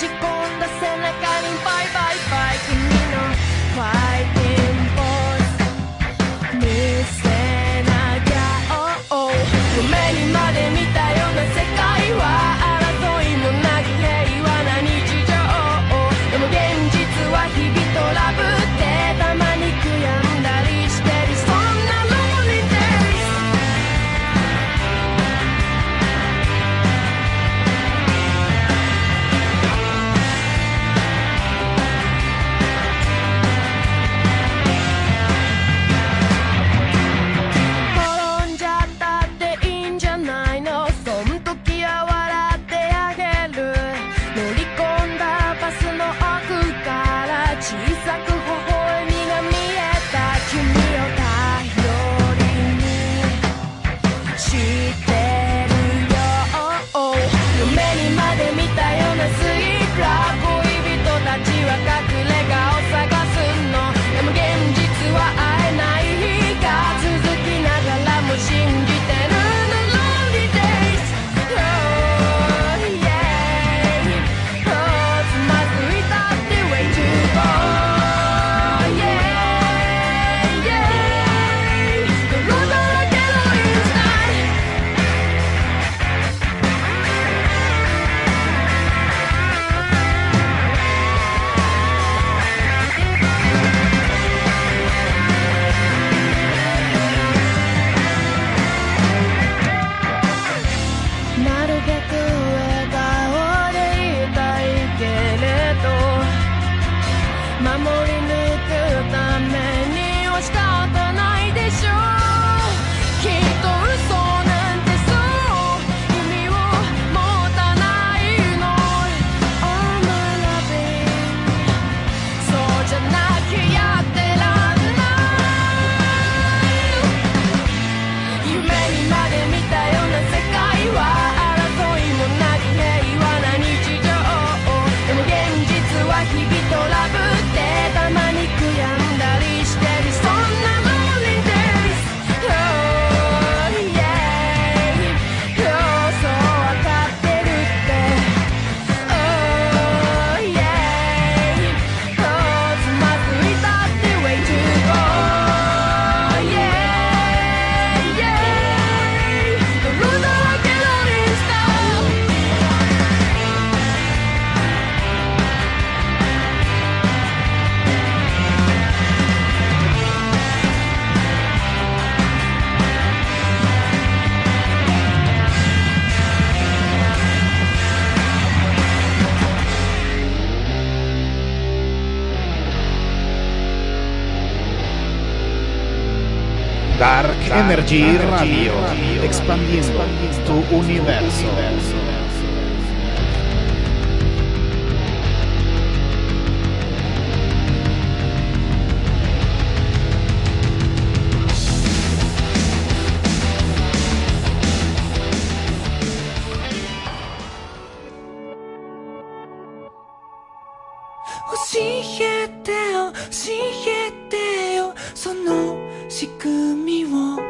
찍고 G Radio, expandiendo tu universo. 教えてよ教えてよその仕組みを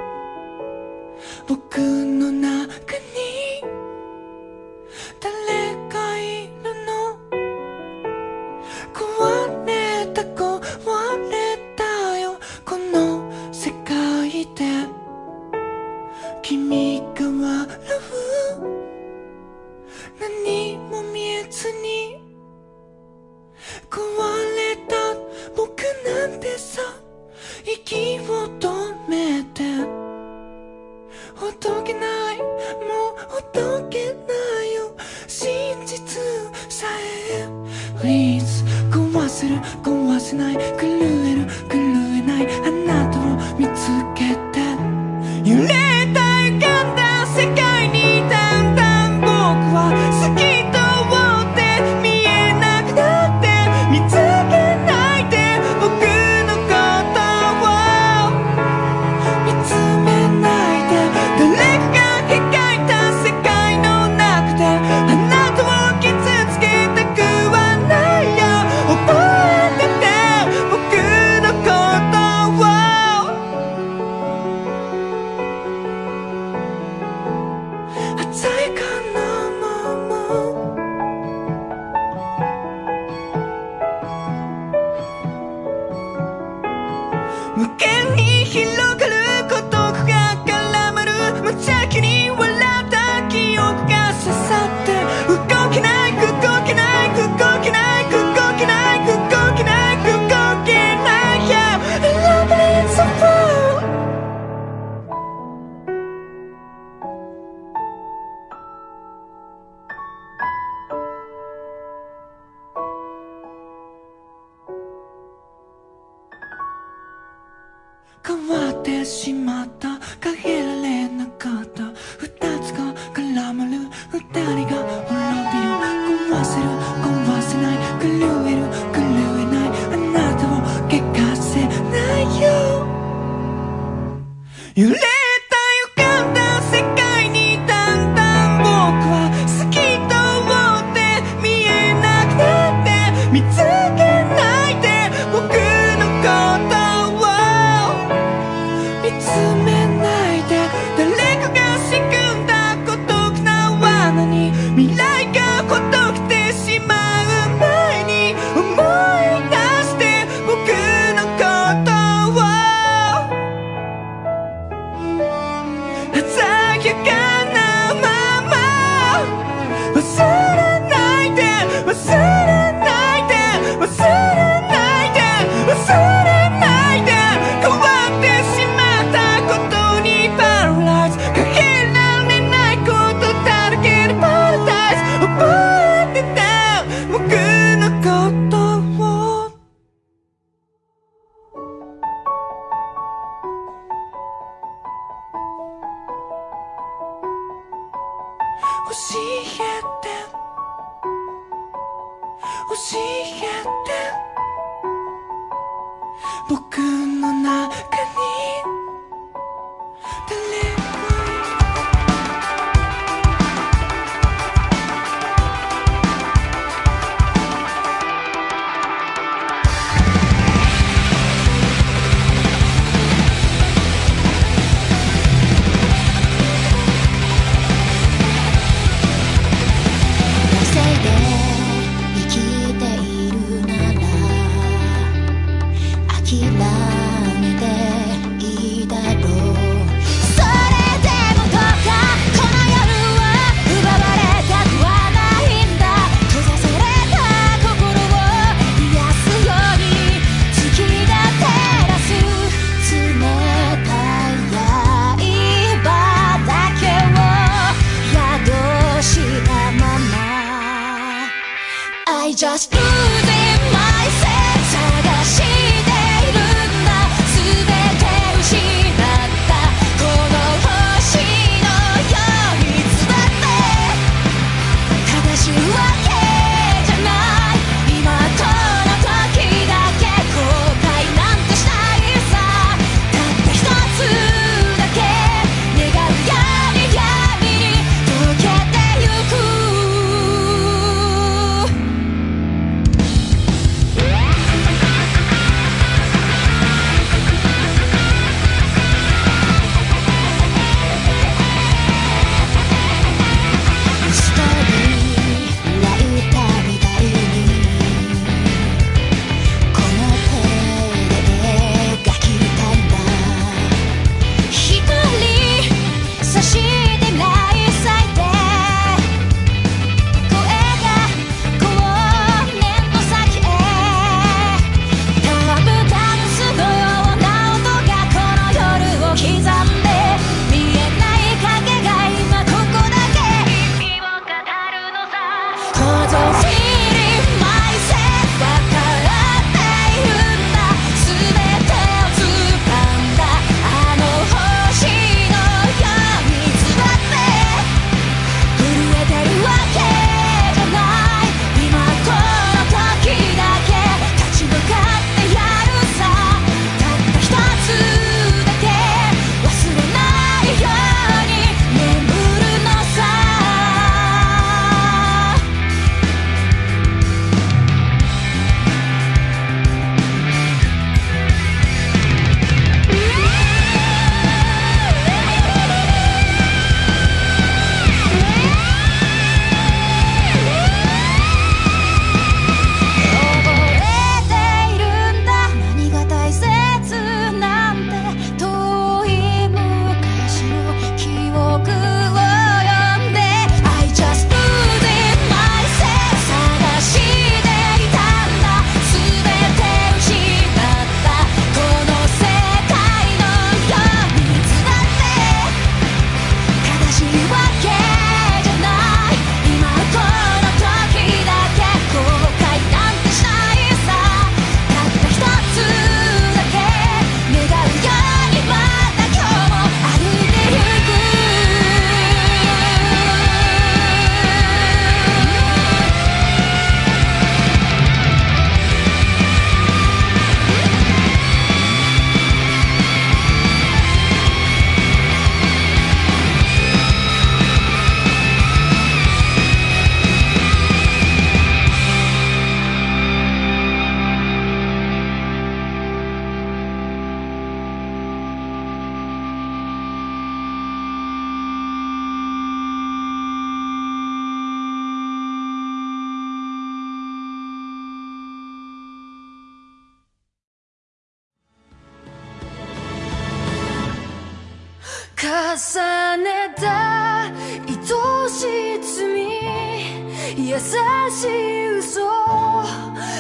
優しい嘘。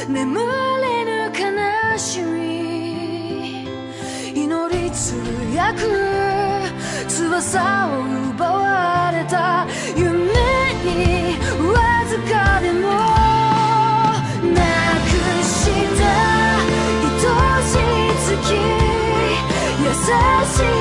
眠れぬ悲しみ。祈りつぶやく。翼を奪われた。夢にわずかでも。なくした。愛しい月優しい。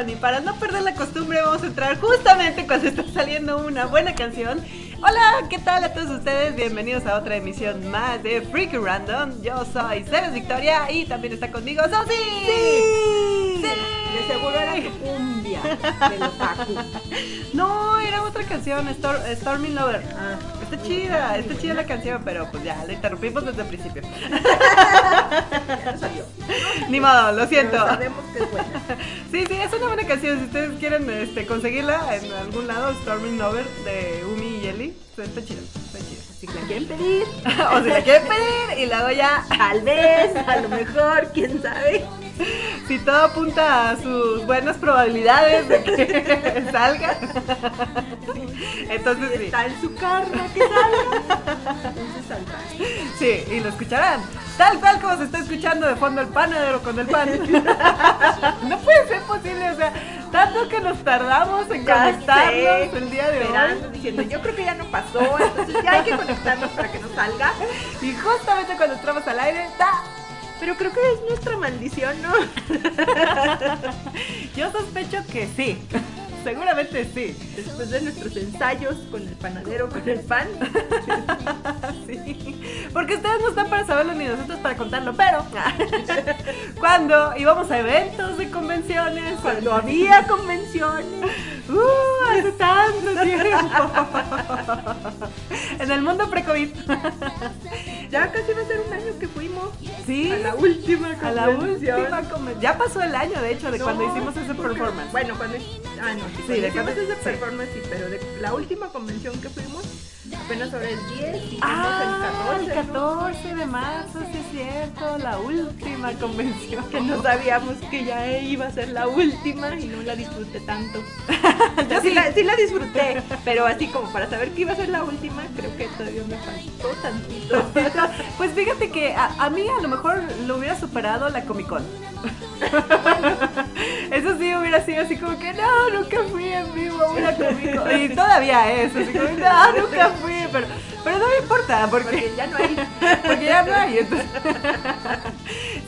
Canción y para no perder la costumbre vamos a entrar justamente cuando está saliendo una buena canción. Hola, ¿qué tal a todos ustedes? Bienvenidos a otra emisión más de Freaky Random. Yo soy Ceres Victoria y también está conmigo Sosi. ¡Sí! ¡Sí! De seguro era tu cumbia del otaku. No, era otra canción, Stor- Stormy Lover. Ah, Está chida, está chida la canción, pero pues ya, la interrumpimos desde el principio. ya no salió. Ni modo, lo Pero siento. sabemos que es buena. Sí, sí, es una buena canción. Si ustedes quieren este, conseguirla en algún lado, Storming Lover de Umi y Jelly, está chido, está chido. Si la quieren pedir, o si la quieren pedir y luego ya, tal vez, a lo mejor, quién sabe. si todo apunta a sus buenas probabilidades de que salga, entonces sí. Está en su carne que salga. Entonces saldrá. Sí, y lo escucharán. Tal cual como se está escuchando de fondo el panadero con el pan. No puede ser posible, o sea, tanto que nos tardamos en Ya conectarnos sé, el día de Esperando, hoy. diciendo, yo creo que ya no pasó, entonces ya hay que conectarnos para que no salga. Y justamente cuando entramos al aire, ¡ta! Pero creo que es nuestra maldición, ¿no? Yo sospecho que sí. Seguramente sí. Después de nuestros ensayos con el panadero, con el pan. Sí. Porque ustedes no están para saberlo ni nosotros para contarlo, pero cuando íbamos a eventos de convenciones, Cuando había convenciones. ¡Uh! Hace tanto tiempo. en el mundo pre-COVID. Ya casi va a ser un año que fuimos Sí. a la última A la convención. última convención. Ya pasó el año, de hecho, de No, cuando hicimos ese performance. Bueno, cuando. Ah, no, sí, de cuando- ese performance, sí, pero de la última convención que fuimos, apenas sobre el 10 y Ah, el 14. el 14 de marzo, sí es cierto, la última convención. Que no sabíamos que ya iba a ser la última y no la disfruté tanto. Yo sí, sí. la, sí la disfruté, pero así como para saber que iba a ser la última, creo que todavía me faltó tantito. Pues fíjate que a, a mí a lo mejor lo hubiera superado la Comic Con. Eso sí hubiera sido así como que no, nunca fui en vivo a una Comic Con. Y todavía es, así como no, nunca fui, pero, pero no me importa, porque, Porque ya no hay. porque ya no hay. entonces-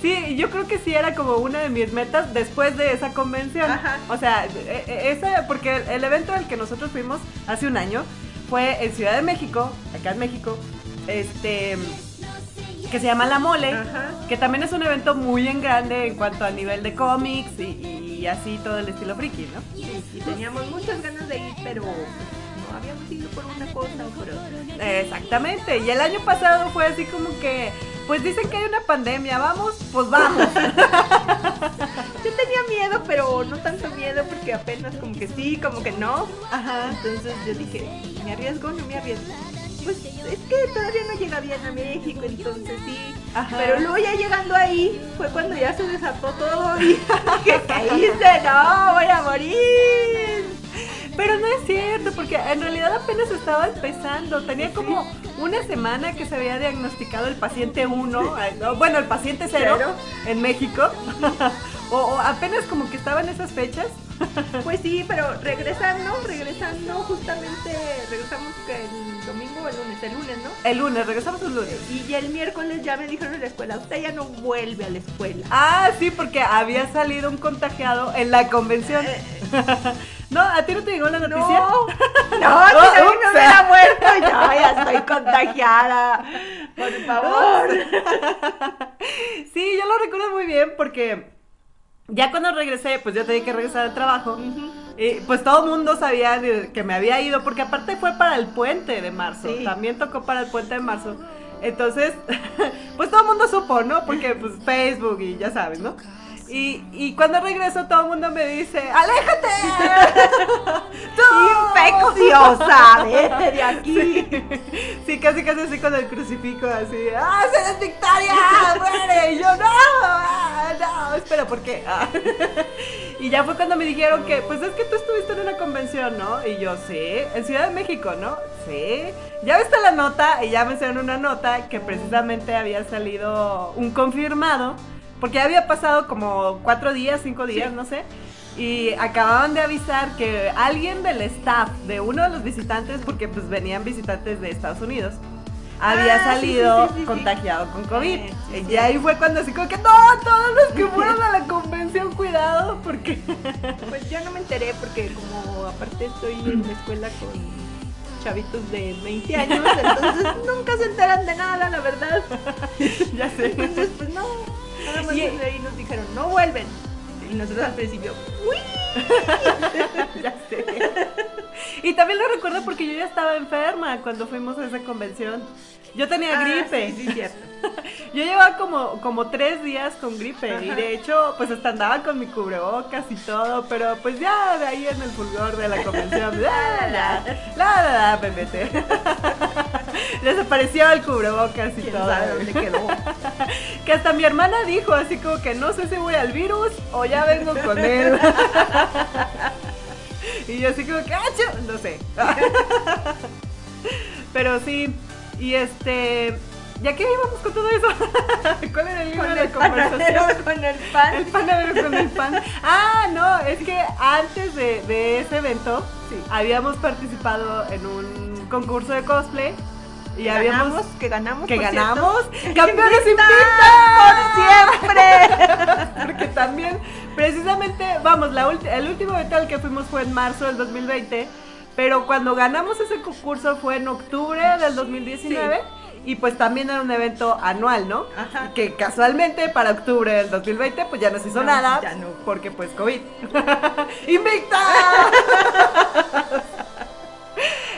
Sí, yo creo que sí era como una de mis metas después de esa convención. Ajá. O sea, e- e- ese, porque el evento al que nosotros fuimos hace un año fue en Ciudad de México, acá en México, este que se llama La Mole, Ajá. que también es un evento muy en grande en cuanto a nivel de cómics y, y así todo el estilo friki, ¿no? Sí, y teníamos muchas ganas de ir, pero no habíamos ido por una cosa o por otra. Exactamente, y el año pasado fue así como que, pues dicen que hay una pandemia, vamos, pues vamos. Yo tenía miedo, pero no tanto miedo porque apenas como que sí, como que no. Ajá. Entonces yo dije, ¿me arriesgo o no me arriesgo? Pues es que todavía no llega bien a México, entonces sí. Ajá. Pero luego ya llegando ahí fue cuando ya se desató todo y ¿qué hice? No, voy a morir. Pero no es cierto, porque en realidad apenas estaba empezando. Tenía como una semana que se había diagnosticado el paciente 1, bueno, el paciente 0 Cero. en México. o, o apenas como que estaba en esas fechas. Pues sí, pero regresando, regresando, justamente regresamos que el domingo o el lunes, el lunes, ¿no? El lunes, regresamos el lunes. Y ya el miércoles ya me dijeron en la escuela, usted ya no vuelve a la escuela. Ah, sí, porque había salido un contagiado en la convención. no, ¿a ti no te llegó la noticia? No, no, si Oh, no, me la muerto, yo ya estoy contagiada. Por favor. Sí, yo lo recuerdo muy bien porque ya cuando regresé, pues yo tenía que regresar al trabajo. Y pues todo el mundo sabía que me había ido, porque aparte fue para el puente de marzo. Sí. También tocó para el puente de marzo. Entonces, pues todo el mundo supo, ¿no? Porque pues Facebook y ya sabes, ¿no? Y, y cuando regreso todo el mundo me dice, ¡aléjate! Infecciosa, vete de aquí. Sí, casi casi así con el crucifijo, así, ¡ah, eres Victoria! ¡Muere! Y yo, ¡no! ah, ¡No! Espera, ¿por qué? Ah. Y ya fue cuando me dijeron que, pues es que tú estuviste en una convención, ¿no? Y yo, sí, en Ciudad de México, ¿no? Sí. Ya viste la nota y ya me hicieron una nota que precisamente había salido un confirmado, porque ya había pasado como cuatro días, cinco días, no sé. Y acababan de avisar que alguien del staff de uno de los visitantes, porque pues venían visitantes de Estados Unidos, había Ah, salido sí, sí, sí, sí. contagiado con COVID. Eh, y ahí fue cuando así como que, no, todos los que fueron a la convención, cuidado porque Pues yo no me enteré porque como aparte estoy en la escuela con chavitos de 20 años, entonces nunca se enteran de nada, la verdad. ya sé. Entonces, pues no, nada Y- ahí nos dijeron, no vuelven. Y nosotros al principio, uy, ya sé. Y también lo recuerdo porque yo ya estaba enferma cuando fuimos a esa convención. Yo tenía Ah, gripe. sí, sí, cierto. Yo llevaba como, como tres días con gripe y de hecho pues hasta andaba con mi cubrebocas y todo, pero pues ya de ahí en el fulgor de la convención, la la la la la pepete. Desapareció el cubrebocas y ¿Quién todo. sabe dónde quedó? Que hasta mi hermana dijo así como que no sé si voy al virus o ya vengo con él. y yo así como que, ¡ah, no sé. Pero sí, y este, ¿ya qué íbamos con todo eso? ¿Cuál era el libro Con de el conversación? con el pan. El panadero con el pan. Ah, no, es que antes de, de ese evento Sí. habíamos participado en un concurso de cosplay y habíamos ganamos, que ganamos, que por ganamos cierto. campeones Invicta, invictas porque también precisamente vamos la el último evento al que fuimos fue en marzo del 2020 pero cuando ganamos ese concurso fue en octubre del 2019 y pues también era un evento anual, ¿no? Ajá. Que casualmente para octubre del 2020 pues ya no se hizo No, nada ya no. porque pues COVID. ¡Invicta!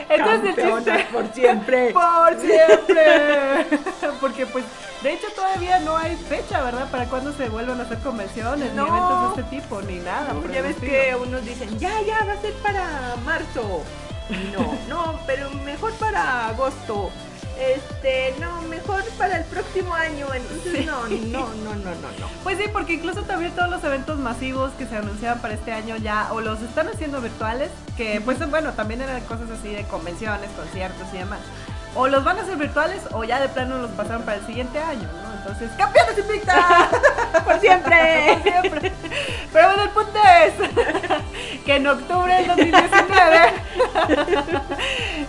Entonces el chiste por siempre. por siempre. Porque pues de hecho todavía no hay fecha, ¿verdad? Para cuándo se vuelvan a hacer convenciones, No. ni eventos de este tipo, ni nada. Ya ves que unos dicen, ya, ya, va a ser para marzo. No, no, pero mejor para agosto. Este, no, mejor para el próximo año. Entonces, no, no, no, no, no, no. Pues sí, porque incluso también todos los eventos masivos que se anunciaban para este año ya o los están haciendo virtuales, que pues bueno, también eran cosas así de convenciones, conciertos y demás. O los van a hacer virtuales o ya de plano los pasaron para el siguiente año, ¿no? Entonces, ¡campeones invicta! Por siempre. Por siempre. Pero bueno, el punto es que en octubre del 2019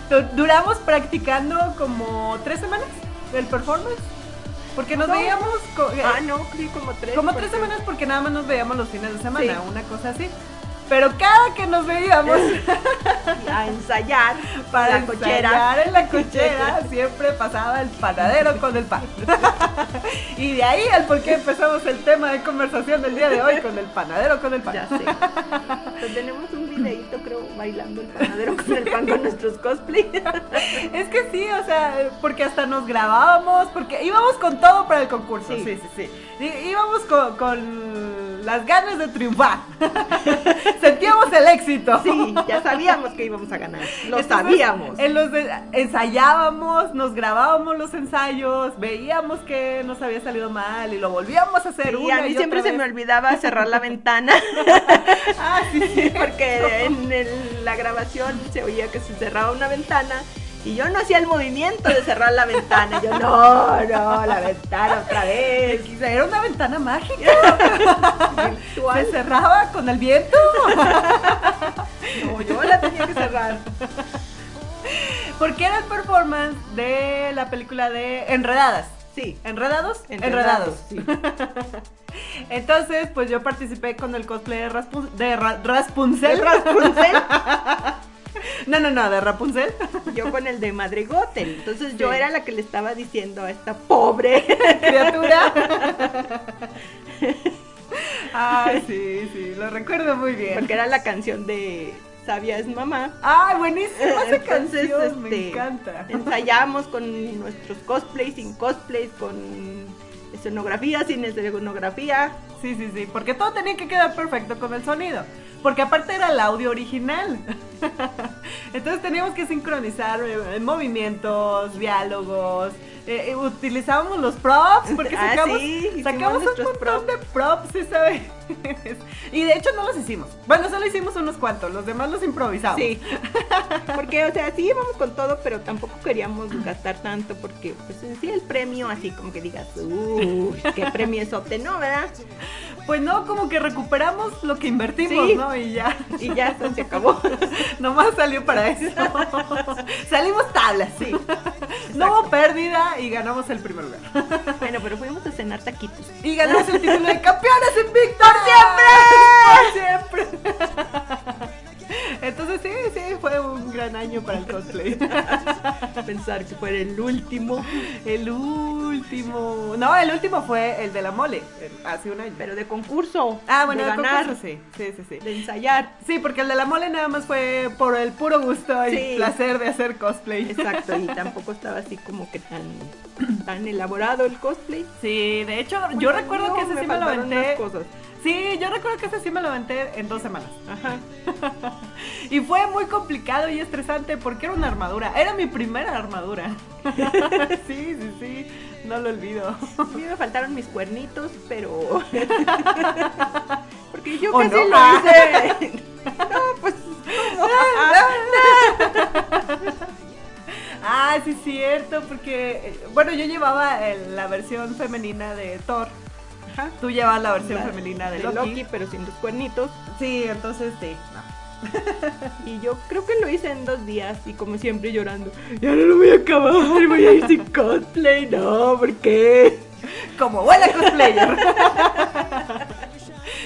du- duramos practicando como tres semanas el performance. Porque nos No. veíamos Ah, no, sí, como tres. como porque- tres semanas porque nada más nos veíamos los fines de semana, Sí. una cosa así. Pero cada que nos veíamos A ensayar para la cochera. ensayar en la cochera siempre pasaba el panadero con el pan. y de ahí el por qué empezamos el tema de conversación del día de hoy con el panadero con el pan. Ya sé. Pues tenemos un videito, creo, bailando el panadero con el pan con nuestros cosplay. Es que sí, o sea, porque hasta nos grabábamos, porque íbamos con todo para el concurso. Sí, Sí. sí, íbamos con, con las ganas de triunfar. Sentíamos el éxito. Sí, ya sabíamos que íbamos a ganar. Lo Entonces, sabíamos. En los de- ensayábamos, nos grabábamos los ensayos, veíamos que nos había salido mal y lo volvíamos a hacer Sí, una a mí y siempre se me olvidaba cerrar la ventana Ah, sí, sí. porque en el- la grabación se oía que se cerraba una ventana y yo no hacía el movimiento de cerrar la ventana. Yo no, no, la ventana otra vez. Era una ventana mágica. Se Virtual. cerraba con el viento. No, yo la tenía que cerrar. Porque era el performance de la película de Enredadas. Sí. ¿Enredados? Enredados, sí. Entonces, pues yo participé con el cosplay de, Raspu- de. No, no, no, de Rapunzel. Yo con el de Madrigote. Entonces yo era la que le estaba diciendo a esta pobre. criatura. Ay, sí, sí, lo recuerdo muy bien. Porque era la canción de Sabia es mamá. Ay, buenísima esa Entonces, canción, me este, encanta. Ensayamos con nuestros cosplays, sin cosplays, con escenografía, sin escenografía. Sí, sí, sí, porque todo tenía que quedar perfecto con el sonido. Porque aparte era el audio original. Entonces teníamos que sincronizar eh, movimientos, diálogos. eh, eh, utilizábamos los props porque Ah, sacamos, sí, hicimos sacamos un montón props. de props, ¿sí sabes? y de hecho no los hicimos. Bueno, solo hicimos unos cuantos, los demás los improvisamos. Sí. Porque, o sea, sí íbamos con todo, pero tampoco queríamos gastar tanto porque, pues, en sí el premio, así como que digas, uy, qué premiesote, ¿no, verdad? Pues no, como que recuperamos lo que invertimos, Sí. ¿no? Y ya. Y ya eso se acabó. Nomás salió para eso. Salimos tablas. Sí. No hubo pérdida y ganamos el primer lugar. Bueno, pero fuimos a cenar taquitos. Y ganamos el título de campeones invictos. ¡Por siempre! ¡Por siempre! Entonces sí, sí, fue un gran año para el cosplay. Pensar que fuera el último. El último. No, el último fue el de la mole, hace un año. Pero de concurso. Ah, bueno, de ganar. concurso sí. Sí, sí, sí. De ensayar. Sí, porque el de la mole nada más fue por el puro gusto y Sí. placer de hacer cosplay. Exacto, y tampoco estaba así como que tan, tan elaborado el cosplay. Sí, de hecho, yo recuerdo no, que ese me sí me lo aventé. cosas. Sí, yo recuerdo que ese sí me lo aventé en dos semanas. Ajá. Y fue muy complicado y estresante porque era una armadura. Era mi primera armadura. sí, sí, sí. No lo olvido. A mí me faltaron mis cuernitos, pero. Porque yo ¿O casi no? lo Ah. hice. No, pues. Ah, sí, es cierto, porque, eh, bueno, yo llevaba el- la versión femenina de Thor. Ajá. Tú llevabas la versión La- femenina de, de Loki. Loki, pero sin los cuernitos. Sí, entonces sí. no. Y yo creo que lo hice en dos días y como siempre llorando. Ya no lo voy a acabar, voy a ir sin cosplay. No, ¿por qué? Como buena cosplayer.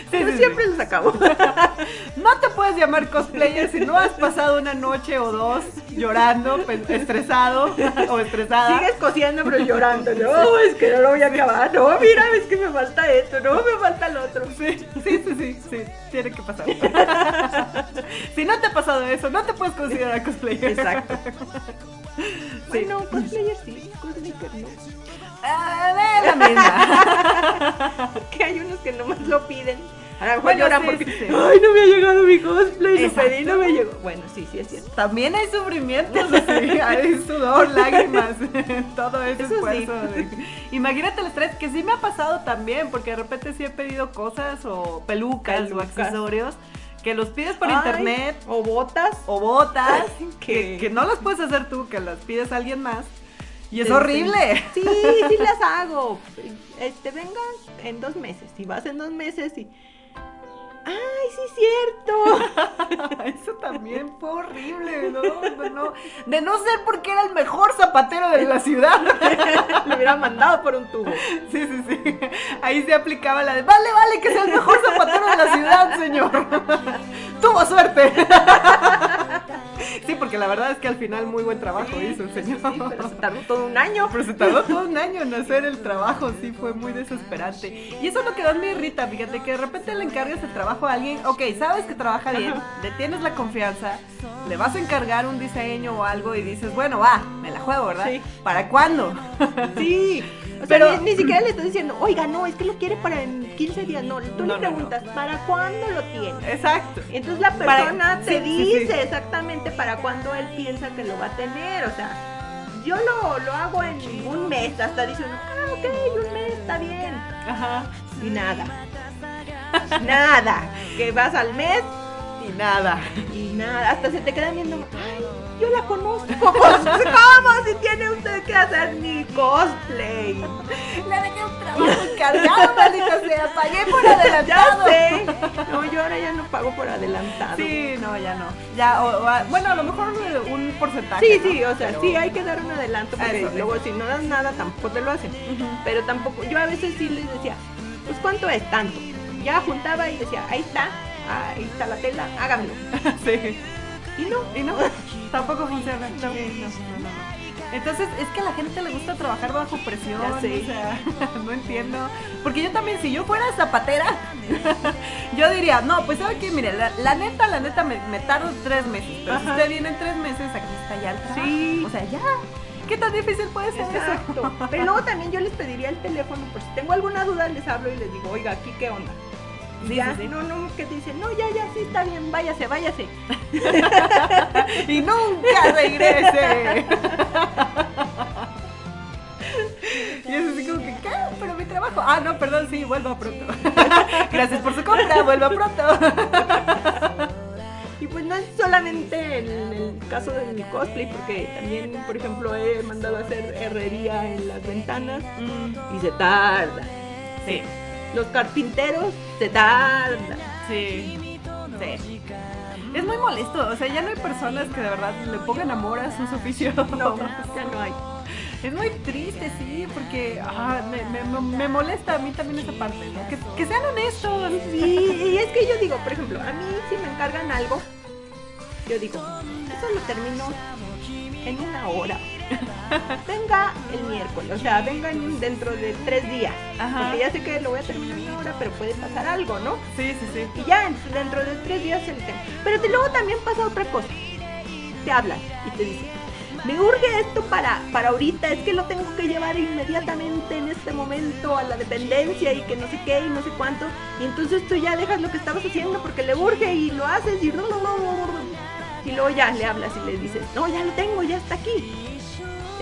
Pero siempre los acabo. No te puedes llamar cosplayer si no has pasado una noche o dos llorando, estresado o estresada. Sigues cosiendo pero llorando. No, es que no lo voy a acabar. No, mira, es que me falta esto. No, me falta el otro. Sí, sí, sí, sí, sí, tiene que pasar. si no te ha pasado eso, no te puedes considerar cosplayer. Exacto. Sí. Bueno, cosplayer sí, cosplayer no. Ah, la misma. Que hay unos que nomás lo piden. A lo mejor Bueno, lloran sí, porque, sí, sí. ay, no me ha llegado mi cosplay, lo pedí, no me llegó. Bueno, sí, sí es cierto. También hay sufrimientos, así, hay sudor, lágrimas, todo ese Eso esfuerzo. de- Imagínate el estrés, que sí me ha pasado también, porque de repente sí he pedido cosas o pelucas, o accesorios que los pides por Ay, internet O botas. o botas, que- que no las puedes hacer tú, que las pides a alguien más. Y es Este, horrible. Sí, sí las hago. Este, vengan en dos meses. Si vas en dos meses y. ¡Ay, sí, cierto! Eso también fue horrible, ¿no? De no, de no ser porque era el mejor zapatero de la ciudad. Le hubiera mandado por un tubo. Sí, sí, sí. Ahí se aplicaba la de, vale, vale, que sea el mejor zapatero de la ciudad, señor. Tuvo suerte. Sí, porque la verdad es que al final muy buen trabajo hizo el señor. Sí, pero se tardó todo un año. Pero se tardó todo un año en hacer el trabajo, sí, fue muy desesperante. Y eso es lo que más me irrita, fíjate, que de repente le encargas el trabajo a alguien, ok, sabes que trabaja bien, le tienes la confianza, le vas a encargar un diseño o algo y dices, bueno, va, me la juego, ¿verdad? Sí. ¿Para cuándo? Sí. O Pero- sea, ni, ni siquiera le estás diciendo, oiga, no, es que lo quiere para en 15 días. No, tú No, le no, no. preguntas, ¿para cuándo lo tiene? Exacto. Entonces la Para- persona te sí, dice sí. exactamente para cuándo él piensa que lo va a tener. O sea, yo lo, lo hago en un mes. Hasta dice uno, ah, ok, un mes, está bien. Ajá. Y nada. nada. Que vas al mes Y nada. y nada. Hasta se te quedan viendo, ay, yo la conozco. ¿Cómo? Si tiene usted que hacer mi cosplay. Le dejé un trabajo encargado, maldita sea, pagué por Ya adelantado. sé. No, yo ahora ya no pago por adelantado. Sí, no, ya no. Ya, o- o- bueno, a lo mejor un, porcentaje. Sí, ¿no? sí, o sea, Pero- sí hay que dar un adelanto porque Eso, luego si no das nada tampoco te lo hacen. Pero tampoco, yo a veces sí les decía, pues cuánto es tanto. Ya juntaba y decía, ahí está, ahí está la tela, háganlo. Sí. Y no, Y no, tampoco funciona. No, no, no. Entonces, es que a la gente le gusta trabajar bajo presión. O sea, no entiendo. Porque yo también, si yo fuera zapatera, yo diría, no, pues sabe que, mire, la, la neta, la neta, me, me tardo tres meses. Pero si usted viene en tres meses, aquí está ya el trabajo. Sí. O sea, ya. ¿Qué tan difícil puede ser exacto. eso? Pero luego también yo les pediría el teléfono, por si tengo alguna duda les hablo y les digo, oiga, aquí qué onda. Sí, ya, sí, sí. no, no, que te dicen, no, ya, ya, sí, está bien, váyase, váyase. y nunca regrese. Y es así como que, ¿qué? Pero mi trabajo. Ah, no, perdón, sí, vuelva pronto. Gracias por su compra, vuelva pronto. Y pues no es solamente en el caso de mi cosplay, porque también, por ejemplo, he mandado a hacer herrería en las ventanas y se tarda. Sí, Los carpinteros se tardan. sí, sí. Es muy molesto, o sea, ya no hay personas que de verdad le pongan amor a sus oficios. No, ya no hay. Es muy triste, sí, porque ah, me, me- me molesta a mí también esa parte, ¿no? Que, que sean honestos. Sí, y es que yo digo, por ejemplo, a mí si me encargan algo, yo digo, eso lo termino en una hora. Venga el miércoles, o sea, vengan dentro de tres días. Ajá. Porque ya sé que lo voy a terminar una hora, pero puede pasar algo, ¿no? Sí, sí, sí. Y ya en- dentro de tres días lo tengo. Pero te- luego también pasa otra cosa. Te hablan y te dicen, me urge esto para, para ahorita, es que lo tengo que llevar inmediatamente en este momento a la dependencia y que no sé qué y no sé cuánto. Y entonces tú ya dejas lo que estabas haciendo porque le urge y lo haces y... Y luego ya le hablas y le dices, no, ya lo tengo, ya está aquí.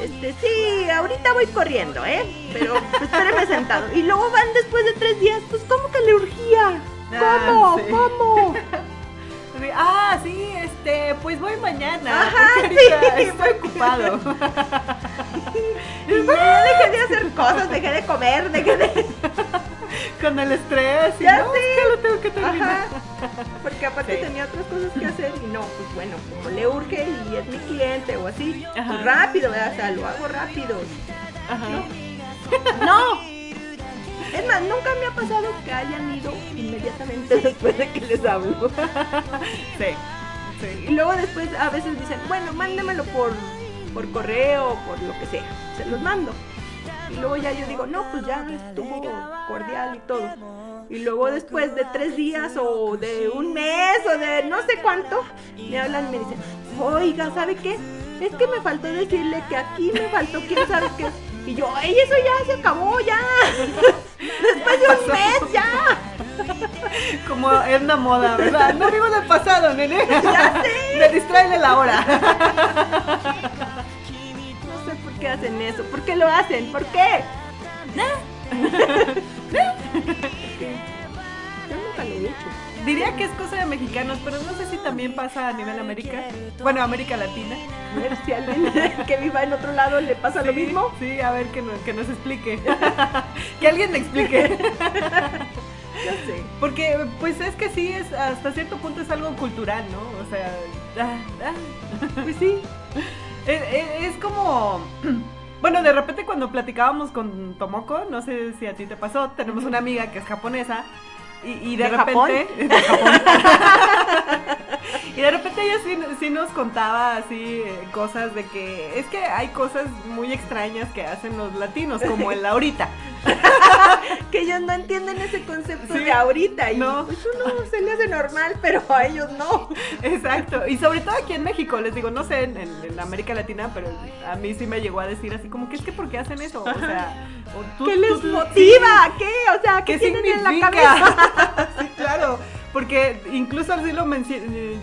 Este, sí, ahorita voy corriendo, ¿eh? Pero espéreme sentado. Y luego van después de tres días, pues ¿cómo que le urgía? ¿Cómo? Ah, sí. ¿Cómo? Sí, Ah, sí, este, pues voy mañana. Ajá, sí. estoy ocupado. Y ya dejé de hacer cosas, dejé de comer, dejé de... Con el estrés. Y Ya no, sé. es que lo tengo que terminar. Ajá. Porque aparte Sí. tenía otras cosas que hacer y no, pues bueno, como le urge y es mi cliente o así, pues rápido, ¿verdad? O sea, lo hago rápido. Ajá. ¡No! Es más, nunca me ha pasado que hayan ido inmediatamente después de que les hablo. Sí. Sí. Y luego después a veces dicen, bueno, mándemelo por, por correo, por lo que sea. Se los mando. Y luego ya yo digo, no, pues ya estuvo cordial y todo. Y luego después de tres días o de un mes o de no sé cuánto, me hablan y me dicen, oiga, ¿sabe qué? Es que me faltó decirle que aquí me faltó quién sabe qué. Y yo, ¡ay, eso ya se acabó, ya! Después de un mes, ya. Como es una moda, ¿verdad? No vivo del pasado, nene. Ya sé. Me distrae la hora. Qué hacen eso. ¿Por qué lo hacen? ¿Por qué? Yo nunca lo he hecho. Diría que es cosa de mexicanos, pero no sé si también pasa a nivel América. Bueno, América Latina. A ver si alguien que viva en otro lado le pasa lo mismo. Sí, a ver que nos, que nos explique. que alguien me explique. Ya sé. Porque, pues es que sí, es hasta cierto punto es algo cultural, ¿no? O sea, ah, ah. Pues sí. Es, es- es como. Bueno, de repente cuando platicábamos con Tomoko, no sé si a ti te pasó, tenemos una amiga que es japonesa y, y de, ¿De Japón? repente. de Japón. y de repente ella sí, sí nos contaba así eh, cosas de que es que hay cosas muy extrañas que hacen los latinos, como el ahorita. Que ellos no entienden ese concepto Sí. de ahorita. Y No. pues uno se le hace normal, pero a ellos no. Exacto, y sobre todo aquí en México, les digo, no sé, en, en- en América Latina, pero a mí sí me llegó a decir así como que es que ¿por qué hacen eso? O sea, o tú- ¿Qué les tú- motiva? ¿Qué? O sea, ¿qué, ¿Qué tienen en la cabeza? sí, claro, porque incluso así lo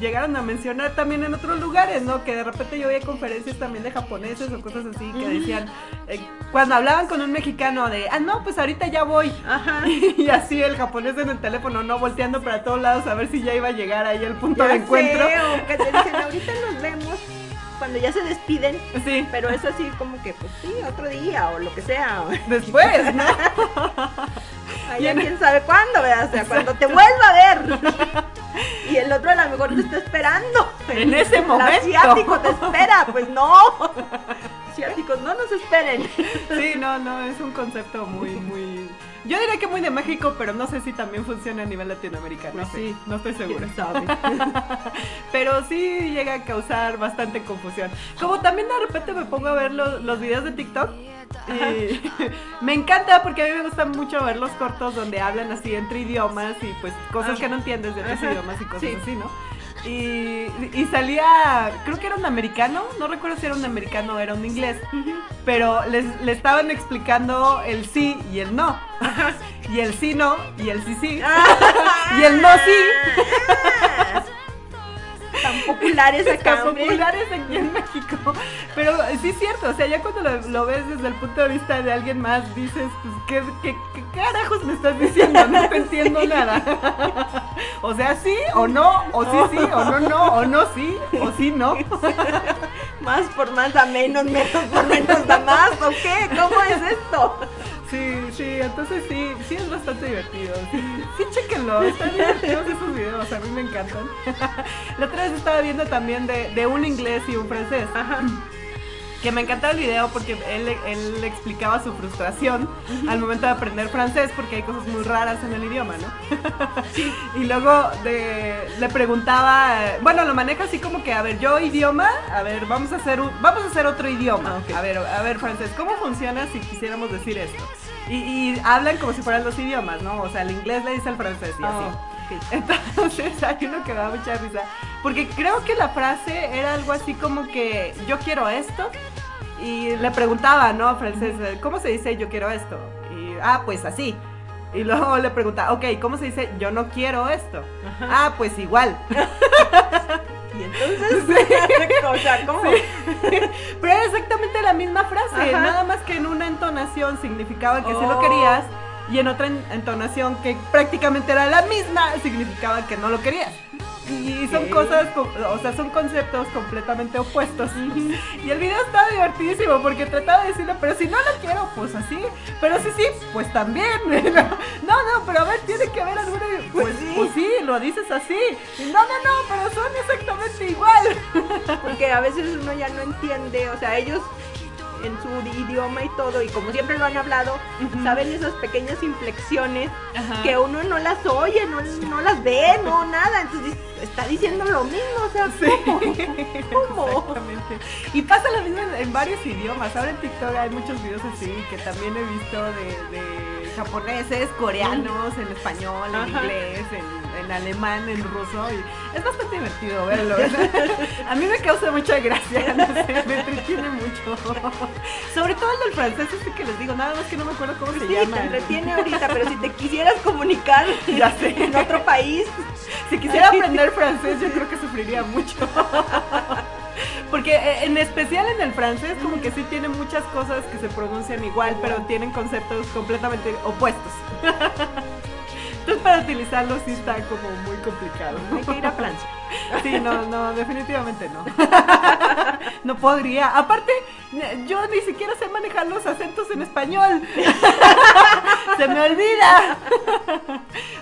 llegaron a mencionar también en otros lugares, ¿no? Que de repente yo veía conferencias también de japoneses o cosas así que decían, eh, cuando hablaban con un mexicano de, ah, no, pues ahorita ya voy. Ajá. Y así el japonés en el teléfono, no volteando para todos lados a ver si ya iba a llegar ahí el punto Ya de encuentro. sé, o que te dicen, ahorita nos vemos cuando ya se despiden. Sí, Pero es así como que, pues sí, otro día o lo que sea. después, ¿no? Ya quién sabe cuándo, ¿verdad? O sea, cuando te vuelva a ver. Y el otro a lo mejor te está esperando. En ese El momento. asiático te espera, pues no. Asiáticos, no nos esperen. Sí, no, no, es un concepto muy, muy... Yo diría que muy de México, pero no sé si también funciona a nivel latinoamericano. Pues sí. no estoy segura. Pero sí llega a causar bastante confusión. Como también de repente me pongo a ver lo- los videos de TikTok. Y me encanta porque a mí me gusta mucho ver los cortos donde hablan así entre idiomas y pues cosas que no entiendes de otros idiomas y cosas Sí. así, ¿no? Y, y salía, creo que era un americano, no recuerdo si era un americano o era un inglés, pero les, le estaban explicando el sí y el no. Y el sí no, y el sí sí. Y el no sí. Tan populares acá, Tan populares aquí en México. Pero sí es cierto, o sea, ya cuando lo, lo ves desde el punto de vista de alguien más, dices, pues, ¿qué, qué, qué carajos me estás diciendo? No te entiendo nada. O sea, sí o no, o sí sí, o no no, o no sí, o sí no. Más por más da menos, menos por menos da más, ¿o qué? ¿Cómo es esto? Sí, sí, entonces sí, sí es bastante divertido. Sí, sí chéquenlo, están divertidos esos videos, a mí me encantan. La otra vez estaba viendo también de, de un inglés y un francés. Ajá. Que me encantaba el video porque él, él explicaba su frustración al momento de aprender francés porque hay cosas muy raras en el idioma, ¿no? y luego de- le preguntaba, bueno, lo maneja así como que, a ver, yo idioma, a ver, vamos a hacer un- vamos a hacer otro idioma. Ah. A ver, a ver, francés, ¿cómo funciona si quisiéramos decir esto? Y, y hablan como si fueran los idiomas, ¿no? O sea, el inglés le dice al francés y así. Oh. Entonces hay uno que me da mucha risa. Porque creo que la frase era algo así como que yo quiero esto. Y le preguntaba, ¿no? Francés, ¿cómo se dice yo quiero esto? Y, ah, pues así. Y luego le preguntaba, ok, ¿cómo se dice yo no quiero esto? Ah, pues igual. Y entonces, o sea, ¿cómo? Pero era exactamente la misma frase, Ajá. nada más que en una entonación significaba que sí lo Oh. querías y en otra en- entonación que prácticamente era la misma significaba que no lo querías. Y son cosas, co- o sea, son conceptos completamente opuestos. Y el video estaba divertidísimo porque trataba de decirle, pero si no lo quiero, pues así. Pero sí, sí, pues también. No, no, pero a ver, tiene que haber alguna. Pues, Pues sí. pues sí, lo dices así. Y no, no, no, pero son exactamente igual. Porque a veces uno ya no entiende, o sea, ellos en su idioma y todo, y como siempre lo han hablado, saben esas pequeñas inflexiones Ajá. que uno no las oye, no, no las ve, no nada, entonces está diciendo lo mismo, o sea, ¿cómo? Y pasa lo mismo en, en varios idiomas. Ahora en TikTok hay muchos videos así que también he visto de, de japoneses, coreanos, en español, en Ajá. inglés, en, en alemán, en ruso. Y es bastante divertido verlo. A mí me causa mucha gracia, no sé, me entretiene mucho. Sobre todo el del francés, este que les digo, nada más que no me acuerdo cómo se Sí, llama. te entretiene ahorita, pero si te quisieras comunicar Ya sé. en otro país, Si quisiera aprender francés, yo creo que sufriría mucho. Porque eh, en especial en el francés como que sí tiene muchas cosas que se pronuncian igual, pero tienen conceptos completamente opuestos. Entonces para utilizarlo sí está como muy complicado. hay que ir a Francia. Sí, no, no, definitivamente no. No podría. Aparte, yo ni siquiera sé manejar los acentos en español. Se me olvida.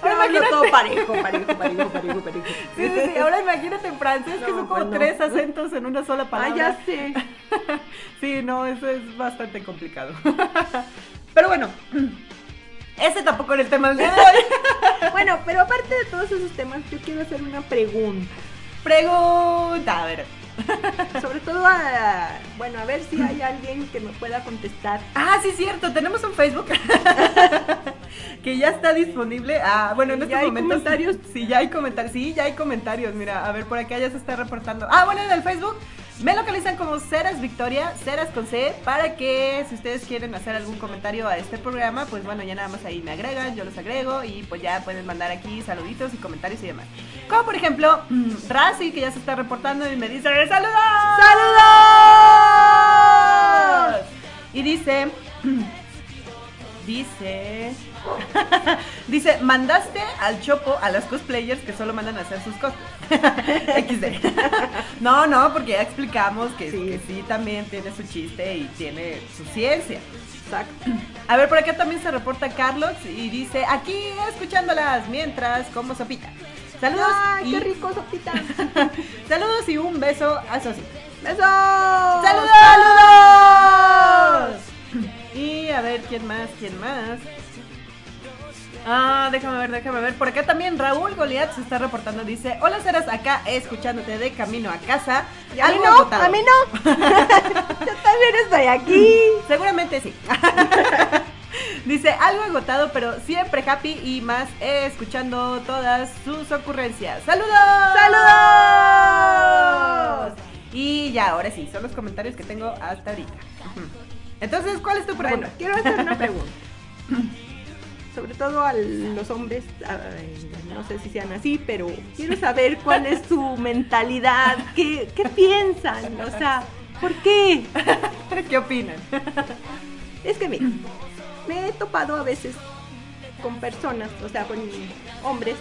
Ahora imagínate- todo parejo, parejo, parejo, parejo, parejo. Sí, sí, sí. Ahora imagínate en francés que No, son como pues tres acentos en una sola Ah, palabra. ya sé. Sí, no, eso es bastante complicado. Pero bueno, ese tampoco era el tema del día de hoy. Bueno, pero aparte de todos esos temas, yo quiero hacer una pregunta. Pregunta, a ver. Sobre todo a, bueno, a ver si hay alguien que me pueda contestar. Ah, sí, cierto, tenemos un Facebook que ya está disponible. Ah, bueno, en ¿Ya estos hay momentos. comentarios? Sí, ya hay comentarios. Sí, ya hay comentarios. Mira, a ver, por acá ya se está reportando. Ah, bueno, en el Facebook me localizan como Ceras Victoria, Ceras con C, para que si ustedes quieren hacer algún comentario a este programa, pues bueno, ya nada más ahí me agregan, yo los agrego y pues ya pueden mandar aquí saluditos y comentarios y demás. Como por ejemplo, mm, Razi, que ya se está reportando y me dice ¡Saludos! ¡Saludos! Y dice... Dice... Dice, mandaste al chopo a las cosplayers que solo mandan a hacer sus cosas. XD. No, no, porque ya explicamos que sí. que sí también tiene su chiste y tiene su ciencia. Exacto. A ver, por acá también se reporta Carlos y dice, aquí escuchándolas mientras como sopita. Saludos ¡Ay, y qué rico, sopita! saludos y un beso a Sosi. ¡Besos! ¡Saludos! ¡Saludos! Y a ver, ¿quién más? ¿Quién más? Ah, déjame ver, déjame ver. Por acá también Raúl Goliat se está reportando. Dice: Hola, Ceras, acá escuchándote de camino a casa. ¿Y a mí no? agotado. ¿A mí no? Yo también estoy aquí. Seguramente sí. Dice algo agotado, pero siempre happy y más eh, escuchando todas sus ocurrencias. ¡Saludos! ¡Saludos! Y ya, ahora sí, son los comentarios que tengo hasta ahorita. Entonces, ¿cuál es tu pregunta? Bueno, quiero hacer una pregunta. Sobre todo a los hombres, no sé si sean así, pero quiero saber cuál es su mentalidad, qué, qué piensan, o sea, ¿por qué? ¿Qué opinan? Es que mira, me he topado a veces con personas, o sea, con hombres,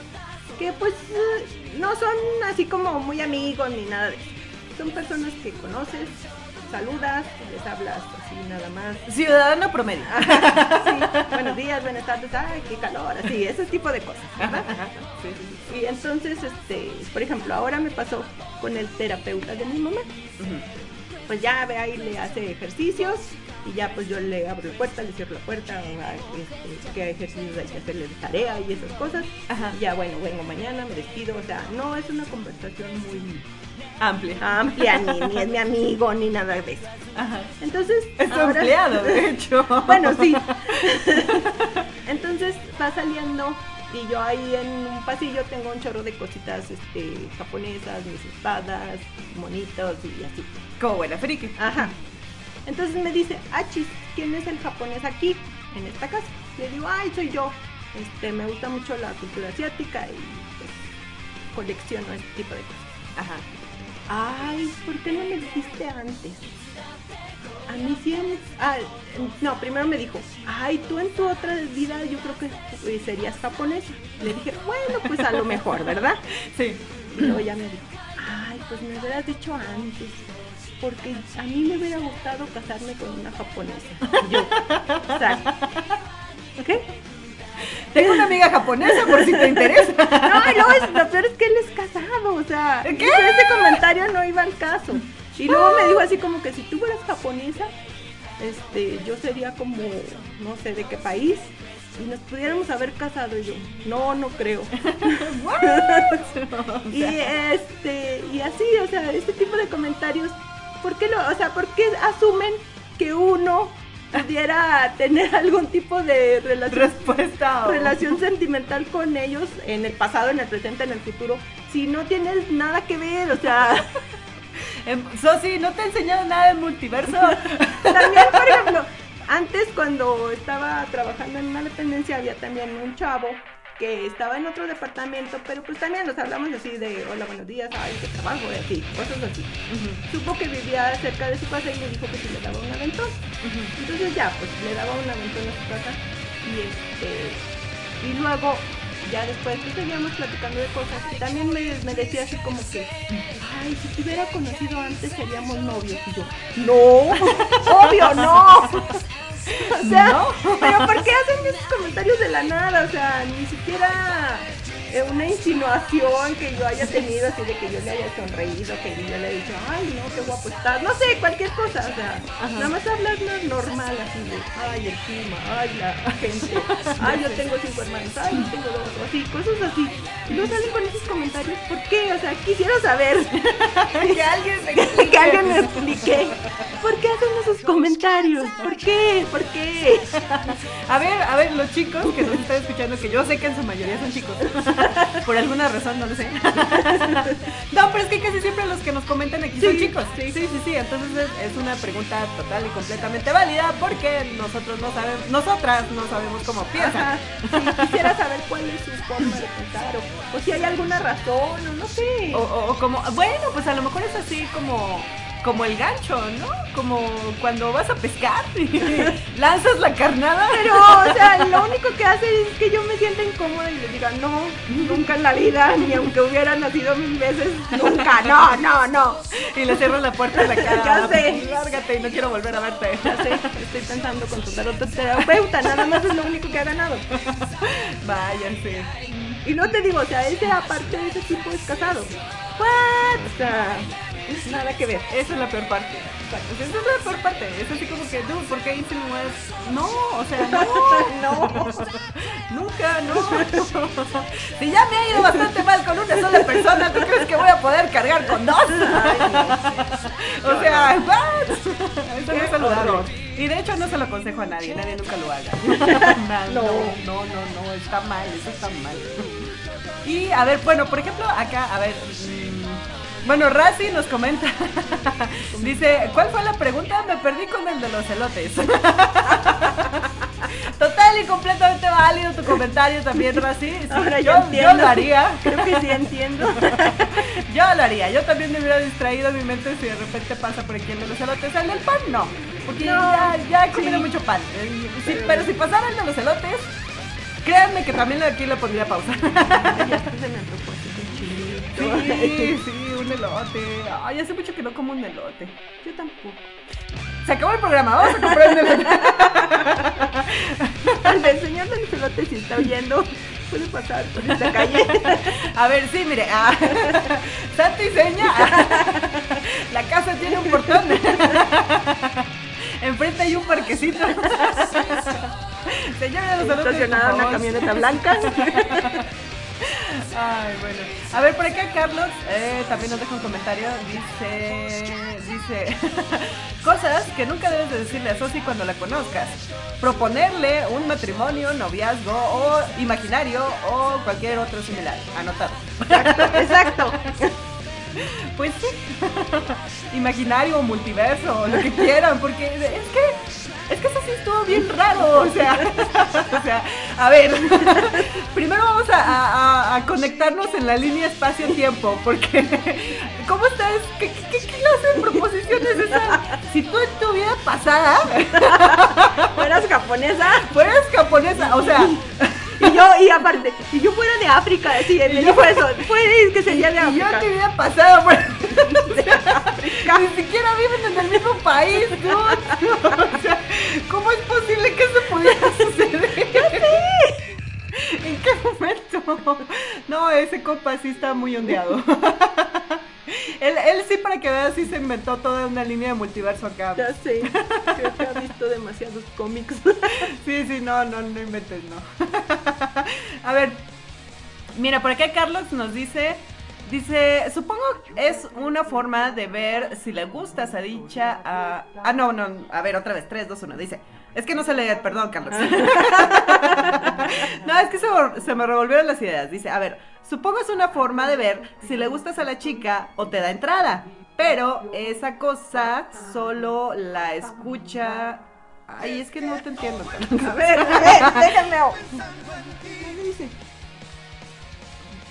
que pues eh, no son así como muy amigos ni nada de eso. Son personas que conoces, saludas, les hablas así nada más. Ciudadano promedio. Sí, buenos días, buenas tardes, ay, qué calor, así, ese tipo de cosas, ¿verdad? Sí, sí. Y entonces, este, por ejemplo, ahora me pasó con el terapeuta de mi mamá. Pues ya ve ahí le hace ejercicios y ya pues yo le abro la puerta, le cierro la puerta, ah, este, qué ejercicios hay que hacerle de tarea y esas cosas. Ajá. Y ya bueno, vengo mañana, me despido, o sea, no es una conversación muy Amplia. amplia, ni, ni es mi amigo, ni nada de eso. Ajá. Entonces, Es ahora- empleado, de hecho. bueno, sí. Entonces va saliendo y yo ahí en un pasillo tengo un chorro de cositas este, japonesas, mis espadas, monitos y así. Como buena friki. Ajá. Entonces me dice, Achis, ¿quién es el japonés aquí, en esta casa? Le digo, ay, soy yo. Este, me gusta mucho la cultura asiática y pues, colecciono este tipo de cosas. Ajá. Ay, ¿por qué no me dijiste antes? A mí sí, ah, no, primero me dijo, ay, tú en tu otra vida yo creo que eh, serías japonesa. Le dije, bueno, pues a lo mejor, ¿verdad? Sí. Y luego ya me dijo, ay, pues me hubieras dicho antes, porque a mí me hubiera gustado casarme con una japonesa. Y yo, o sea, ¿qué? Tengo una amiga japonesa por si te interesa. No, y luego es, lo peor es que él es casado, o sea, ¿Qué? ese comentario no iba al caso. Y luego me dijo así como que si tú fueras japonesa, este, yo sería como, no sé de qué país, y nos pudiéramos haber casado. Y yo, no, no creo. y este, y así, o sea, este tipo de comentarios, ¿por qué lo, o sea, por qué asumen que uno pudiera tener algún tipo de relación Respuesta. o- relación sentimental con ellos en el pasado, en el presente, en el futuro, si no tienes nada que ver, o sea, Em, Sosi, ¿no te he enseñado nada del multiverso? también, por ejemplo, antes cuando estaba trabajando en una dependencia había también un chavo que estaba en otro departamento, pero pues también nos hablamos así de, hola, buenos días, ay, qué trabajo, y así, cosas así. Supo que vivía cerca de su casa y me dijo que si le daba un aventón. Entonces ya, pues le daba un aventón a su casa y este y luego ya después pues seguíamos platicando de cosas y también me, me decía así como que ay si te hubiera conocido antes seríamos novios y yo no. Obvio no o sea pero por qué hacen esos comentarios de la nada o sea ni siquiera una insinuación que yo haya tenido así de que yo le haya sonreído que yo le haya dicho ay no qué guapo estás no sé cualquier cosa o sea nada más hablar no- normal así de ay el clima ay la gente ay yo tengo cinco hermanos ay yo tengo dos así cosas así y luego salen con esos comentarios ¿por qué? o sea quisiera saber que alguien me que alguien me explique. ¿por qué hacen esos comentarios? ¿por qué? ¿por qué? A ver, a ver, los chicos que nos están escuchando, que yo sé que en su mayoría son chicos, por alguna razón, no lo sé. No, pero es que casi siempre los que nos comentan aquí son chicos. Sí, sí, sí, sí. Entonces es, una pregunta total y completamente válida porque nosotros no sabemos, nosotras no sabemos cómo piensan. Sí, quisiera saber cuál es su forma de pensar o, o si hay alguna razón o no sé O, o- o como, bueno, pues a lo mejor es así como, como el gancho, ¿no? Como cuando vas a pescar y lanzas la carnada. Pero, o sea, lo único que hace es que yo me sienta incómoda y le diga, no, nunca en la vida, ni aunque hubiera nacido mil veces, nunca, no, no, no. Y le cierras la puerta en la cara. Ya sé. Lárgate y no quiero volver a verte. Ya sé, estoy pensando contratar otro terapeuta, nada más es lo único que ha ganado. Vaya, sí. Y no te digo, o sea, ese aparte de ese tipo es casado. ¿What? O sea, nada que ver. Esa es la peor parte. Esa es la peor parte. Es así como que, dude, ¿por qué insinúas? No, o sea, no. No. Nunca, no. Si ya me ha ido bastante mal con una sola persona, ¿tú crees que voy a poder cargar con dos? O sea, what? Eso no es saludable. Y de hecho no se lo aconsejo a nadie, nadie nunca lo haga. No, no, no, no, no, está mal, eso está mal. Y a ver, bueno, por ejemplo, acá, a ver. Bueno, Razi nos comenta. Dice, ¿cuál fue la pregunta? Me perdí con el de los elotes. Total y completamente válido tu comentario también, Razi. Sí, Ahora yo, ya entiendo. yo lo haría. Creo que sí entiendo. Yo lo haría. Yo también me hubiera distraído mi mente si de repente pasa por aquí el de los elotes. El del pan, no. Porque No, ya, ya he comido sí. mucho pan. Eh, sí, Pero- pero si pasara el de los elotes, créanme que también aquí le pondría pausa. ya se me Sí, sí, un elote. Ay, hace mucho que no como un elote. Yo tampoco. Se acabó el programa, vamos a comprar un elote. Del señor del celote si está oyendo, puede pasar por esta calle. A ver, sí, mire. ah, santo y seña. La casa tiene un portón. Enfrente hay un parquecito. Señora de los Estacionada por una favor. camioneta blanca. Ay, bueno. A ver, por acá Carlos eh, también nos deja un comentario. Dice, dice, cosas que nunca debes de decirle a Sosi cuando la conozcas. Proponerle un matrimonio, noviazgo o imaginario o cualquier otro similar. Anotado. Exacto, exacto. Pues sí. Imaginario o multiverso o lo que quieran, porque es que es que eso sí estuvo bien raro, o sea, o sea, a ver, primero vamos a, a- a conectarnos en la línea espacio-tiempo, porque ¿cómo estás? ¿Qué, qué, qué clase de proposición es esa? Si tú en tu vida pasada Fueras japonesa. fueras japonesa, o sea, Y yo, y aparte, si yo fuera de África, sí, me dijo eso. Fue que sería de y yo África. mi vida pasada, bueno, ni siquiera viven en el mismo país, dude. O sea, ¿cómo es posible que eso pudiera suceder? ¿En qué momento? No, ese compa sí está muy ondeado. Él, él sí, para que veas, sí se inventó toda una línea de multiverso acá. Ya sé, creo que ha visto demasiados cómics. Sí, sí, no, no, no inventes, no. A ver, mira, por acá Carlos nos dice, dice, supongo es una forma de ver si le gustas a dicha, a... Ah, no, no, a ver, otra vez, 3, 2, 1, dice, es que no se lee, perdón, Carlos. no, es que se, se me revolvieron las ideas. Dice, a ver, supongo es una forma de ver si le gustas a la chica o te da entrada. Pero esa cosa solo la escucha. Ay, es que no te entiendo. A ver, a ver, déjenme.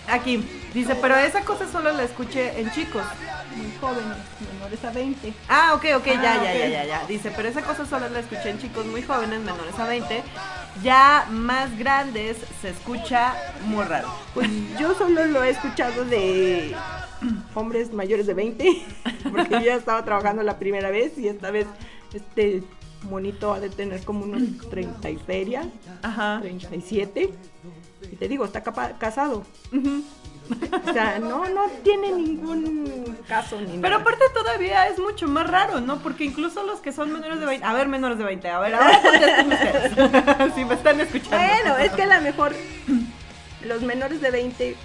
Aquí, dice, pero esa cosa solo la escuché en chicos. Muy jóvenes, menores a 20. Ah, ok, ok, ya, Ah, ya, ya, ya, ya. Dice, pero esa cosa solo la escuché en chicos muy jóvenes, menores a 20. Ya más grandes se escucha muy raro. Pues yo solo lo he escuchado de hombres mayores de 20, porque yo ya estaba trabajando la primera vez y esta vez este monito ha de tener como unos 30 y feria, Ajá. 37. Y te digo, está capa- casado. Ujú. O sea, no, no tiene ningún caso ni Pero nada. aparte todavía es mucho más raro, ¿no? Porque incluso los que son menores de 20, a ver, menores de 20, a ver, ahora ustedes, si me están escuchando. Bueno, es que a lo mejor los menores de 20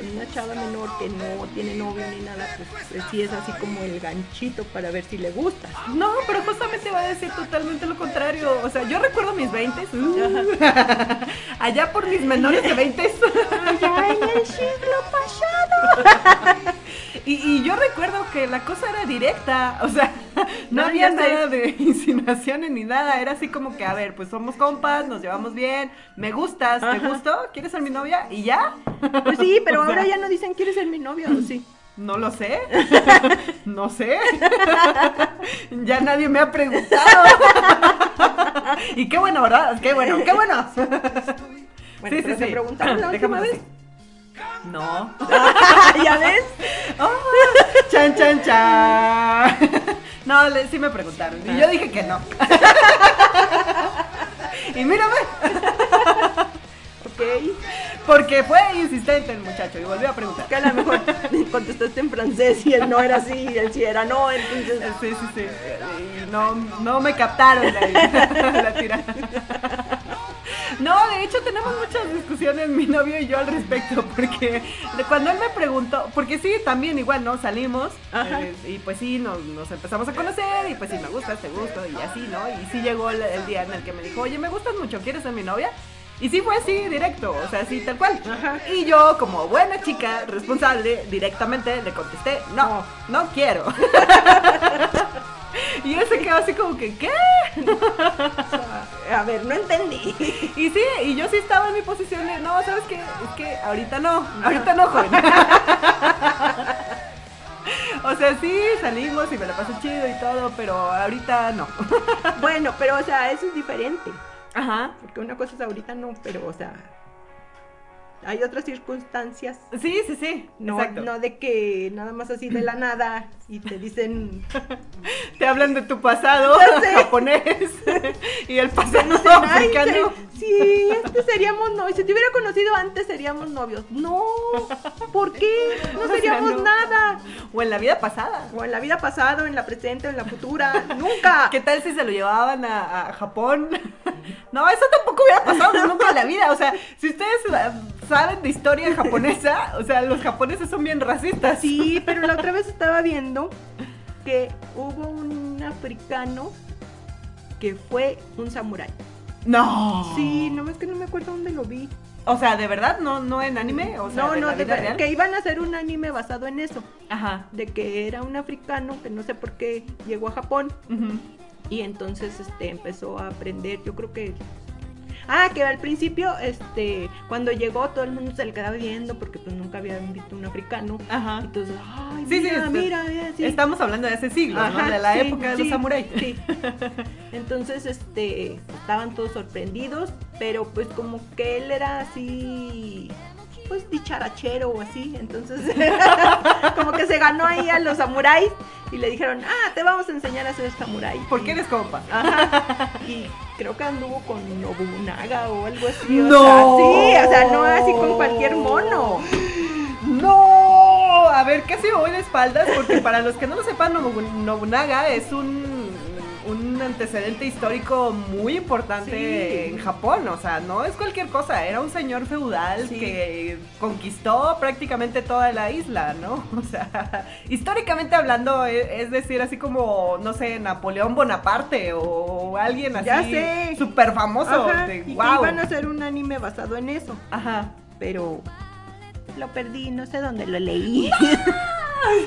con una chava menor que no tiene novio ni nada, pues, pues sí es así como el ganchito para ver si le gusta. No, pero justamente va a decir totalmente lo contrario. O sea, yo recuerdo mis 20, allá por mis menores de 20. Allá en el siglo pasado. Y, y yo recuerdo que la cosa era directa, o sea, no, No, había nada de insinuaciones ni nada, era así como que, a ver, pues somos compas, nos llevamos bien, me gustas, ¿te Ajá. gustó? ¿Quieres ser mi novia? Y ya. Pues sí, pero O sea, ahora ya no dicen quieres ser mi novio, ¿o sí? No lo sé, no sé, ya nadie me ha preguntado. Y qué bueno, ¿verdad? Qué bueno, qué bueno. Bueno, Sí, pero sí, te sí. preguntaron la última vez. así. No. ¿Ya ves? Oh, chan, chan, chan. No, le- sí me preguntaron. Y yo dije que no. Y mírame, Ok. porque fue insistente el muchacho y volvió a preguntar. Que a lo mejor contestaste en francés y él no era así y él sí era no, entonces... Sí, sí, sí. Y no, no me captaron la, la tirada. No, de hecho tenemos muchas discusiones mi novio y yo al respecto, porque cuando él me preguntó, porque sí, también igual, ¿no? Salimos eh, y pues sí, nos, nos empezamos a conocer y pues sí, me gustas, te gusto y así, ¿no? Y sí llegó el, el día en el que me dijo, oye, me gustas mucho, ¿quieres ser mi novia? Y sí fue así, directo, o sea, así, tal cual. Ajá. Y yo, como buena chica responsable, directamente le contesté, no, no quiero. Y él se quedó así como que, ¿qué? A ver, no entendí. Y sí, y yo sí estaba en mi posición de, no, ¿sabes qué? Es que ahorita no, ahorita no, joven. O sea, sí, salimos y me la pasé chido y todo, pero ahorita no. Bueno, pero o sea, eso es diferente. Ajá. Porque una cosa es ahorita no, pero o sea, hay otras circunstancias. Sí, sí, sí. No, exacto. no de que nada más así de la nada y te dicen, Te hablan de tu pasado japonés y el pasado dicen, "Ay, africano. se, sí, este seríamos novios. Si te hubiera conocido antes, seríamos novios. No, ¿por qué? No O sea, seríamos no. nada. O en la vida pasada. O en la vida pasada, o en la presente, o en la futura. Nunca. ¿Qué tal si se lo llevaban a, a Japón? No, eso tampoco hubiera pasado nunca en la vida. O sea, si ustedes saben de historia japonesa, o sea, los japoneses son bien racistas. Sí, pero la otra vez estaba viendo que hubo un africano que fue un samurái. No. Sí, no es que no me acuerdo dónde lo vi. O sea, ¿de verdad? ¿No, no en anime? O sea, no, ¿de no, la de vida real? que iban a hacer un anime basado en eso. Ajá. De que era un africano que no sé por qué llegó a Japón y entonces este empezó a aprender, yo creo que Ah, que al principio, este, cuando llegó todo el mundo se le quedaba viendo porque pues nunca habían visto un africano. Ajá. Entonces, ay, Sí, sí, mira, mira, mira, sí. Estamos hablando de ese siglo, De la época de los samuráis. Sí. Entonces, este, estaban todos sorprendidos, pero pues como que él era así, pues dicharachero o así, entonces como que se ganó ahí a los samuráis y le dijeron, ah, te vamos a enseñar a ser samurái. Porque eres compa. Ajá. Y creo que anduvo con Nobunaga o algo así. o ¡No! sea, sí, o sea, no así con cualquier mono. ¡No! A ver, casi me voy de espaldas porque para los que no lo sepan, Nobu- Nobunaga es un, un antecedente histórico muy importante Sí. en Japón. O sea, no es cualquier cosa. Era un señor feudal Sí. que conquistó prácticamente toda la isla, ¿no? O sea, históricamente hablando, e- es decir, así como, no sé, Napoleón Bonaparte o alguien así Ya sé. súper famoso. Ajá, que wow. iban a hacer un anime basado en eso. Ajá. pero lo perdí, no sé dónde lo leí.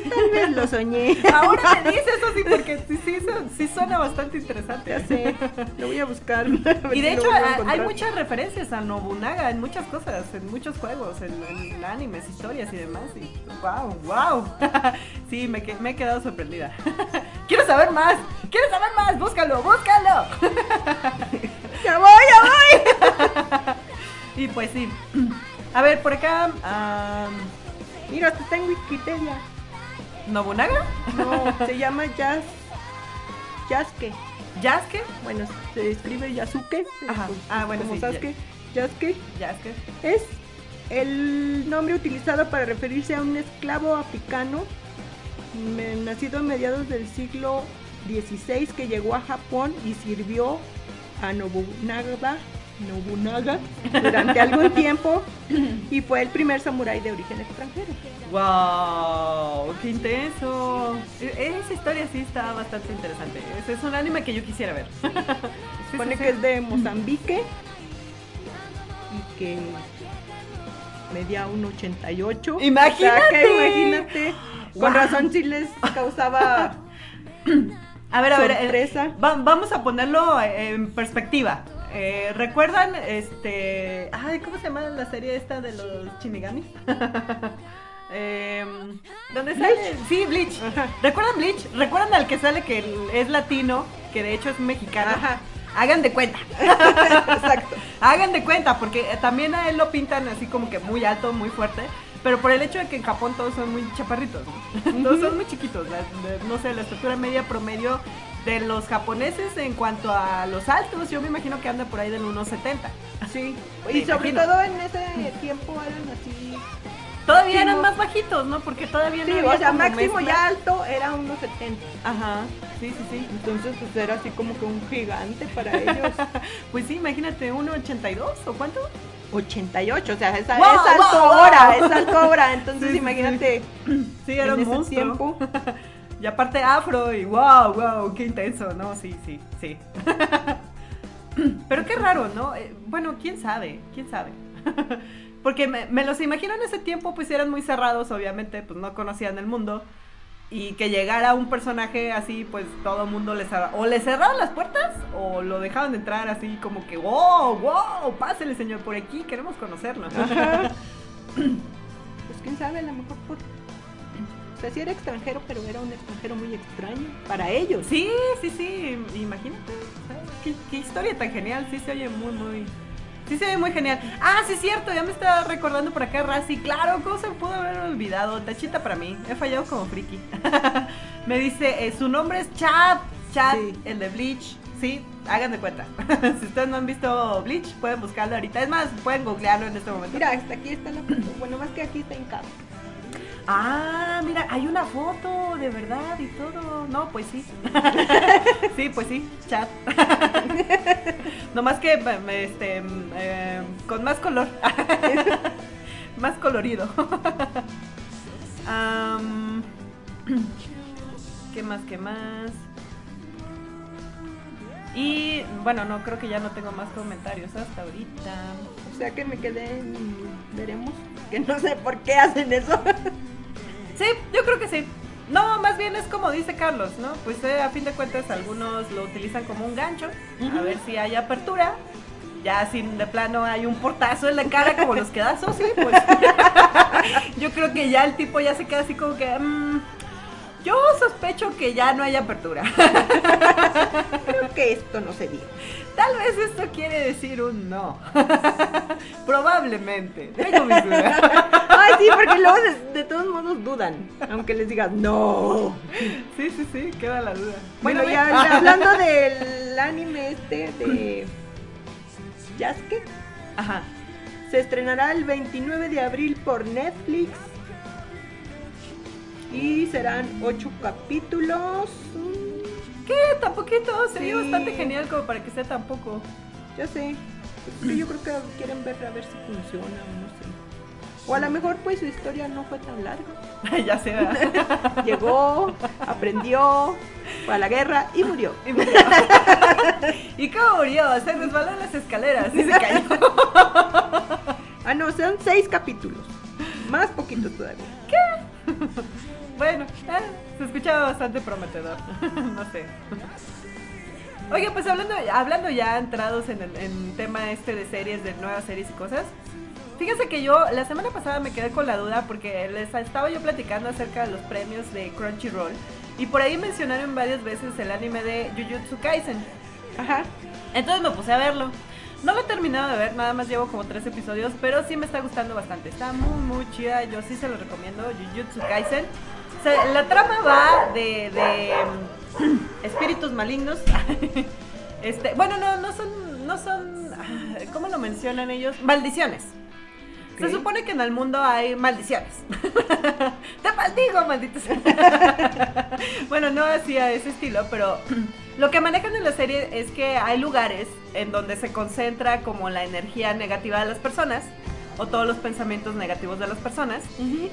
Tal vez lo soñé. Ahora me dices eso sí, porque sí, sí, su- sí suena bastante interesante. Ya sé, lo voy a buscar. a Y de hecho a hay- muchas referencias a Nobunaga en muchas cosas, en muchos juegos, en, en animes, historias y demás. Y wow, wow. Sí, me, he quedado sorprendida. Quiero saber más, quiero saber más, búscalo, búscalo. ¡Ya voy, ya voy! Y pues sí. A ver, por acá, am, Mira, está en Wikipedia. Nobunaga, No, se llama Yas... Yasuke. Yasuke, Bueno, se escribe Yasuke. Ajá. pues, Ah, bueno, como sí, Sasuke. Yasuke Yasuke. es el nombre utilizado para referirse a un esclavo africano nacido a mediados del siglo XVI que llegó a Japón y sirvió a Nobunaga, Nobunaga durante algún tiempo y fue el primer samurái de origen extranjero. ¡Wow! ¡Qué intenso! Esa historia sí está bastante interesante. Ese es un anime que yo quisiera ver. Se supone que es de Mozambique y que medía un 88. O sea, ¡Imagínate! que imagínate. Con razón sí les causaba A ver, a ver, sorpresa. va- vamos a ponerlo en perspectiva. Eh, ¿Recuerdan este. Ay, ¿cómo se llama la serie esta de los Shinigami? Em, ¿Dónde sale? Sí, Bleach. Ajá. ¿Recuerdan Bleach? ¿Recuerdan al que sale que es latino, que de hecho es mexicano? Ajá. Hagan de cuenta. Exacto. Hagan de cuenta, porque eh, también a él lo pintan así como que muy alto, muy fuerte. Pero por el hecho de que en Japón todos son muy chaparritos, ¿no? todos son muy chiquitos. la- la- no sé, la estatura media promedio de los japoneses en cuanto a los altos, yo me imagino que anda por ahí del 1.70. Sí. Me Y sobre imagino. todo en ese tiempo eran así. Todavía eran más bajitos, ¿no? Porque todavía Sí, no había o sea, como máximo ya alto era unos 70. Ajá, sí, sí, sí. Entonces, pues era así como que un gigante para ellos. Pues sí, imagínate, 1.82 o cuánto? 88, o sea, es, Wow, es alto wow, ahora, wow. es alto ahora. Entonces, Sí, sí, imagínate Sí, era en un ese monstruo. tiempo. Y aparte afro y wow, wow, qué intenso, ¿no? Sí, sí, sí. Pero qué raro, ¿no? Eh, bueno, quién sabe, quién sabe. Porque me, me los imagino en ese tiempo, pues eran muy cerrados, obviamente, pues no conocían el mundo. Y que llegara un personaje así, pues todo el mundo les cerraba. O le cerraban las puertas o lo dejaban entrar así como que, wow, wow, pásele señor por aquí, queremos conocerlo. Pues quién sabe, a lo mejor por. Sea, sí era extranjero, pero era un extranjero muy extraño para ellos. Sí, sí, sí, imagínate. ¿Qué, qué historia tan genial, sí se oye muy, muy... Sí se oye muy genial. Ah, sí es cierto, ya me está recordando por acá Razi. Claro, ¿cómo se pudo haber olvidado? Tachita para mí, he fallado como friki. me dice, eh, su nombre es Chad, Chad, Sí. el de Bleach. Sí, hagan de cuenta. si ustedes no han visto Bleach, pueden buscarlo ahorita. Es más, pueden googlearlo en este momento. Mira, hasta aquí está la foto. Bueno, más que aquí está en casa. Ah, mira, hay una foto de verdad y todo. No, pues sí. sí, pues sí, chat. no más que este, eh, con más color. más colorido. ¿Qué más? ¿Qué más? Y bueno, no, creo que ya no tengo más comentarios hasta ahorita. O sea que me quedé en veremos. Que no sé por qué hacen eso. Sí, yo creo que sí. No, más bien es como dice Carlos, ¿no? Pues eh, a fin de cuentas algunos lo utilizan como un gancho, a ver si hay apertura. Ya sin de plano hay un portazo en la cara como los que da Susi, pues yo creo que ya el tipo ya se queda así como que mm, yo sospecho que ya no hay apertura. Creo que esto no se dio. Tal vez esto quiere decir un no. Probablemente. Tengo mis dudas. Ay, sí, porque luego de, de todos modos dudan. Aunque les digas no. Sí, sí, sí, queda la duda. Bueno, ya hablando del anime este de Yasuke, Ajá. se estrenará el 29 de abril por Netflix. Y serán ocho capítulos. ¿Qué? ¿Tan poquito? Sería Sí. bastante genial como para que sea tan poco. Ya sé. Yo creo que quieren ver a ver si funciona o no sé. O a lo mejor pues su historia no fue tan larga. ya. ¿verdad? Llegó, aprendió, fue a la guerra y murió. Y murió. ¿Y cómo murió? Se resbaló en las escaleras y se cayó. Ah, no, son seis capítulos. Más poquitos todavía. Bueno, eh, se escuchaba bastante prometedor. no sé. Oye, pues hablando, hablando ya entrados en el en tema este de series, de nuevas series y cosas. Fíjense que yo la semana pasada me quedé con la duda porque les estaba yo platicando acerca de los premios de Crunchyroll y por ahí mencionaron varias veces el anime de Jujutsu Kaisen. Ajá. Entonces me puse a verlo. No lo he terminado de ver, nada más llevo como tres episodios, pero sí me está gustando bastante. Está muy, muy chida, yo sí se lo recomiendo, Jujutsu Kaisen. O sea, la trama va de, de mm, espíritus malignos. este, bueno, no, no son, no son, ah, ¿cómo lo mencionan ellos? Maldiciones. Se supone que en el mundo hay maldiciones. Te maldigo, maldito sea. bueno, no así a ese estilo, pero lo que manejan en la serie es que hay lugares en donde se concentra como la energía negativa de las personas o todos los pensamientos negativos de las personas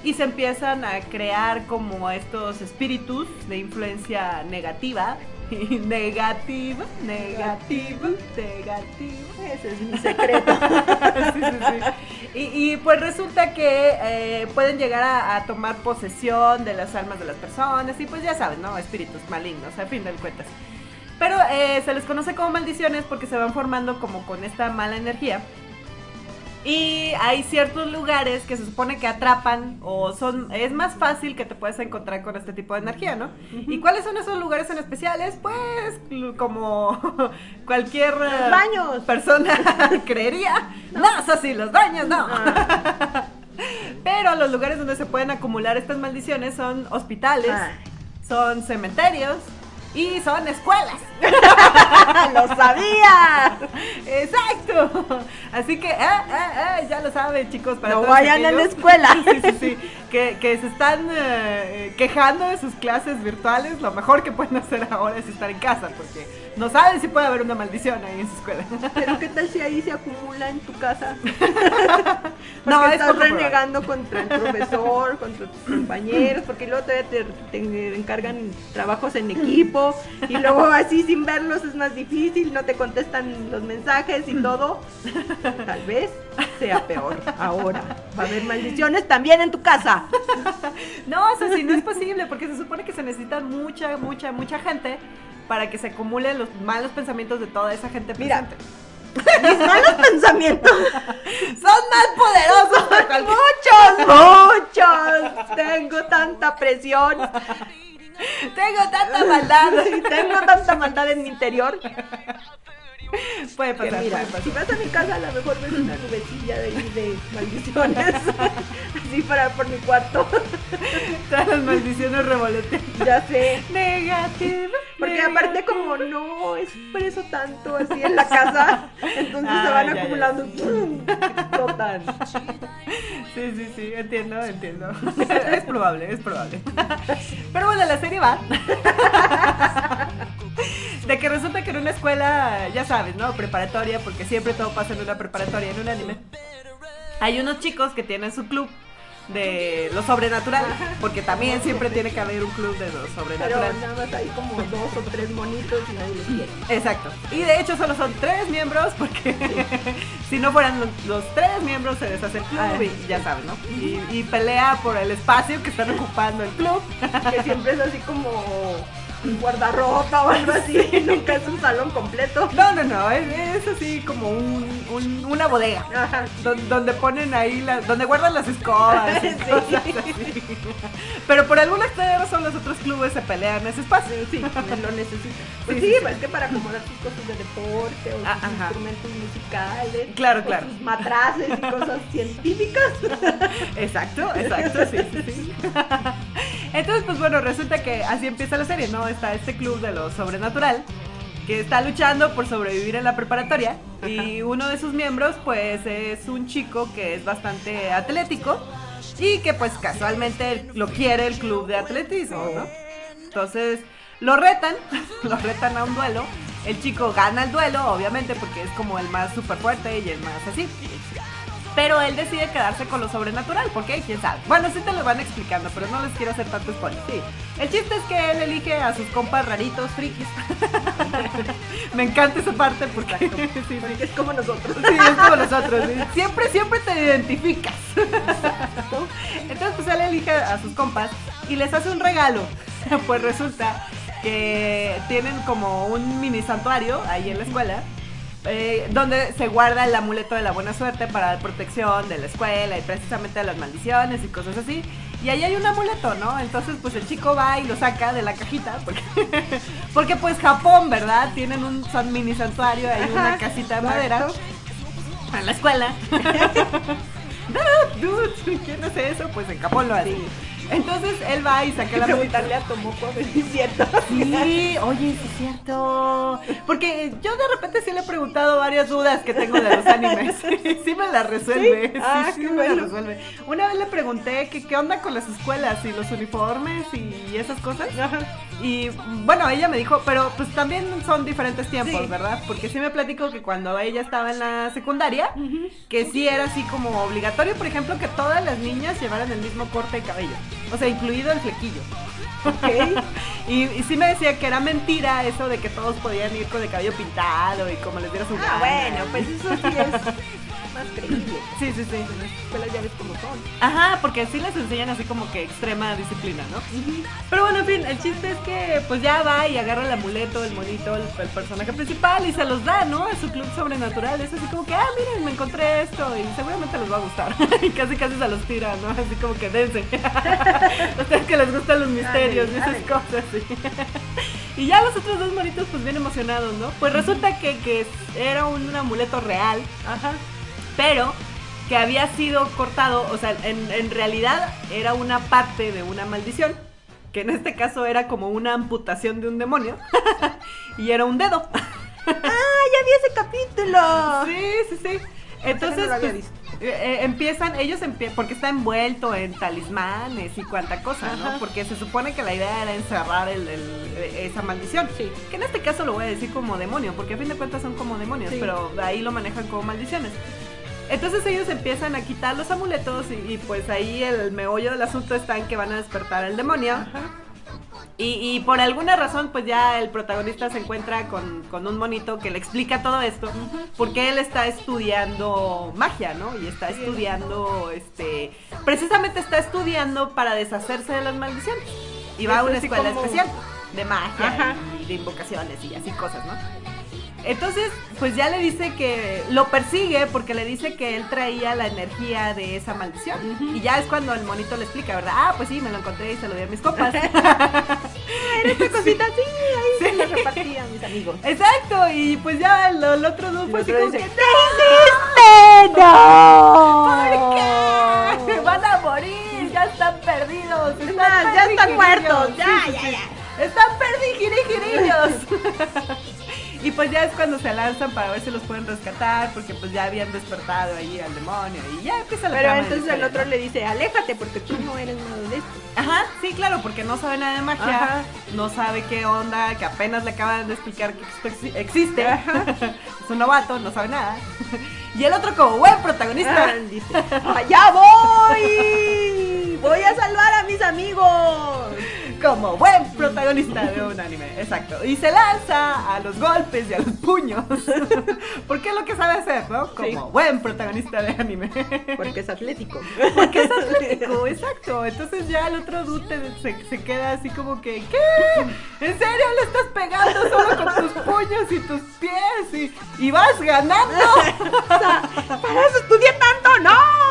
y se empiezan a crear como estos espíritus de influencia negativa. Negativa, negativa, negativa. Ese es mi secreto. Sí, sí, sí. Y, y, pues resulta que eh, pueden llegar a, a tomar posesión de las almas de las personas y pues ya saben, ¿no? Espíritus malignos, a fin de cuentas. Pero eh, se les conoce como maldiciones porque se van formando como con esta mala energía. Y hay ciertos lugares que se supone que atrapan o son es más fácil que te puedas encontrar con este tipo de energía, ¿no? ¿Y cuáles son esos lugares en especiales? Pues como cualquier eh, baños. persona creería. No, eso sí, los baños no. Ah. Pero los lugares donde se pueden acumular estas maldiciones son hospitales, Ah. son cementerios y son escuelas. ¡Lo sabía! Exacto. Así que, eh, eh, eh, ya lo saben, chicos. Para No vayan a la escuela. Sí, sí, sí. Que, que se están eh, quejando de sus clases virtuales. Lo mejor que pueden hacer ahora es estar en casa, porque no saben si puede haber una maldición ahí en su escuela. Pero ¿qué tal si ahí se acumula en tu casa? No, es estás renegando contra el profesor, contra tus compañeros, porque luego todavía te, te encargan trabajos en equipo y luego así sin verlos es más difícil, no te contestan los mensajes y todo. Tal vez sea peor ahora. Va a haber maldiciones también en tu casa. No, o sea, si no es posible, porque se supone que se necesita mucha, mucha, mucha gente para que se acumulen los malos pensamientos de toda esa gente Mira. presente. Mis malos pensamientos. Son más poderosos que Muchos, muchos. Tengo tanta presión. Tengo tanta maldad. Tengo tanta maldad en mi interior Puede pasar, mira, puede pasar. si vas a mi casa, a lo mejor ves una nubecilla de, de maldiciones. Así para por mi cuarto. Todas las maldiciones revoloteando. Ya sé. Negativa. Porque aparte como no expreso tanto así en la casa, entonces Ah, se van ya, ya. acumulando. ¡pum! Explotan. Sí, sí, sí, entiendo, entiendo. es probable, es probable. Pero bueno, la serie va. De que resulta que en una escuela, ya sabes, ¿no? Preparatoria, porque siempre todo pasa en una preparatoria, en un anime. Hay unos chicos que tienen su club de lo sobrenatural, porque también siempre tiene que haber un club de lo Pero sobrenatural. nada más hay como dos o tres monitos y nadie los quiere. Exacto. Y de hecho solo son tres miembros porque si no fueran los, los tres miembros se deshace el club Ah, y ya saben, ¿no? Y, y pelea por el espacio que están ocupando el club. Que siempre es así como un guardarropa o algo así. Nunca es un salón completo. No, no, no, es, es así como un, un- una bodega. Ajá. don- Donde ponen ahí, las, donde guardan las escobas y Sí. cosas así. Pero por alguna extraña razón los otros clubes se pelean ese espacio. Sí, lo necesitan. Pues Sí, es que para acomodar sus cosas de deporte o sus Ah, ajá. instrumentos musicales. Claro, o claro. Sus matraces y cosas científicas. Exacto, exacto, sí, sí, sí. Entonces, pues bueno, resulta que así empieza la serie, ¿no? Está este club de lo sobrenatural que está luchando por sobrevivir en la preparatoria y uno de sus miembros pues es un chico que es bastante atlético y que pues casualmente lo quiere el club de atletismo, ¿no? Entonces lo retan, lo retan a un duelo. El chico gana el duelo, obviamente, porque es como el más súper fuerte y el más así. Pero él decide quedarse con lo sobrenatural, ¿por qué? ¿Quién sabe? Bueno, sí te lo van explicando, pero no les quiero hacer tanto spoiler. Sí. El chiste es que él elige a sus compas raritos, frikis. Me encanta esa parte porque sí, sí. Porque es como nosotros. Sí, es como nosotros. ¿sí? Siempre, siempre te identificas. Entonces, pues él elige a sus compas y les hace un regalo. Pues resulta que tienen como un mini santuario ahí en la escuela. Eh, donde se guarda el amuleto de la buena suerte para dar protección de la escuela y precisamente de las maldiciones y cosas así. Y ahí hay un amuleto, ¿no? Entonces pues el chico va y lo saca de la cajita porque, porque pues Japón, ¿verdad? Tienen un mini santuario, hay una casita de madera en la escuela. no, dude, ¿quién hace eso? Pues en Japón lo hace. Entonces él va y saca la preguntarle a Tomoko a ver si es cierto. Sí, oye, sí es cierto. Porque yo de repente sí le he preguntado varias dudas que tengo de los animes. Sí me las resuelve. ¿Sí? Ah, sí qué me las bueno. resuelve. Una vez le pregunté que qué onda con las escuelas y los uniformes y esas cosas. Y bueno, ella me dijo, pero pues también son diferentes tiempos, Sí. ¿verdad? Porque sí me platico que cuando ella estaba en la secundaria, que sí era así como obligatorio, por ejemplo, que todas las niñas llevaran el mismo corte de cabello. O sea, incluido el flequillo. Ok. Y, y sí me decía que era mentira eso de que todos podían ir con el cabello pintado y como les diera su Ah, gana. bueno, pues eso sí es más creíble. Sí, sí, sí. En las escuelas ya ves cómo son. Ajá, porque sí les enseñan así como que extrema disciplina, ¿no? Pero bueno, en fin, el chiste es que pues ya va y agarra el amuleto, el monito, el, el personaje principal y se los da, ¿no? A su club sobrenatural. Es así como que, ah, miren, me encontré esto y seguramente les va a gustar. y casi casi se los tira, ¿no? Así como que dense. Ustedes que les gustan los misterios y esas cosas, sí. Y ya los otros dos monitos pues bien emocionados, ¿no? Pues resulta que, que era un amuleto real, Ajá. Pero que había sido cortado, o sea, en, en realidad era una parte de una maldición, que en este caso era como una amputación de un demonio, y era un dedo. ¡Ah, ya vi ese capítulo! Sí, sí, sí. Entonces, no pues, eh, eh, empiezan, ellos empie- porque está envuelto en talismanes y cuanta cosa, ¿no? Porque se supone que la idea era encerrar el- el- esa maldición. Sí. Que en este caso lo voy a decir como demonio, porque a fin de cuentas son como demonios, Sí. pero ahí lo manejan como maldiciones. Entonces ellos empiezan a quitar los amuletos y, y, pues ahí el meollo del asunto está en que van a despertar al demonio. Ajá. Y, y por alguna razón, pues ya el protagonista se encuentra con, con un monito que le explica todo esto, porque él está estudiando magia, ¿no? Y está estudiando, este, precisamente está estudiando para deshacerse de las maldiciones. Y va a una escuela como- especial de magia Ajá. y de invocaciones y así cosas, ¿no? Entonces, pues ya le dice que lo persigue porque le dice que él traía la energía de esa maldición. Y ya es cuando el monito le explica, ¿verdad? Ah, pues sí, me lo encontré y se lo di a mis copas. Era esta cosita así, ahí se lo repartí a mis amigos. Exacto, y pues ya el, el otro dude fue así como dice, que, ¡No! ¿Por qué? Van a morir, ya están perdidos. Ya están muertos, ya, ya, ya. Están perdijirillos. Y pues ya es cuando se lanzan para ver si los pueden rescatar, porque pues ya habían despertado ahí al demonio y ya empieza la Pero entonces el otro le dice, aléjate porque tú no eres nada de esto. Ajá, sí, claro, porque no sabe nada de magia, Ajá. no sabe qué onda, que apenas le acaban de explicar que esto exi- existe. Ajá. es un novato, no sabe nada. y el otro como buen protagonista. Ah, dice, ¡allá voy! ¡Voy a salvar a mis amigos! Como buen protagonista de un anime, exacto. Y se lanza a los golpes y a los puños. Porque es lo que sabe hacer, ¿no? Como Sí. buen protagonista de anime. Porque es atlético. Porque es atlético, exacto. Entonces ya el otro dude se queda así como que, ¿qué? ¿En serio le estás pegando solo con tus puños y tus pies? Y, y vas ganando. ¡Para eso estudié tanto! ¡No!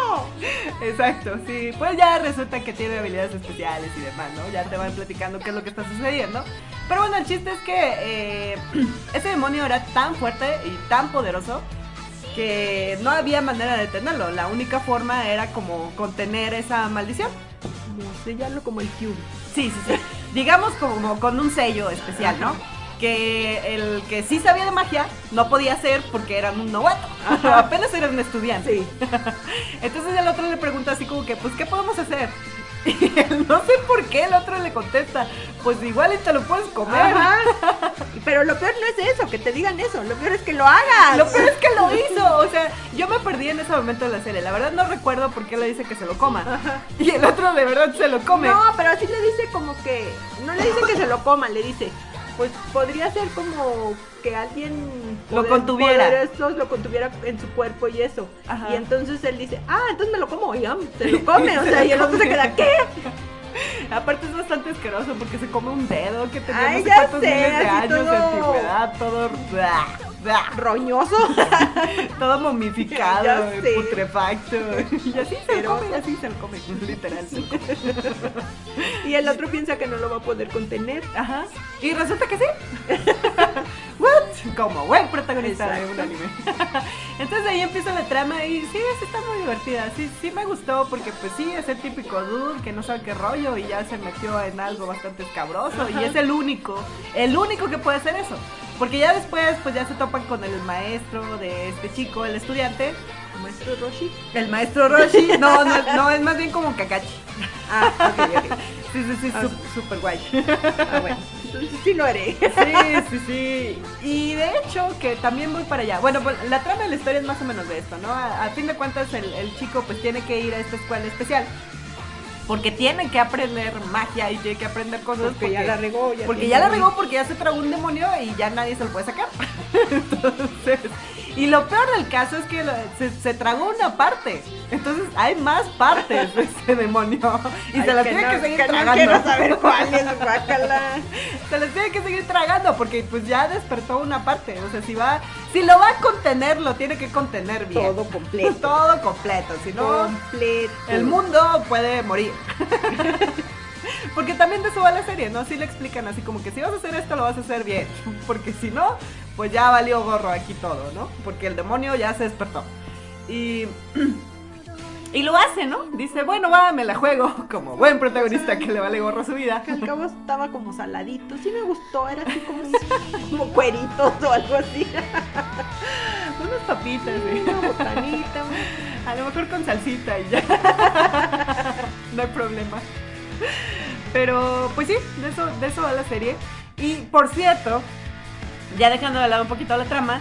Exacto, sí. Pues ya resulta que tiene habilidades especiales y demás, ¿no? Ya te van platicando qué es lo que está sucediendo. Pero bueno, el chiste es que eh, ese demonio era tan fuerte y tan poderoso que no había manera de detenerlo. La única forma era como contener esa maldición. Como sellarlo como el Cube. Sí, sí, sí. Digamos como con un sello especial, ¿no? Que el que sí sabía de magia no podía hacer porque era un novato. Apenas era un estudiante. Sí. Entonces el otro le pregunta así como que, pues, ¿qué podemos hacer? Y él no sé por qué el otro le contesta, pues igual te lo puedes comer. Ajá. Pero lo peor no es eso, que te digan eso. Lo peor es que lo hagas. Lo peor es que lo hizo, o sea, yo me perdí en ese momento de la serie. La verdad no recuerdo por qué le dice que se lo coma. Ajá. Y el otro de verdad se lo come. No, pero sí le dice como que. No le dice que se lo coma, le dice. Pues podría ser como que alguien Lo poder- contuviera. poderosos lo contuviera en su cuerpo y eso. Ajá. Y entonces él dice, ah, entonces me lo como, y se lo come, o sea, y el otro se queda, ¿qué? Aparte es bastante asqueroso porque se come un dedo que tenía Ay, no sé ya cuántos sé, miles de así años de antigüedad, todo, Roñoso. todo momificado, Ya putrefacto. Y así se lo come, y así se lo come, literal. se lo come. y el otro piensa que no lo va a poder contener. Ajá. Y resulta que sí. What? Como buen protagonista de un anime. Entonces ahí empieza la trama y sí, sí está muy divertida. Sí, sí me gustó porque pues sí, es el típico dude que no sabe qué rollo y ya se metió en algo bastante escabroso y es el único, el único que puede hacer eso. Porque ya después pues ya se topan con el maestro de este chico, el estudiante, Maestro Roshi. el maestro Roshi. No, no, no es más bien como Kakashi. Ah, ok, ok. Sí, sí, sí, Ah. súper guay. Ah, bueno. Entonces sí lo haré. Sí, sí, sí. Y de hecho que también voy para allá. Bueno, pues la trama de la historia es más o menos de esto, ¿no? A, a fin de cuentas el, el chico pues tiene que ir a esta escuela especial. Porque tiene que aprender magia y tiene que aprender cosas. Porque ya la regó. Ya Porque ya la regó porque ya se tragó un demonio y ya nadie se lo puede sacar. Entonces, y lo peor del caso es que se, se tragó una parte. Entonces hay más partes de ese demonio. Y Ay, se las tiene no- que seguir que no tragando. quiero saber cuál es, guácala. Se las tiene que seguir tragando porque pues ya despertó una parte. O sea, si va, si lo va a contener, lo tiene que contener bien. Todo completo. Todo completo. Si no, completo. el mundo puede morir. Porque también de eso va la serie, ¿no? Así le explican así como que si vas a hacer esto lo vas a hacer bien. Porque si no, pues ya valió gorro aquí todo, ¿no? Porque el demonio ya se despertó. Y... Y lo hace, ¿no? Dice, bueno, va, me la juego. Como buen protagonista que le vale gorro a su vida. Que al cabo estaba como saladito. Sí me gustó. Era así como, como cueritos o algo así. Unas papitas, sí. Una botanita. A lo mejor con salsita y ya. no hay problema. Pero, pues sí, de eso, de eso va la serie. Y por cierto, ya dejando de lado un poquito la trama,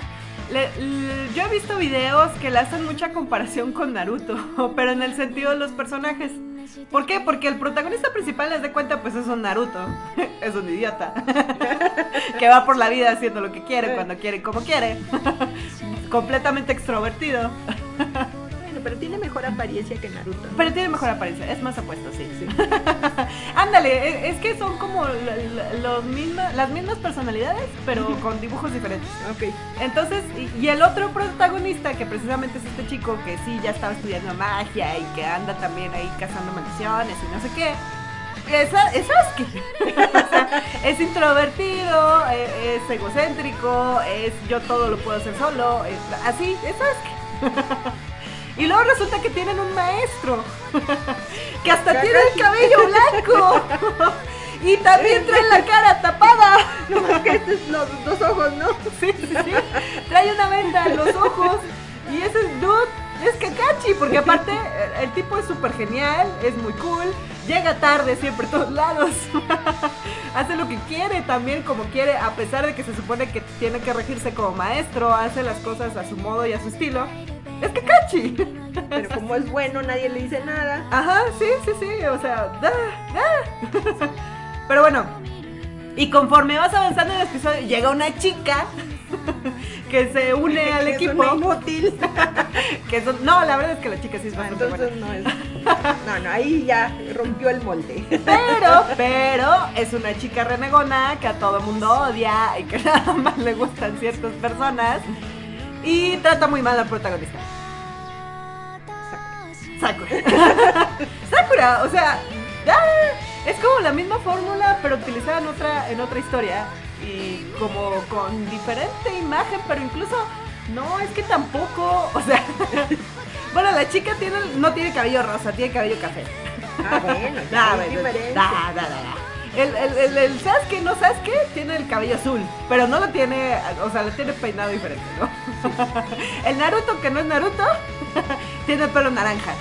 le- le- yo he visto videos que le hacen mucha comparación con Naruto, pero en el sentido de los personajes. ¿Por qué? Porque el protagonista principal, les de cuenta, pues es un Naruto. es un idiota. que va por la vida haciendo lo que quiere, cuando quiere como quiere. Completamente extrovertido. Pero tiene mejor apariencia que Naruto. ¿no? Pero tiene mejor apariencia, es más apuesto, sí. Ándale, e- es que son como los misma- las mismas personalidades, pero con dibujos diferentes. Ok. Entonces, y, y el otro protagonista, que precisamente es este chico que sí ya estaba estudiando magia y que anda también ahí cazando maldiciones y no sé qué. Es, es Sasuke. Es introvertido, e- es, egocéntrico, es yo todo lo puedo hacer solo, es- así, es Sasuke. Y luego resulta que tienen un maestro que hasta tiene el cabello blanco y también trae la cara tapada. No más que estos los dos ojos, ¿no? Sí, sí, sí. Trae una venda en los ojos. Y ese dude es Kakashi. Porque aparte, el- el tipo es súper genial, es muy cool. Llega tarde siempre a todos lados. hace lo que quiere también como quiere. A pesar de que se supone que tiene que regirse como maestro. Hace las cosas a su modo y a su estilo. Es Kakashi. Pero como es bueno, nadie le dice nada. Ajá, sí, sí, sí. O sea, da, da. Pero bueno. Y conforme vas avanzando en el episodio, llega una chica que se une al Es equipo. una inútil. Que son- no, la verdad es que la chica sí es Ah, bastante Entonces buena. no es. No, no, ahí ya rompió el molde. Pero, pero es una chica renegona que a todo mundo odia y que nada más le gustan ciertas personas. Y trata muy mal al protagonista. Sakura. Sakura, o sea, es como la misma fórmula, pero utilizada en otra, en otra historia. Y como con diferente imagen, pero incluso, no, es que tampoco, o sea, bueno, la chica tiene, no tiene cabello rosa, tiene cabello café. Ah, bueno, Da, bueno, diferencia. da, da, El, el, el, no Sasuke, tiene el cabello azul, pero no lo tiene, o sea, lo tiene peinado diferente, ¿no? El Naruto, que no es Naruto, tiene el pelo naranja.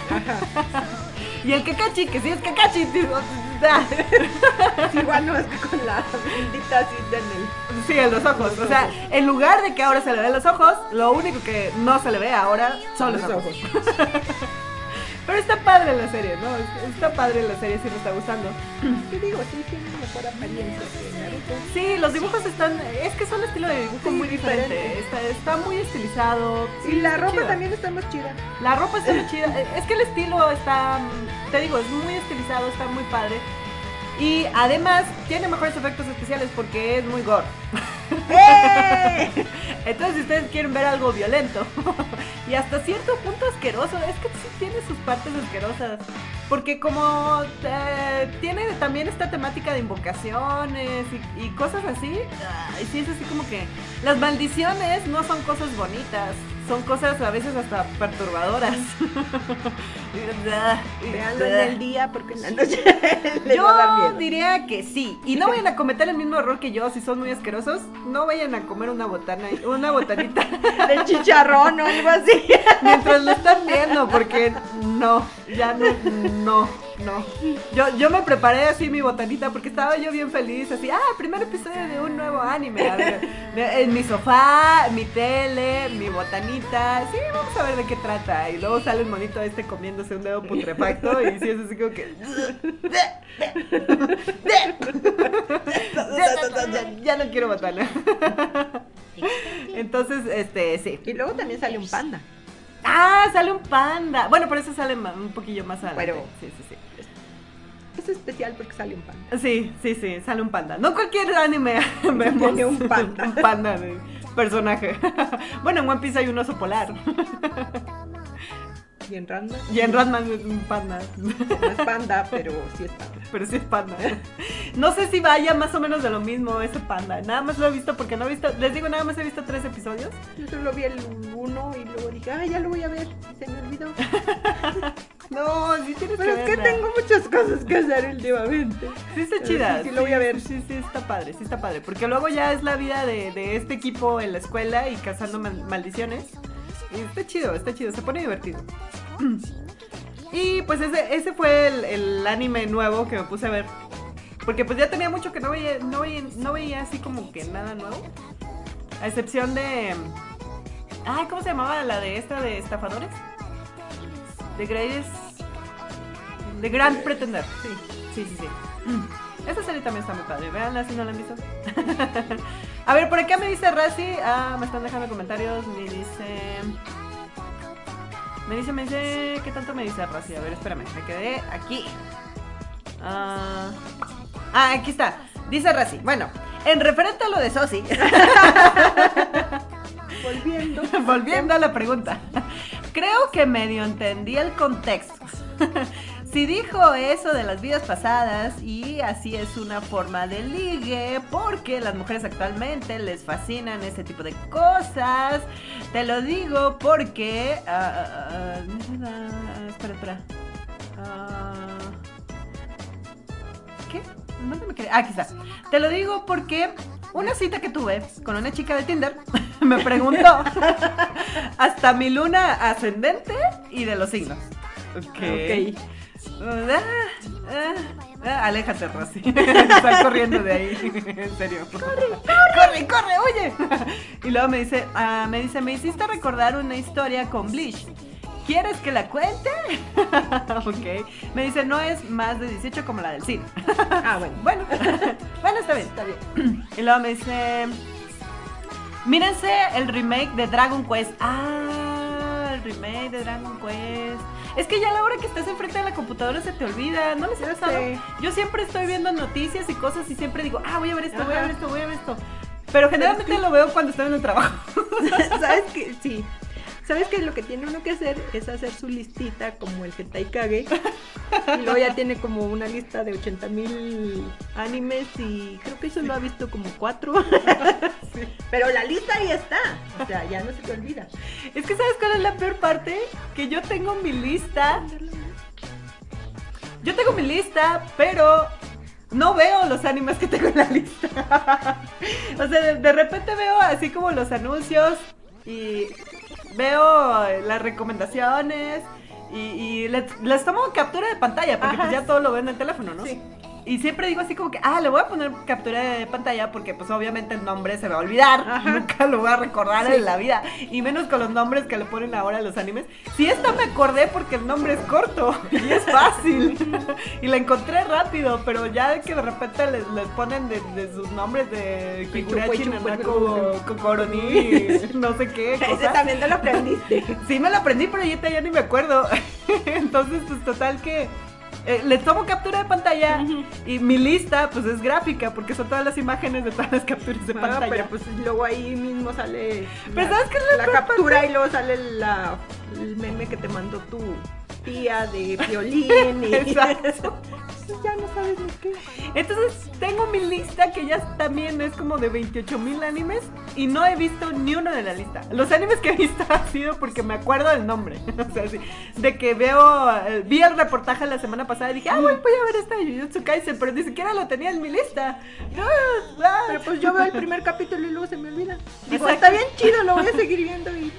Y el Kakashi, que sí es Kakashi. Sí, igual no es que con la bendita cinta en el. sí, en los ojos. O sea, en lugar de que ahora se le ven los ojos, lo único que no se le ve ahora son los, ojos. Pero está padre la serie, ¿no? Está padre la serie, sí me está gustando. ¿Qué digo? Sí, tiene mejor apariencia que Naruto. Sí, los dibujos están. Es que son un estilo de dibujo Sí, muy diferente. diferente. Está, está muy estilizado. Y Sí, la está ropa también está más chida. La ropa está muy chida. Es que el estilo está. Te digo, es muy estilizado, está muy padre. Y además tiene mejores efectos especiales porque es muy gore. ¡Eh! Entonces, si ustedes quieren ver algo violento y hasta cierto punto asqueroso, es que sí tiene sus partes asquerosas. Porque como eh, tiene también esta temática de invocaciones y, y cosas así, ay, sí es así como que las maldiciones no son cosas bonitas, son cosas a veces hasta perturbadoras. Veanlo en el día porque en la noche les va a dar Yo miedo. diría que sí. Y no vayan a cometer el mismo error que yo si son muy asquerosos. No vayan a comer una botana, una botanita De chicharrón o algo así. mientras lo están viendo, porque no, ya no, no, no. Yo, yo me preparé así mi botanita porque estaba yo bien feliz, así, ah, primer episodio de un nuevo anime. A ver, me- en mi sofá, mi tele, mi botanita. Sí, vamos a ver de qué trata. Y luego sale el monito este comiéndose un dedo putrefacto y sí es así como que. ya, ya- ya no quiero botana. Entonces, este, sí. Y luego también sale un panda. Ah, sale un panda. Bueno, pero eso sale un poquillo más adelante. Pero- sí, sí, sí. Es especial porque sale un panda. Sí, sí, sí, sale un panda. No cualquier anime vemos Tiene un panda. un panda de personaje. bueno, en One Piece hay un oso polar. Y en Ranma y en Ratman es un panda. no es panda, pero sí es panda. Pero sí es panda. No sé si vaya más o menos de lo mismo ese panda. Nada más lo he visto porque no he visto. Les digo, nada más he visto tres episodios. Yo solo vi el uno y luego dije, ah, ya lo voy a ver. Y se me olvidó. No, sí tienes Pero que es que tengo muchas cosas que hacer últimamente. Sí está Pero chida. sí, sí lo voy a ver. Sí, sí, está padre, sí está padre. Porque luego ya es la vida de, de este equipo en la escuela y cazando mal- maldiciones. Está chido, está chido, se pone divertido. Y pues ese, ese fue el, el anime nuevo que me puse a ver. Porque pues ya tenía mucho que no veía, no veía, no veía así como que nada nuevo. A excepción de... Ay, ¿cómo se llamaba la de esta de estafadores? The Greatest... The Grand Pretender. Sí, sí, sí, sí. Esta serie también está muy padre. Veanla si no la han visto. A ver, por acá me dice Razi. Ah, me están dejando comentarios. Me dice. Me dice, me dice, ¿qué tanto me dice Rosy? A ver, espérame, me quedé aquí. Ah, ah, aquí está. Dice Rosy, bueno, en referente a lo de Sosi, Volviendo. volviendo a la pregunta, creo que medio entendí el contexto. Si dijo eso de las vidas pasadas y así es una forma de ligue, porque las mujeres actualmente les fascinan ese tipo de cosas. Te lo digo porque... ah, ah, ah, espera, espera. Ah, ¿Qué? ¿Dónde me quedé? Ah, aquí está. Te lo digo porque una cita que tuve con una chica de Tinder me preguntó hasta mi luna ascendente y de los signos. Ok. Ok. Ah, ah, ah, aléjate, Rosy. Está corriendo de ahí. En serio. Corre, corre, corre, oye. Y luego me dice, me dice, me hiciste recordar una historia con Bleach. ¿Quieres que la cuente? ok. Me dice, no es más de 18 como la del cine. Ah, bueno. Bueno, bueno, está bien, está bien. Y luego me dice, mírense el remake de Dragon Quest. Ah, el remake de Dragon Quest. Es que ya a la hora que estás enfrente de la computadora se te olvida, ¿no les ha pasado? Yo siempre estoy viendo noticias y cosas y siempre digo, ah, voy a ver esto, voy a ver esto, voy a ver esto. Pero generalmente lo veo cuando estoy en el trabajo. ¿Sabes qué? Sí. ¿Sabes qué? Lo que tiene uno que hacer es hacer su listita como el Hentai Kage. Y luego ya tiene como una lista de 80 mil animes y creo que eso lo ha visto como cuatro. Pero la lista ahí está. O sea, ya no se te olvida. Es que ¿sabes cuál es la peor parte? Que yo tengo mi lista Yo tengo mi lista, pero no veo los animes que tengo en la lista. o sea, de, de repente veo así como los anuncios y veo las recomendaciones y, y les, les tomo captura de pantalla porque Ajá. pues ya todo lo veo en el teléfono, ¿no? Sí. Y siempre digo así como que, ah, le voy a poner captura de pantalla porque pues obviamente el nombre se va a olvidar. Ajá. Nunca lo voy a recordar Sí. en la vida. Y menos con los nombres que le ponen ahora a los animes. Si esta me acordé porque el nombre es corto y es fácil. y la encontré rápido, pero ya que de repente les, les ponen de, de sus nombres de Cuichu, Nanako, Kokoroni, no sé qué Ese cosa. también te lo aprendiste. Sí me lo aprendí, pero ahorita ya ni me acuerdo. Entonces, pues total que eh, le tomo captura de pantalla y mi lista pues es gráfica porque son todas las imágenes de todas las capturas de Ah, pantalla. pero pues luego ahí mismo sale Pero la, ¿sabes qué es la captura parte? y luego sale la, el meme que te mandó tu tía de violín y Exacto. ya no sabes ni qué. Entonces tengo mi lista que ya también es como de 28 mil animes y no he visto ni uno de la lista. Los animes que he visto ha sido porque me acuerdo del nombre. O sea, sí, de que veo, eh, vi el reportaje la semana pasada y dije, ah, voy, voy a ver esta de Jujutsu Kaisen, pero ni siquiera lo tenía en mi lista. Ah. Pero pues yo veo el primer capítulo y luego se me olvida. Digo, Exacto. está bien chido, lo voy a seguir viendo y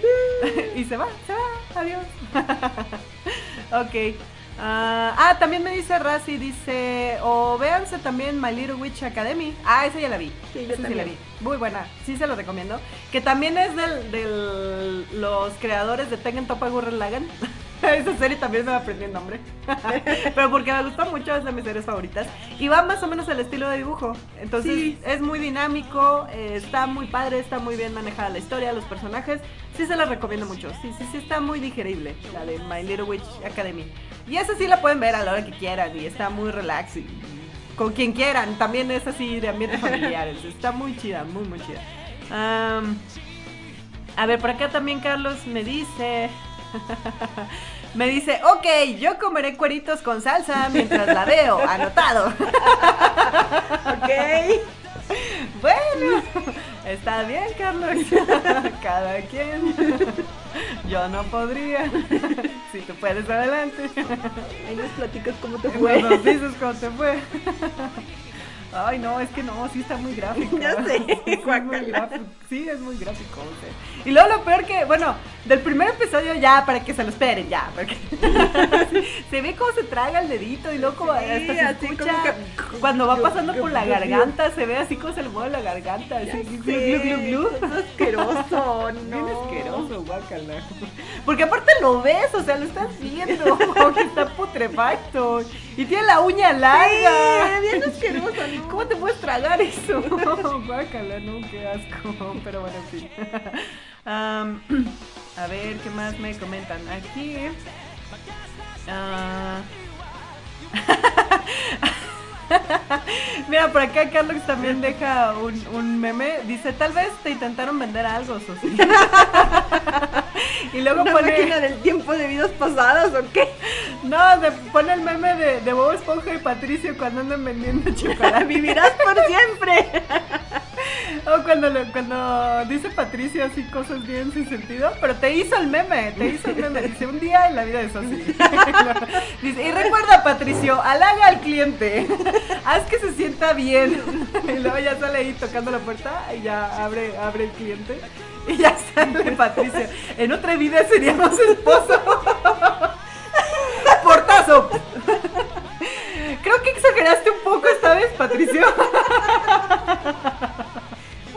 y se va, se va, adiós. ok. Ah, ah, también me dice Razi, dice, o véanse también My Little Witch Academy. Ah, esa ya la vi. Sí, yo también. la vi. Muy buena, sí se lo recomiendo. Que también es del, del- los creadores de Tengen Toppa Gurren Lagann. esa serie también me aprendí el nombre. Pero porque me gusta mucho, es de mis series favoritas. Y va más o menos al estilo de dibujo. Entonces Sí. es muy dinámico, eh, está muy padre, está muy bien manejada la historia, los personajes. Sí se la recomiendo mucho. Sí, sí, sí está muy digerible, la de My Little Witch Academy. Y esa sí la pueden ver a la hora que quieran y está muy relax y con quien quieran. También es así de ambiente familiar. está muy chida, muy, muy chida. A ver, por acá también Carlos me dice... Me dice, ok, yo comeré cueritos con salsa mientras la veo, anotado. ok. Bueno, está bien, Carlos. Cada quien. Yo no podría. Si tú puedes, adelante. Ahí nos platicas cómo te fue. Nos dices cómo te fue. Ay, no, es que no, sí está muy gráfico. Ya sé, Sí, es muy gráfico. Sí, es muy gráfico. o sea. Y luego lo peor que, bueno, del primer episodio ya, para que se lo esperen, ya. Porque se ve cómo se traga el dedito y luego Sí, hasta se así escucha que- cuando va pasando por la garganta, se ve así como se le mueve la garganta. Así, glu, glu, glu, glu. Es asqueroso, no. Bien asqueroso, guácala. Porque aparte lo ves, o sea, lo estás viendo, que está putrefacto. Y tiene la uña larga. Sí, bien asqueroso, ¿no? ¿Cómo te puedes tragar eso? Guácala, no, qué asco. Pero bueno, sí. Am, A ver, ¿qué más me comentan? Aquí. ah, Mira, por acá Carlos también deja un, un meme. Dice, tal vez te intentaron vender algo, Susi. y luego ¿Una pone... máquina del tiempo de vidas pasadas o qué? No, de- pone el meme de, de Bob Esponja y Patricio cuando andan vendiendo chocolate. Vivirás por siempre. O cuando, lo- cuando dice Patricio así cosas bien sin sentido, pero te hizo el meme, te hizo el meme. Dice, un día en la vida así. Dice, y recuerda Patricio, halaga al cliente, haz que se sienta bien. Y luego ya sale ahí tocando la puerta y ya abre, abre el cliente. Y ya sale Patricio. En otra vida seríamos esposos. Portazo. Creo que exageraste un poco esta vez, Patricio.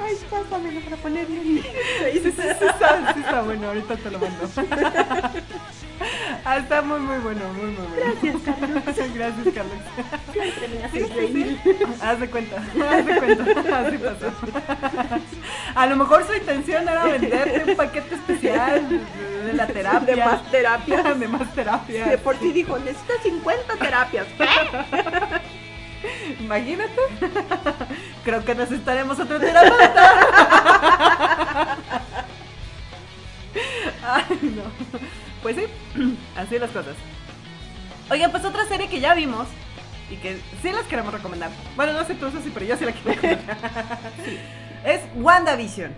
Ay, pásamelo para ponerle bien. Sí, sí, sí, está, sí está bueno, ahorita te lo mando. Ah, está muy, muy bueno, muy, muy bueno. Gracias, Carlos. Gracias, Carlos. Siempre me Sí, haces sí, reír. sí. Haz de cuenta, haz de cuenta, así pasó. A lo mejor su intención era venderte un paquete especial de, la terapia. De más terapia. De más terapia. De por sí dijo, necesitas 50 terapias. Imagínate. Creo que necesitaremos otro terapeuta. Ay, no. Pues sí, así las cosas. Oigan, pues otra serie que ya vimos y que sí las queremos recomendar. Bueno, no sé tú, sí, pero yo sí la quiero recomendar. Es WandaVision.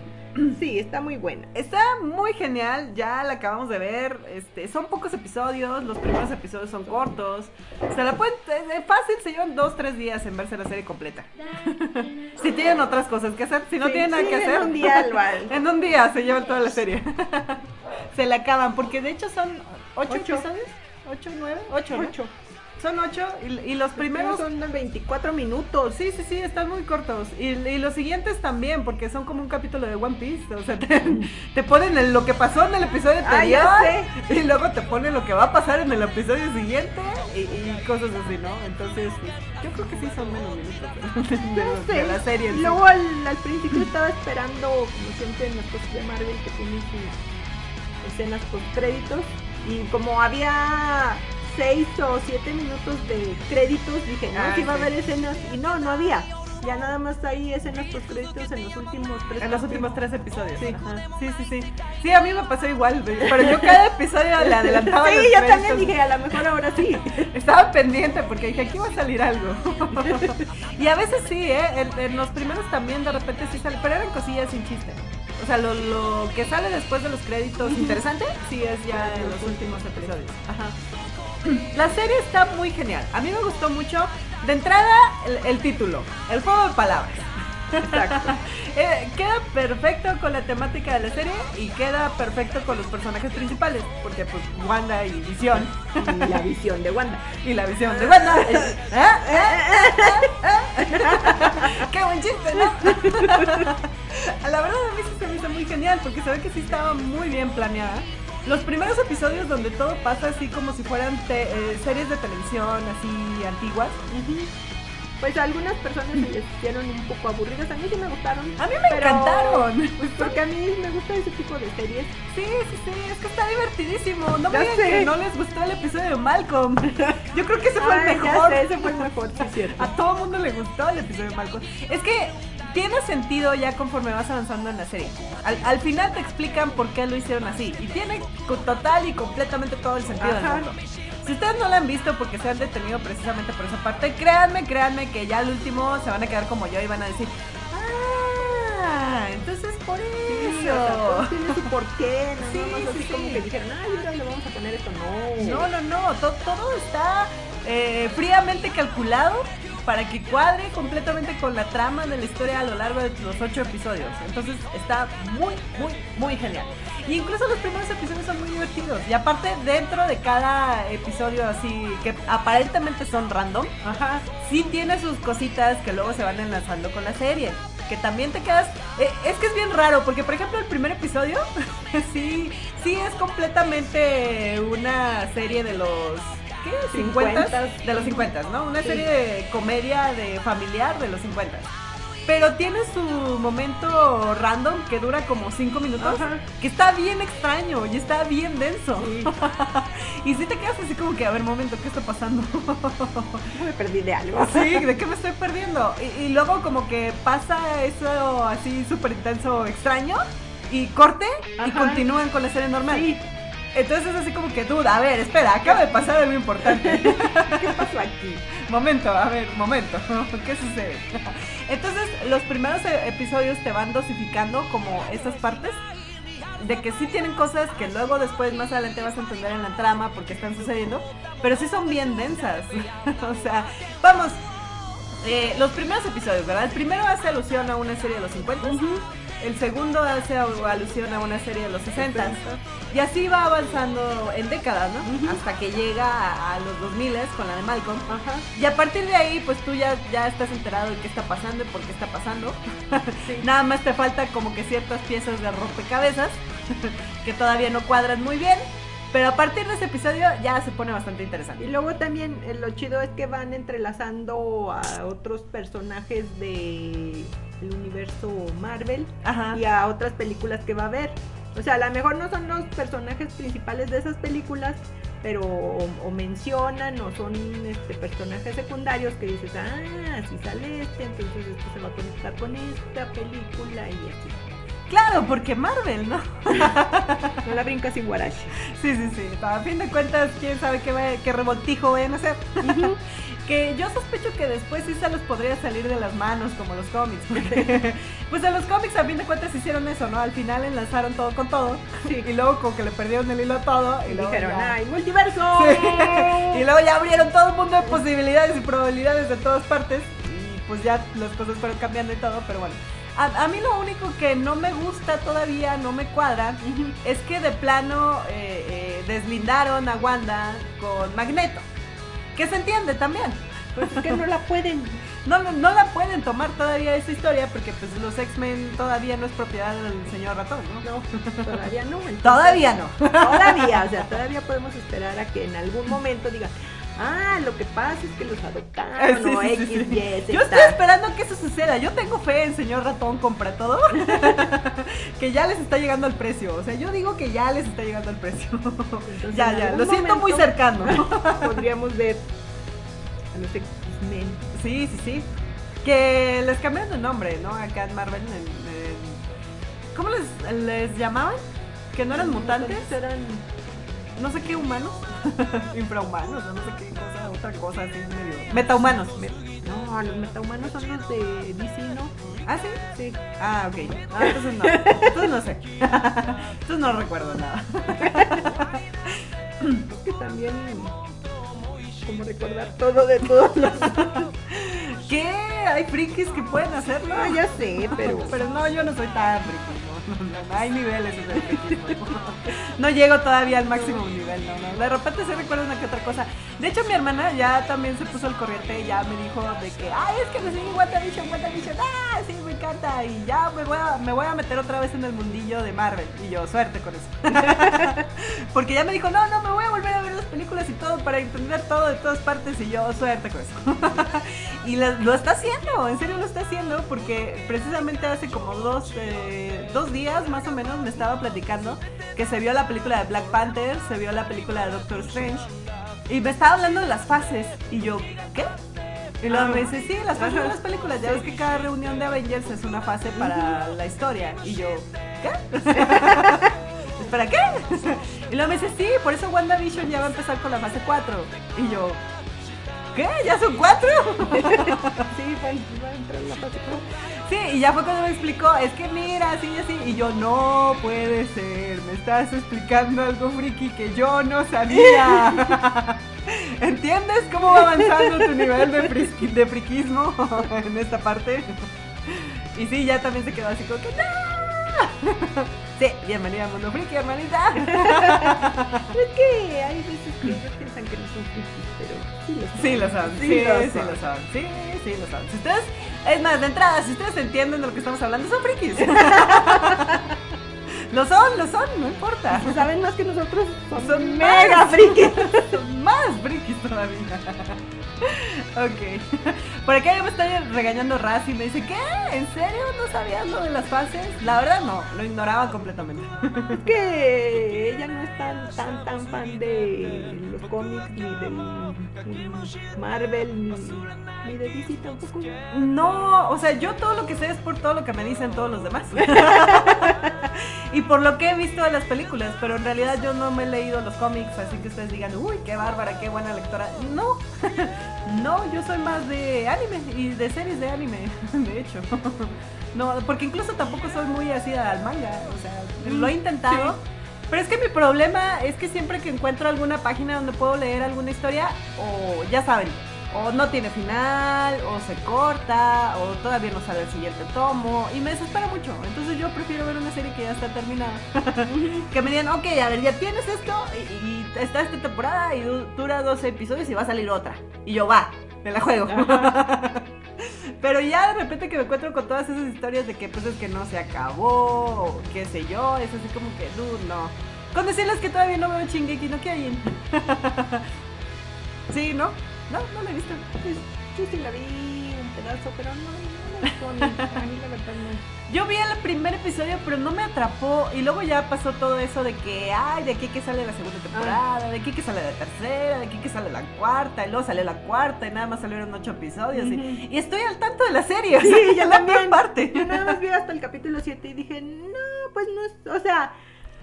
Sí, está muy buena. Está muy genial, ya la acabamos de ver. Este, son pocos episodios, los primeros episodios son cortos. Se la pueden, es es fácil, se llevan dos, tres días en verse la serie completa. si tienen otras cosas que hacer, si no Sí, tienen nada sí, que en hacer. un día en un día se llevan toda la serie. se la acaban, porque de hecho son ocho, Ocho. episodios. ¿Ocho, nueve? Ocho, ¿no? Ocho. Son ocho y, y los primeros son 24 minutos. Sí, sí, sí, están muy cortos. Y, y los siguientes también, porque son como un capítulo de One Piece. O sea, te, te ponen el- lo que pasó en el episodio Ah, anterior. ya Y luego te ponen lo que va a pasar en el episodio siguiente. Y, y cosas así, ¿no? Entonces, yo creo que sí son menos minutos de, de No sé. de la serie. Luego al, al principio estaba esperando, como siempre en las cosas de Marvel, que tienen sus escenas post créditos. Y como había 6 o 7 minutos de créditos, dije, no, Ah, que iba a sí. haber escenas. Y no, no había. Ya nada más hay escenas post créditos en los últimos tres En los últimos tres episodios. Sí. Ajá. sí, sí, sí. Sí, a mí me pasó igual. Pero yo cada episodio le adelantaba. Sí, yo también dije, a lo mejor ahora sí. Estaba pendiente porque dije, aquí va a salir algo. y a veces sí, ¿eh? En, en los primeros también de repente sí sale, pero eran cosillas sin chiste. O sea, lo, lo que sale después de los créditos interesante, sí es ya en los últimos episodios. Ajá. La serie está muy genial. A mí me gustó mucho. De entrada, el, el título, el juego de palabras. Exacto. Eh, queda perfecto con la temática de la serie y queda perfecto con los personajes principales, porque pues Wanda y Visión Y la visión de Wanda. y la visión de Wanda. ¿Eh? ¿Eh? ¡Qué buen chiste, ¿no? La verdad a mí sí se me hizo muy genial porque se ve que sí estaba muy bien planeada. Los primeros episodios donde todo pasa así como si fueran te- eh, series de televisión así antiguas. Pues a algunas personas se les hicieron un poco aburridas. A mí sí me gustaron. A mí me pero- encantaron. Pues porque a mí me gusta ese tipo de series. Sí, sí, sí, es que está divertidísimo. No me Ya digan sé. que no les gustó el episodio de Malcolm. Yo creo que ese fue el ya mejor. sé, ese fue el mejor, sí, cierto. A todo mundo le gustó el episodio de Malcolm. Es que tiene sentido ya conforme vas avanzando en la serie. Al, al final te explican por qué lo hicieron así. Y tiene total y completamente todo el sentido del Ajá. mundo. Si ustedes no la han visto porque se han detenido precisamente por esa parte, créanme, créanme que ya al último se van a quedar como yo y van a decir, ah, entonces por Sí, o sea, todo eso. tiene su porqué, no Sí, nada más sí, así como que dijeron, ay, ahora le vamos a poner esto. No. No, no, no, to- todo está eh, fríamente calculado para que cuadre completamente con la trama de la historia a lo largo de los ocho episodios. Entonces está muy, muy, muy genial. Y incluso los primeros episodios son muy divertidos. Y aparte, dentro de cada episodio así, que aparentemente son random, Ajá. sí tiene sus cositas que luego se van enlazando con la serie. Que también te quedas. eh, es que es bien raro, porque por ejemplo, el primer episodio, sí, sí es completamente una serie de los. ¿Qué? 50 50s. De los 50, ¿no? Una Sí. serie de comedia de familiar de los 50. Pero tiene su momento random que dura como 5 minutos, Ajá. que está bien extraño y está bien denso. y si te quedas así como que, a ver, momento, ¿qué está pasando? Me perdí de algo. sí, ¿de qué me estoy perdiendo? Y, y luego como que pasa eso así súper intenso, extraño, y corte y continúan con la serie normal. Sí. Entonces es así como que duda, a ver, espera, acaba de pasar algo importante. ¿Qué pasó aquí? momento, a ver, momento, ¿qué sucede? Entonces los primeros e- episodios te van dosificando como esas partes de que sí tienen cosas que luego después más adelante vas a entender en la trama porque están sucediendo, pero sí son bien densas. o sea, vamos, eh, los primeros episodios, ¿verdad? El primero hace alusión a una serie de los 50. El segundo hace alusión a una serie de los 60. Y así va avanzando en décadas, ¿no? Hasta que llega a, a los 2000 con la de Malcolm. Ajá. Y a partir de ahí, pues tú ya, ya estás enterado de qué está pasando y por qué está pasando. Nada más te falta como que ciertas piezas de rompecabezas que todavía no cuadran muy bien. Pero a partir de ese episodio ya se pone bastante Y interesante. luego también eh, lo chido es que van entrelazando a otros personajes de el universo Marvel Ajá. y a otras películas que va a haber. O sea, a lo mejor no son los personajes principales de esas películas, pero o, o mencionan o son este, personajes secundarios que dices, ah, si sale este, entonces esto se va a conectar con esta película y así. Claro, porque Marvel, ¿no? No la brincas sin guarache. Sí, sí, sí. A fin de cuentas, quién sabe qué, va- qué revoltijo vayan a hacer. que yo sospecho que después sí se los podría salir de las manos como los cómics. Porque, pues en los cómics a fin de cuentas hicieron eso, ¿no? Al final enlazaron todo con todo. Y luego como que le perdieron el hilo a todo. Y, Y luego dijeron, ya- ¡ay, multiverso! Sí. Y luego ya abrieron todo un mundo de posibilidades y probabilidades de todas partes. Y pues ya las cosas fueron cambiando y todo, pero bueno. A, a mí lo único que no me gusta todavía, no me cuadra, es que de plano eh, eh, deslindaron a Wanda con Magneto. Que se entiende también. Pues es que no la pueden. No, no, no la pueden tomar todavía esa historia porque pues los X-Men todavía no es propiedad del señor ratón, ¿no? No, todavía no. entonces- Todavía no. Todavía, o sea, todavía podemos esperar a que en algún momento digan, ah, lo que pasa es que los adoptaron, Sí, o sí, sí, X, sí. Y, Z. Yo estoy esperando que eso suceda. Yo tengo fe en señor ratón compra todo. que ya les está llegando el precio. O sea, yo digo que ya les está llegando el precio. Entonces, ya, ya. Lo siento muy cercano. Podríamos ver a los X-Men. sí, sí, sí. Que les cambiaron de nombre, ¿no? Acá en Marvel. en- en- ¿Cómo les, les llamaban? Que no eran mutantes. Eran No sé qué humanos. Infrahumanos, no sé qué cosa. Otra cosa así medio. Metahumanos. No, los metahumanos son los de DC, ¿no? ¿Ah, sí? Sí. Ah, ok. Ah, entonces no. Entonces no sé. Entonces no recuerdo nada. Es que también como recordar todo de todos los... ¿Qué? Hay frikis que pueden hacerlo. Ah, ya sé, pero... Pero no, yo no soy tan friki. No, no, hay niveles. No llego todavía al máximo nivel, no, no. De repente se recuerda una que otra cosa. De hecho, mi hermana ya también se puso al corriente y ya me dijo de que, ay, es que me sigue WandaVision, WandaVision, ah, sí, me encanta. Y ya me voy, a, me voy a meter otra vez en el mundillo de Marvel. Y yo, suerte con eso. Porque ya me dijo, no, no, me voy a volver a ver las películas y todo para entender todo de todas partes. Y yo, suerte con eso. y lo, lo está haciendo, en serio lo está haciendo, porque precisamente hace como dos, eh, dos días más o menos me estaba platicando que se vio la película de Black Panther, se vio la película de Doctor Strange. Y me estaba hablando de las fases. Y yo, ¿qué? Y luego me dice, sí, las fases de las películas. Ya ves que cada reunión de Avengers es una fase para la historia. Y yo, ¿qué? ¿Espera qué? Y luego me dice, sí, por eso WandaVision ya va a empezar con la fase 4. Y yo, ¿qué? ¿Ya son cuatro? Sí, va, a entrar en la fase cuatro. Sí, y ya fue cuando me explicó, es que mira, así y así. Y yo, no puede ser, me estás explicando algo friki que yo no sabía. ¿Entiendes cómo va avanzando tu nivel de, frisqui- de friquismo en esta parte? Y sí, ya también se quedó así como que ¡No! Sí, bienvenida al mundo friki, hermanita. Es que hay veces que ellos piensan que no son frikis, pero sí lo son. Sí lo son, sí, Sí lo son, sí, sí lo son. Si ustedes, es más, de entrada, si ustedes entienden de lo que estamos hablando, son frikis. Lo son, lo son, no importa. Si saben más que nosotros, son, Son mega frikis. Son más frikis todavía. Ok. Por acá ya me está regañando Raz y me dice, ¿qué? ¿En serio no sabías lo de las fases? La verdad no, lo ignoraba completamente. Es que ella no es tan, tan, tan fan de los cómics, ni ni Marvel, ni, ni de DC tampoco. No, o sea, yo todo lo que sé es por todo lo que me dicen todos los demás. y por lo que he visto de las películas, pero en realidad yo no me he leído los cómics, así que ustedes digan, uy, qué bárbara, qué buena lectora. No, no, yo soy más de anime y de series de anime, de hecho. No, porque incluso tampoco soy muy así al manga, o sea, lo he intentado. Pero es que mi problema es que siempre que encuentro alguna página donde puedo leer alguna historia, o ya saben, o no tiene final, o se corta, o todavía no sale el siguiente tomo, y me desespera mucho. Entonces yo prefiero ver una serie que ya está terminada. que me digan, ok, a ver, ya tienes esto, y, y está esta temporada, y du- dura 12 episodios, y va a salir otra. Y yo, va, me la juego. Pero ya de repente que me encuentro con todas esas historias de que pues es que no se acabó, o qué sé yo, es así como que, dude, no. Con decirles que todavía no veo Shingeki no Kyojin. sí, ¿no? No, no lo he visto. Pues, yo sí la vi un pedazo, pero no, Yo vi el primer episodio, pero no me atrapó. Y luego ya pasó todo eso de que, ay, de aquí que sale la segunda temporada, de aquí que sale la tercera, de aquí que sale la cuarta, y luego sale la cuarta, y nada más salieron ocho episodios. y, y estoy al tanto de la serie, o Sí, sea, ya la también. peor parte. Yo nada más vi hasta el capítulo 7 y dije, no, pues no es, o sea,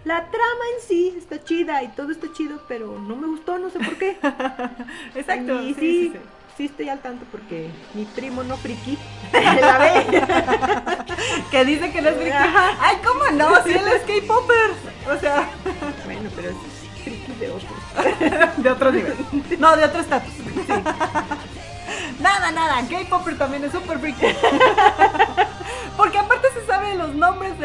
la trama en sí está chida y todo está chido, pero no me gustó, no sé por qué. Exacto. Y sí, sí, sí, sí. estoy al tanto porque mi primo no friki la ve. Que dice que no es friki. Ay, ¿cómo no? Si él es K-Popper. O sea, Bueno, pero es friki de otros. de otro nivel. No, de otro estatus. Nada, nada. K-Popper también es súper friki. Porque aparte se sabe los nombres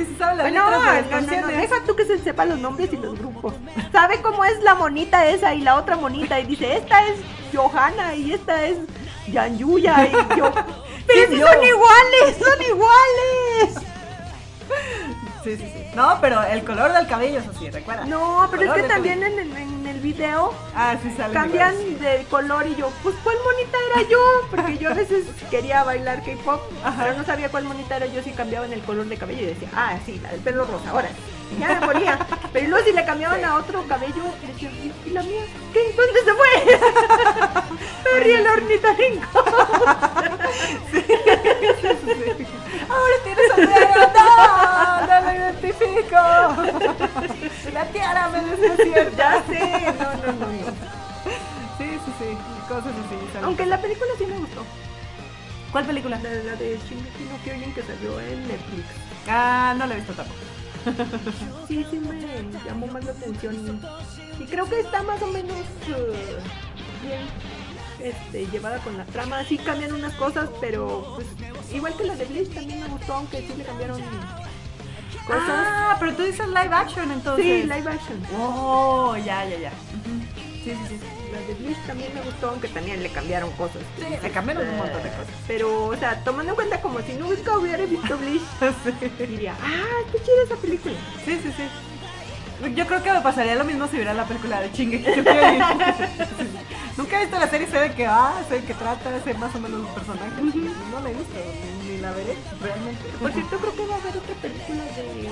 y se sabe las Bueno, letras de las no, no, no, canciones. deja tú que se sepa los nombres y los grupos. Sabe cómo es la monita esa y la otra monita y dice, esta es Johanna y esta es Yanyuya y yo. Pero Sí, si son iguales, son iguales. Sí, sí, sí. No, pero el color del cabello, eso sí, recuerda. No, pero es que también en, en el video Ah, sí sale. cambian de color y yo, pues ¿cuál monita era yo? Porque yo a veces quería bailar K-pop, pero no sabía cuál monita era yo si cambiaban el color de cabello y decía, ah, sí, la del pelo rosa, ahora. Y Ya me moría. Pero luego si le cambiaban a otro cabello, decía, ¿y y la mía? ¿Qué? ¿Dónde se fue? Ríe el ornitorrinco. Ahora tiene sombrero. No, no lo identifico. La tiara me desconcierta. Ya sé, no, no, no. Sí, sí, sí. Cosas así. Aunque la película sí me gustó. ¿Cuál película? La, la de Shingeki no Kyojin que salió en Netflix. Ah, no la he visto tampoco. Sí, sí me llamó más la atención. Y creo que está más o menos eh, bien este, llevada con la trama. Sí cambian unas cosas, pero pues, igual que la de Bleach también me gustó, aunque sí le cambiaron cosas. Ah, pero tú dices live action entonces. sí, live action. Oh, ya, ya, ya. Sí, sí, sí. La de Bleach también me gustó, aunque también le cambiaron cosas. Sí, le cambiaron un montón de cosas. Pero, o sea, tomando en cuenta como si nunca hubiera visto Bleach, diría, ah, qué chida esa película. Sí, sí, sí. Yo creo que me pasaría lo mismo si viera la película de Chingue. Nunca he visto la serie, sé de qué va, sé de qué trata, sé más o menos los personajes. No la he visto, ni, ni la veré, realmente. Por cierto, creo que va a haber otra película de...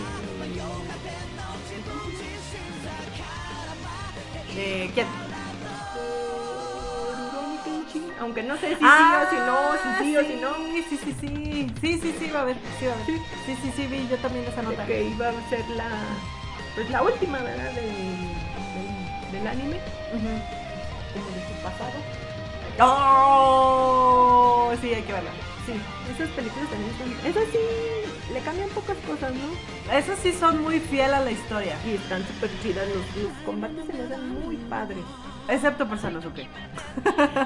¿De quién? Aunque no sé si Ah, sí o si no, si sí, o si no. Sí, sí, sí, sí. Sí, sí, sí, va a haber. Sí, va a haber. Sí, sí, sí, vi yo también esa nota. Que iba a ser la, pues la última, ¿verdad? De, del, del anime, Ujú. como de su pasado. ¡Oh! Sí, hay que verla. Sí, esas películas también son... Esas sí, le cambian pocas cosas, ¿no? Esos sí son muy fiel a la historia. Y están súper chidas, los, los combates se me hacen muy padres. Excepto por Sanosuke.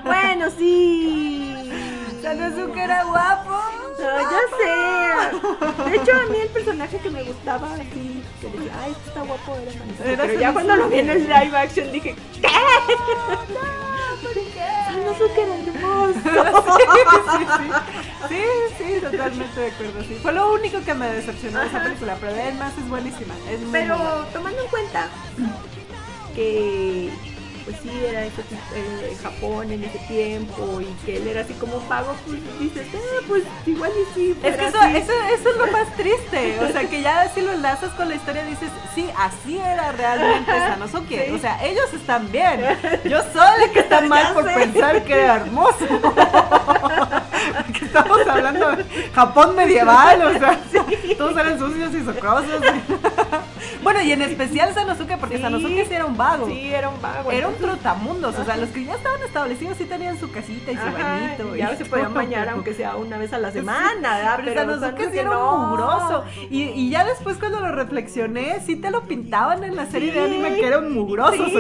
Bueno, sí. Sanosuke era guapo. Ah, ya sé. De hecho, a mí el personaje que me gustaba, así, que decía, ay, este está guapo, era Sanosuke. Pero ya cuando lo vi en el live action dije, ¿qué? Sanosuke era hermoso. sí, sí, sí. Sí, sí, totalmente de acuerdo, sí. Fue lo único que me decepcionó de esa película, pero de él más es buenísima. Es muy Pero buena. tomando en cuenta que pues sí era ese tipo, eh, Japón en ese tiempo y que él era así como pago, pues dices, ah, pues igual y sí. Es que eso, así". eso, eso es lo más triste, o sea que ya si lo enlazas con la historia dices, sí, así era realmente Sanosuke, o sea, ellos están bien, yo soy la que está mal por sé. pensar que era hermoso, Porque estamos hablando de Japón medieval, o sea, todos eran sucios y socrosos, bueno y en especial Sanosuke porque Sí. Sanosuke sí era un vago, Sí, era un vago. era un trotamundos, o sea, los que ya estaban establecidos sí tenían su casita y su ajá, bañito. y ya y se podían bañar aunque sea una vez a la semana, ¿verdad? Pero, Sanosuke sí era un mugroso. Y, y ya después cuando lo reflexioné, sí te lo pintaban en la serie de anime que era un mugroso Sí.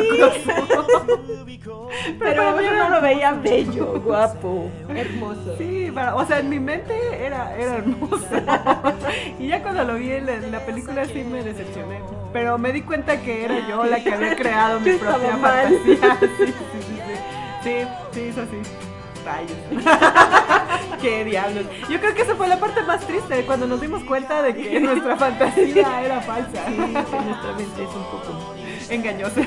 Pero mí yo no lo veía bello, guapo, hermoso. Sí, para- o sea, en mi mente era, era hermoso. y ya cuando lo vi en la, en la película sí me decepcioné. Pero me di cuenta que era yo la que había creado mi propia fantasía. Sí, sí, sí, sí. Sí, sí, es así. Rayos. Qué diablos. Yo creo que esa fue la parte más triste cuando nos dimos cuenta de que nuestra fantasía era falsa. Sí, que nuestra mente es un poco Engañosa.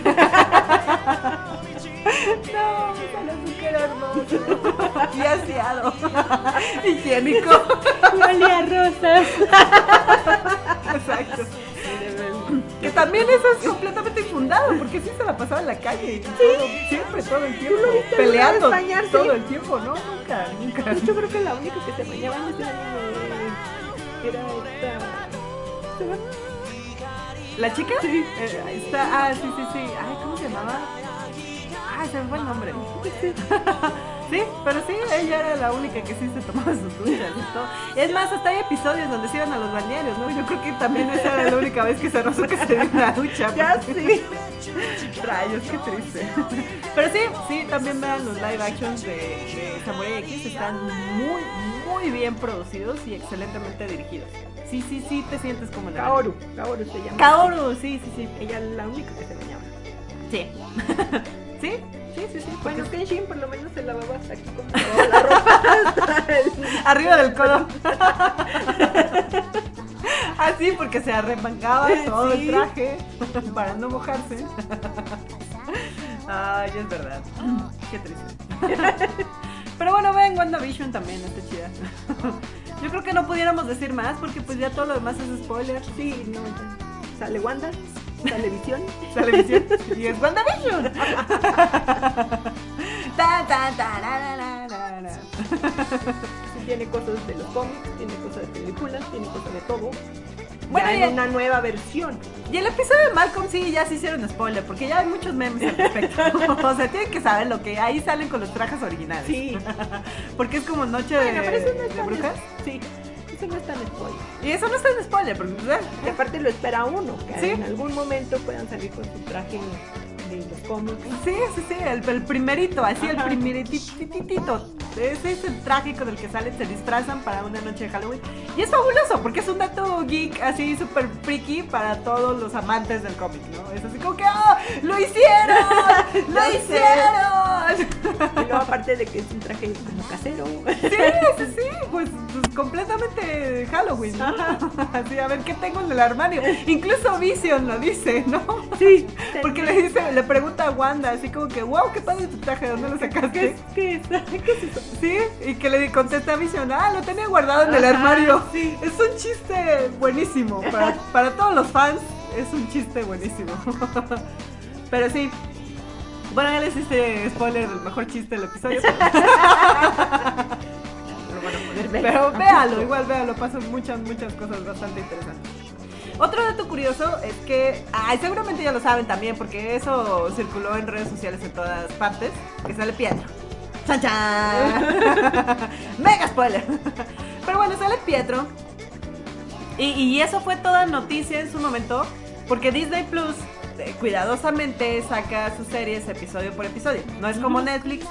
No, Sanosuke era hermoso. Y aseado. Higiénico. a rosas. Exacto. Que también eso es completamente infundado, porque sí se la pasaba en la calle. todo- siempre, todo el tiempo. viste Peleando bañarse? todo el tiempo, ¿no? Nunca, nunca. Yo creo que la única que se bañaba en ese anime era esta. ¿La chica? Sí. está, ah, sí, sí, sí. Ay, ¿cómo se llamaba? Ay, se me fue el nombre. Sí, pero sí, ella era la única que sí se tomaba sus duchas y todo. Es más, hasta hay episodios donde se iban a los bañeros, ¿no? Yo creo que también esa era la única vez que Sanosuke se dio una ducha. Ya sí. Rayos, qué triste. Pero sí, sí, también vean los live actions de, de Samurai X. Están muy, muy bien producidos y excelentemente dirigidos. Sí, sí, sí, te sientes como en el Kaoru. Kaoru se llama. Kaoru, sí, sí, sí. Ella es la única que se bañaba. Sí. ¿Sí? Sí, sí, sí. Bueno, Kenshin por lo menos se lavaba hasta aquí como la ropa. hasta el- Arriba del codo. Así, porque se arremangaba todo el traje para no mojarse. Ay, es verdad. Qué triste. Pero bueno, ven, WandaVision también, está chida. Yo creo que no pudiéramos decir más porque pues ya todo lo demás es spoiler. Sí, no. Sale Wanda, sale Visión. Sale visión y es WandaVision. Ta, ta, tiene cosas de los cómics, tiene cosas de películas, tiene cosas de todo. Bueno, ya en una nueva versión. Y el episodio de Malcolm sí ya se hicieron spoiler, porque ya hay muchos memes al respecto. o sea, tienen que saber lo que ahí salen con los trajes originales. Sí. Porque es como noche Bueno, pero de, de brujas. Sí, eso no es tan spoiler. Y eso no está en spoiler, porque Y aparte lo espera uno, que Sí. en algún momento puedan salir con su traje de los cómics. sí, sí, sí, el, el primerito, así el primerititito. Ese es el traje con el que salen, se disfrazan para una noche de Halloween. Y es fabuloso, porque es un dato geek así súper freaky para todos los amantes del cómic, ¿no? Es así como que, ¡oh! ¡Lo hicieron! ¡Lo hicieron! Y luego aparte de que es un traje como casero. Sí, sí, sí, pues, pues, completamente Halloween, ¿no? Así, a ver, ¿qué tengo en el armario? Incluso Vision lo dice, ¿no? Sí. Porque le dice, le pregunta a Wanda, así como que, wow, qué padre tu traje, ¿dónde lo ¿Qué sacaste? es, qué es, qué es eso? Sí, y que le contesta a Vision, ah, lo tenía guardado en el armario. sí. Es un chiste buenísimo, para, para todos los fans es un chiste buenísimo. Pero sí, bueno, ya les hice spoiler del mejor chiste del episodio. Poder ver. Pero véalo, igual véalo, pasan muchas, muchas cosas bastante interesantes. Otro dato curioso es que, ay, seguramente ya lo saben también, porque eso circuló en redes sociales en todas partes, que sale Pietro. ¡Chan, chan! ¡Mega spoiler! Pero bueno, sale Pietro. Y, y eso fue toda noticia en su momento, porque Disney Plus eh, cuidadosamente saca sus series episodio por episodio. No es como Netflix,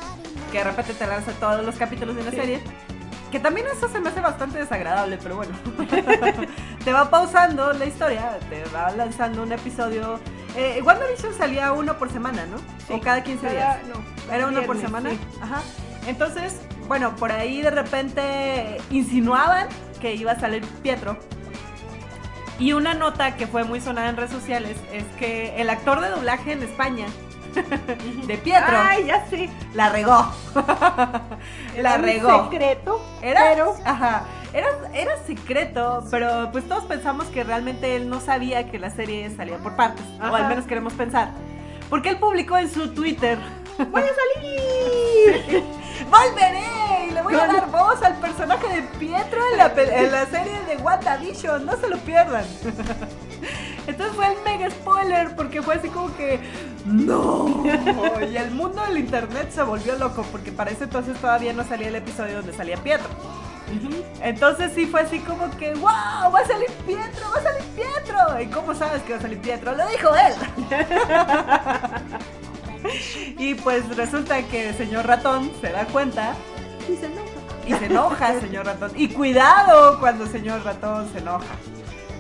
que de repente te lanza todos los capítulos de una Sí. serie. Que también eso se me hace bastante desagradable, pero bueno. te va pausando la historia, te va lanzando un episodio. Eh, WandaVision salía uno por semana, ¿no? Sí, o cada 15 cada- días. no, ¿Era uno por semana? sí. Ajá. Entonces, bueno, por ahí de repente insinuaban que iba a salir Pietro. Y una nota que fue muy sonada en redes sociales es que el actor de doblaje en España, de Pietro, Ay, ya sé. la regó. la Era un regó. secreto. Era, pero ajá, era, era secreto, pero pues todos pensamos que realmente él no sabía que la serie salía por partes, o al menos queremos pensar. Porque él publicó en su Twitter, voy a salir. ¡Volveré! Le voy a dar voz al personaje de Pietro en la, en la serie de WandaVision, no se lo pierdan. Entonces fue el mega spoiler porque fue así como que ¡No! Y el mundo del internet se volvió loco porque para ese entonces todavía no salía el episodio donde salía Pietro. Entonces sí fue así como que ¡Wow! ¡Va a salir Pietro! ¡Va a salir Pietro! ¿Y cómo sabes que va a salir Pietro? ¡Lo dijo él! y pues resulta que el señor ratón se da cuenta Y se enoja. y se enoja señor ratón. Y cuidado cuando el señor ratón se enoja.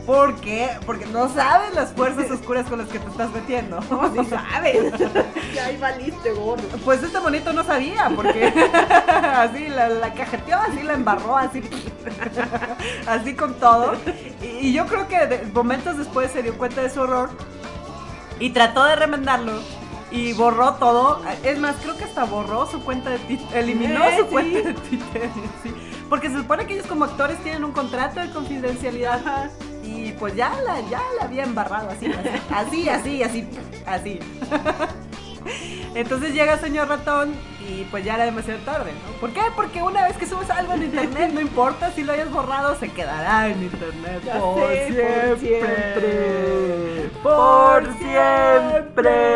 ¿Por qué? Porque no sabes las fuerzas oscuras con las que te estás metiendo. No, sí sabes. Ya ahí valiste, gordo. Pues este monito no sabía, porque así la, la cajeteó, así la embarró, así, así con todo. Y, y yo creo que de- momentos después se dio cuenta de su error y trató de remendarlo y borró todo. Es más, creo que hasta borró su cuenta de Twitter, eliminó Eh, su cuenta de Twitter. sí. Porque se supone que ellos como actores tienen un contrato de confidencialidad. Y pues ya la, ya la había embarrado así, así, así, así, así. Entonces llega señor ratón y pues ya era demasiado tarde, ¿no? ¿Por qué? Porque una vez que subes algo en internet, no importa si lo hayas borrado, se quedará en internet por, sé, por siempre. siempre. Por siempre.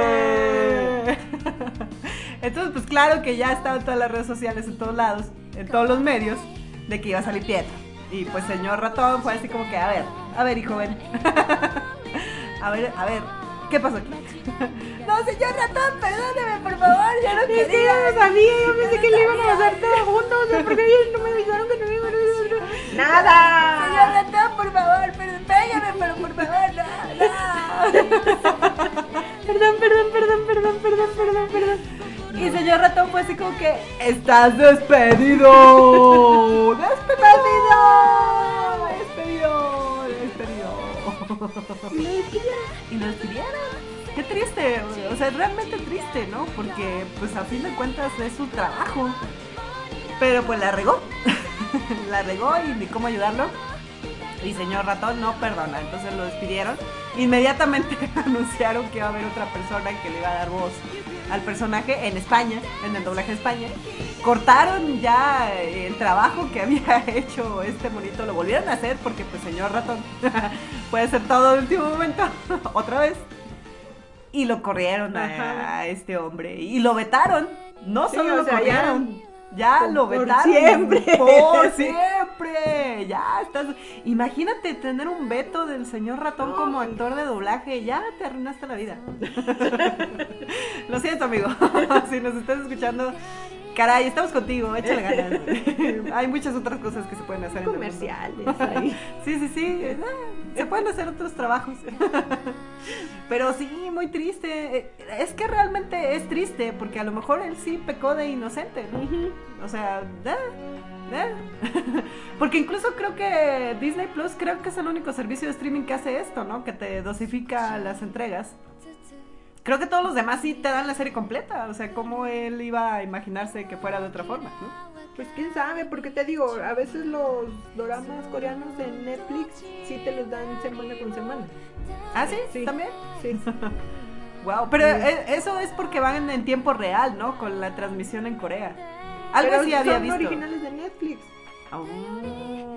Entonces, pues claro que ya estaban todas las redes sociales en todos lados, en todos los medios, de que iba a salir Pietro. Y pues señor ratón fue así como que, a ver, a ver, hijo, ven. a ver, a ver, ¿qué pasó aquí? no, señor ratón, perdóneme, por favor, yo no Es que quería. yo no sabía, yo pensé que le iban a pasar todo juntos, o sea, porque ellos no me avisaron que no me iban a Señor ¡Nada! ratón, por favor, pero pégame, pero por favor, no, no. Perdón, perdón, perdón, perdón, perdón, perdón, perdón. Y señor ratón fue así como que ¡Estás! ¡Despedido! ¡Despedido! Y lo despidieron. Qué triste, o sea, realmente triste, ¿no? Porque pues a fin de cuentas es su trabajo. Pero pues la regó. la regó y ni cómo ayudarlo. Y señor ratón no perdona, entonces lo despidieron. Inmediatamente anunciaron que iba a haber otra persona que le iba a dar voz al personaje en España, en el doblaje de España. Cortaron ya el trabajo que había hecho este monito, lo volvieron a hacer porque pues señor ratón puede ser todo de último momento, otra vez. Y lo corrieron a, este hombre y lo vetaron. No Sí, solo lo sea, corrieron. Ya, por- lo por vetaron. siempre. Por siempre. Ya estás. Imagínate tener un veto del señor ratón como actor de doblaje. Ya te arruinaste la vida. Lo siento, amigo. si nos estás escuchando, caray, estamos contigo. Échale ganas. Hay muchas otras cosas que se pueden hacer. en. Comerciales ahí. Sí, sí, sí. eh, Se pueden hacer otros trabajos. Pero sí, muy triste. Eh, Es que realmente es triste porque a lo mejor él sí pecó de inocente, ¿no? O sea, eh. porque incluso creo que Disney Plus creo que es el único servicio de streaming que hace esto, ¿no? Que te dosifica las entregas. Creo que todos los demás sí te dan la serie completa. O sea, cómo él iba a imaginarse que fuera de otra forma, ¿no? Pues quién sabe, porque te digo, a veces los doramas coreanos en Netflix sí te los dan semana con semana. Ah, sí, Sí. también. Sí. Wow, pero e- eso es porque van en tiempo real, ¿no? Con la transmisión en Corea. Algo Pero así había son visto. originales de Netflix. Oh.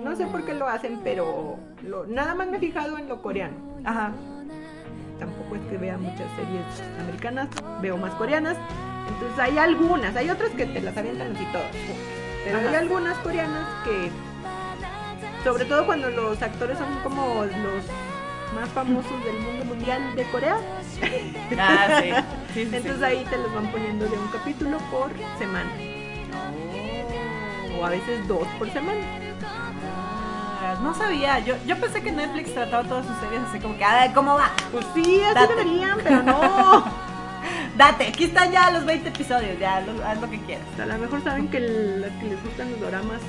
No sé por qué lo hacen, pero lo- nada más me he fijado en lo coreano. Ajá. Tampoco es que vea muchas series americanas, veo más coreanas. Entonces hay algunas, hay otras que te las avientan así todas. Pero hay Ajá. algunas coreanas que, sobre todo cuando los actores son como los más famosos del mundo mundial de Corea, Ah, sí. Sí, sí, sí. entonces ahí te los van poniendo de un capítulo por semana. O a veces dos por semana. No sabía, yo, yo pensé que Netflix trataba todas sus series así como que, a ver, ¿cómo va? Pues sí, así Date. deberían, pero no. Date, aquí están ya los 20 episodios, ya lo- haz lo que quieras. A lo mejor saben que el- los que les gustan los doramas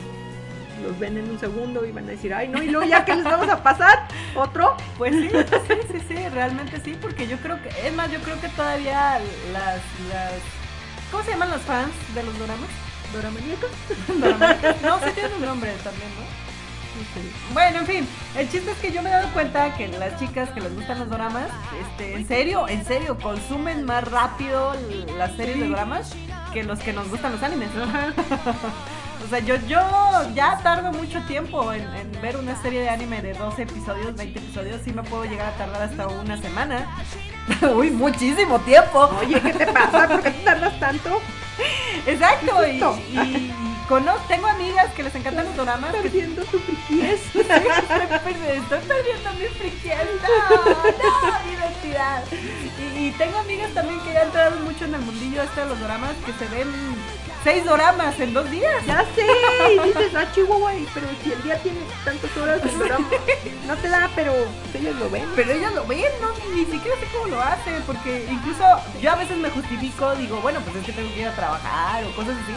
los ven en un segundo y van a decir, ay no, y luego ya que les vamos a pasar, otro. Pues sí, sí, sí, sí, realmente sí, porque yo creo que, es más, yo creo que todavía las, las, ¿cómo se llaman los fans de los doramas? ¿Doramaníacos? No, sí tienen un nombre también, ¿no? Bueno, en fin, el chiste es que yo me he dado cuenta que las chicas que les gustan los doramas, este, en serio, en serio, consumen más rápido las series de doramas que los que nos gustan los animes. O sea, yo, yo ya tardo mucho tiempo en, en ver una serie de anime de 12 episodios, 20 episodios, sí me puedo llegar a tardar hasta una semana. Uy, muchísimo tiempo. Oye, ¿qué te pasa? ¿Por qué te tardas tanto? Exacto, y cono- tengo amigas que les encantan los doramas. que- Perdiendo tu friquiez. Sí, estoy, per- estoy perdiendo mi friquez. No, no, identidad. Y, y tengo amigas también que ya entraron mucho en el mundillo este de los doramas, que se ven seis doramas en dos días. Ya sé, y dices, ah, Chihuahua, pero si el día tiene tantas horas de programa, no te da, pero ellos lo ven. Pero ellas lo ven, no, ni siquiera sé cómo lo hacen, porque incluso yo a veces me justifico, digo, bueno, pues es que tengo que ir a trabajar o cosas así.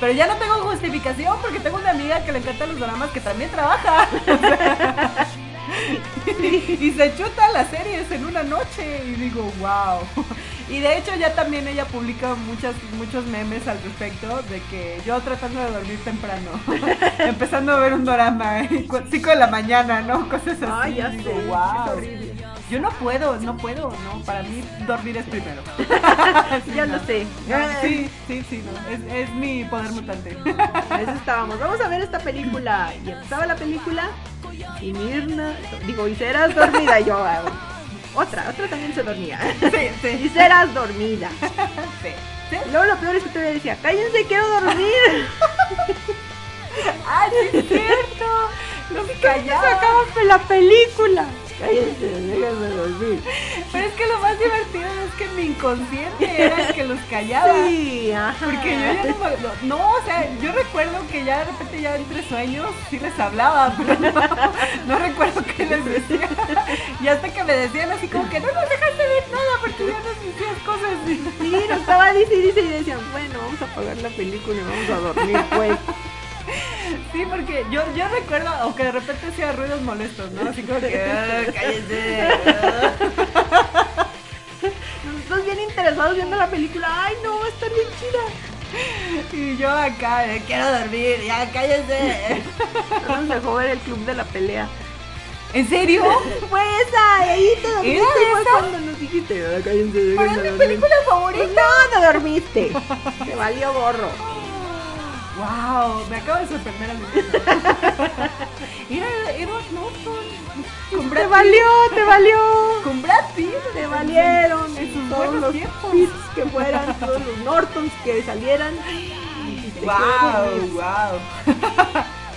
Pero ya no tengo justificación porque tengo una amiga que le encantan los dramas que también trabaja. y se chuta las series en una noche y digo, wow. Y de hecho ya también ella publica muchas, muchos memes al respecto de que yo tratando de dormir temprano, empezando a ver un drama, 5 de la mañana, ¿no? Cosas así. Ay, ya digo, sé, wow. es horrible. Yo no puedo, no puedo, no. Para mí dormir es primero. Ya lo sé. Sí, sí, sí, no. Es, es mi poder mutante. Eso estábamos. Vamos a ver esta película. Y empezaba la película. Y Mirna, digo, y serás dormida. Y yo, ah, otra, otra también se dormía. Sí, Y sí, serás dormida. sí. ¿Sí? Y luego lo peor es que todavía decía, cállense, quiero dormir. ¡Ay, sí es cierto! Los acaba la película. Cállense, déjenme dormir. Pero es que lo más divertido es que mi inconsciente era el que los callaba. Sí, ajá. Porque yo ya no, no, o sea, yo recuerdo que ya de repente ya entre sueños sí les hablaba, pero no, no recuerdo qué les decía. Y hasta que me decían así como que no nos dejaste ver nada porque ya nos decías cosas. Sí, nos estaba dice y dice y decían, bueno, vamos a apagar la película y vamos a dormir, pues. Sí, porque yo, yo recuerdo, aunque de repente hacía ruidos molestos, ¿no? Así como que, "Ah, cállense. ah". Nosotros bien interesados viendo la película, ay no, estar bien chida. Y yo acá, eh, quiero dormir, ya cállense. No nos dejó ver el club de la pelea. ¿En serio? Fue esa, ahí te dormiste. ¿Era fue cuando nos dijiste, "Ah, cállense, déjenme es mi dormir". película favorita. no, te dormiste. Te valió gorro. Wow, me acabo de sorprender al mismo Era Edward Norton. Con Te valió, te valió. Con Brad Pitt. Te valieron En sus todos buenos los tiempos. Pitts que fueran, todos los Nortons que salieran. Wow, wow.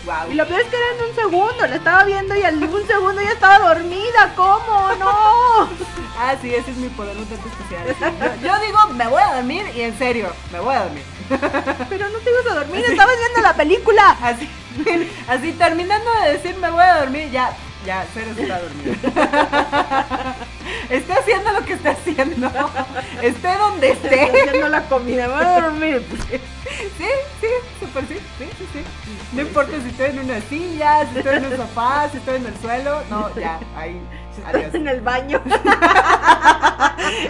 Wow. Y lo peor es que era en un segundo, la estaba viendo y al un segundo ya estaba dormida. ¿Cómo? ¡No! Ah, sí, ese es mi poder mutante especial. Yo, yo digo, me voy a dormir y en serio, me voy a dormir. Pero no te ibas a dormir, estabas viendo la película. Así, así terminando de decir me voy a dormir, ya, ya, Cero está dormido. Esté haciendo lo que esté haciendo. Esté donde esté. haciendo la comida, voy a dormir. Sí, sí, súper sí, sí, sí, sí. No importa si estoy en una silla, si estoy en un sofá, si estoy en el suelo. No, ya, ahí. Adiós. En el baño.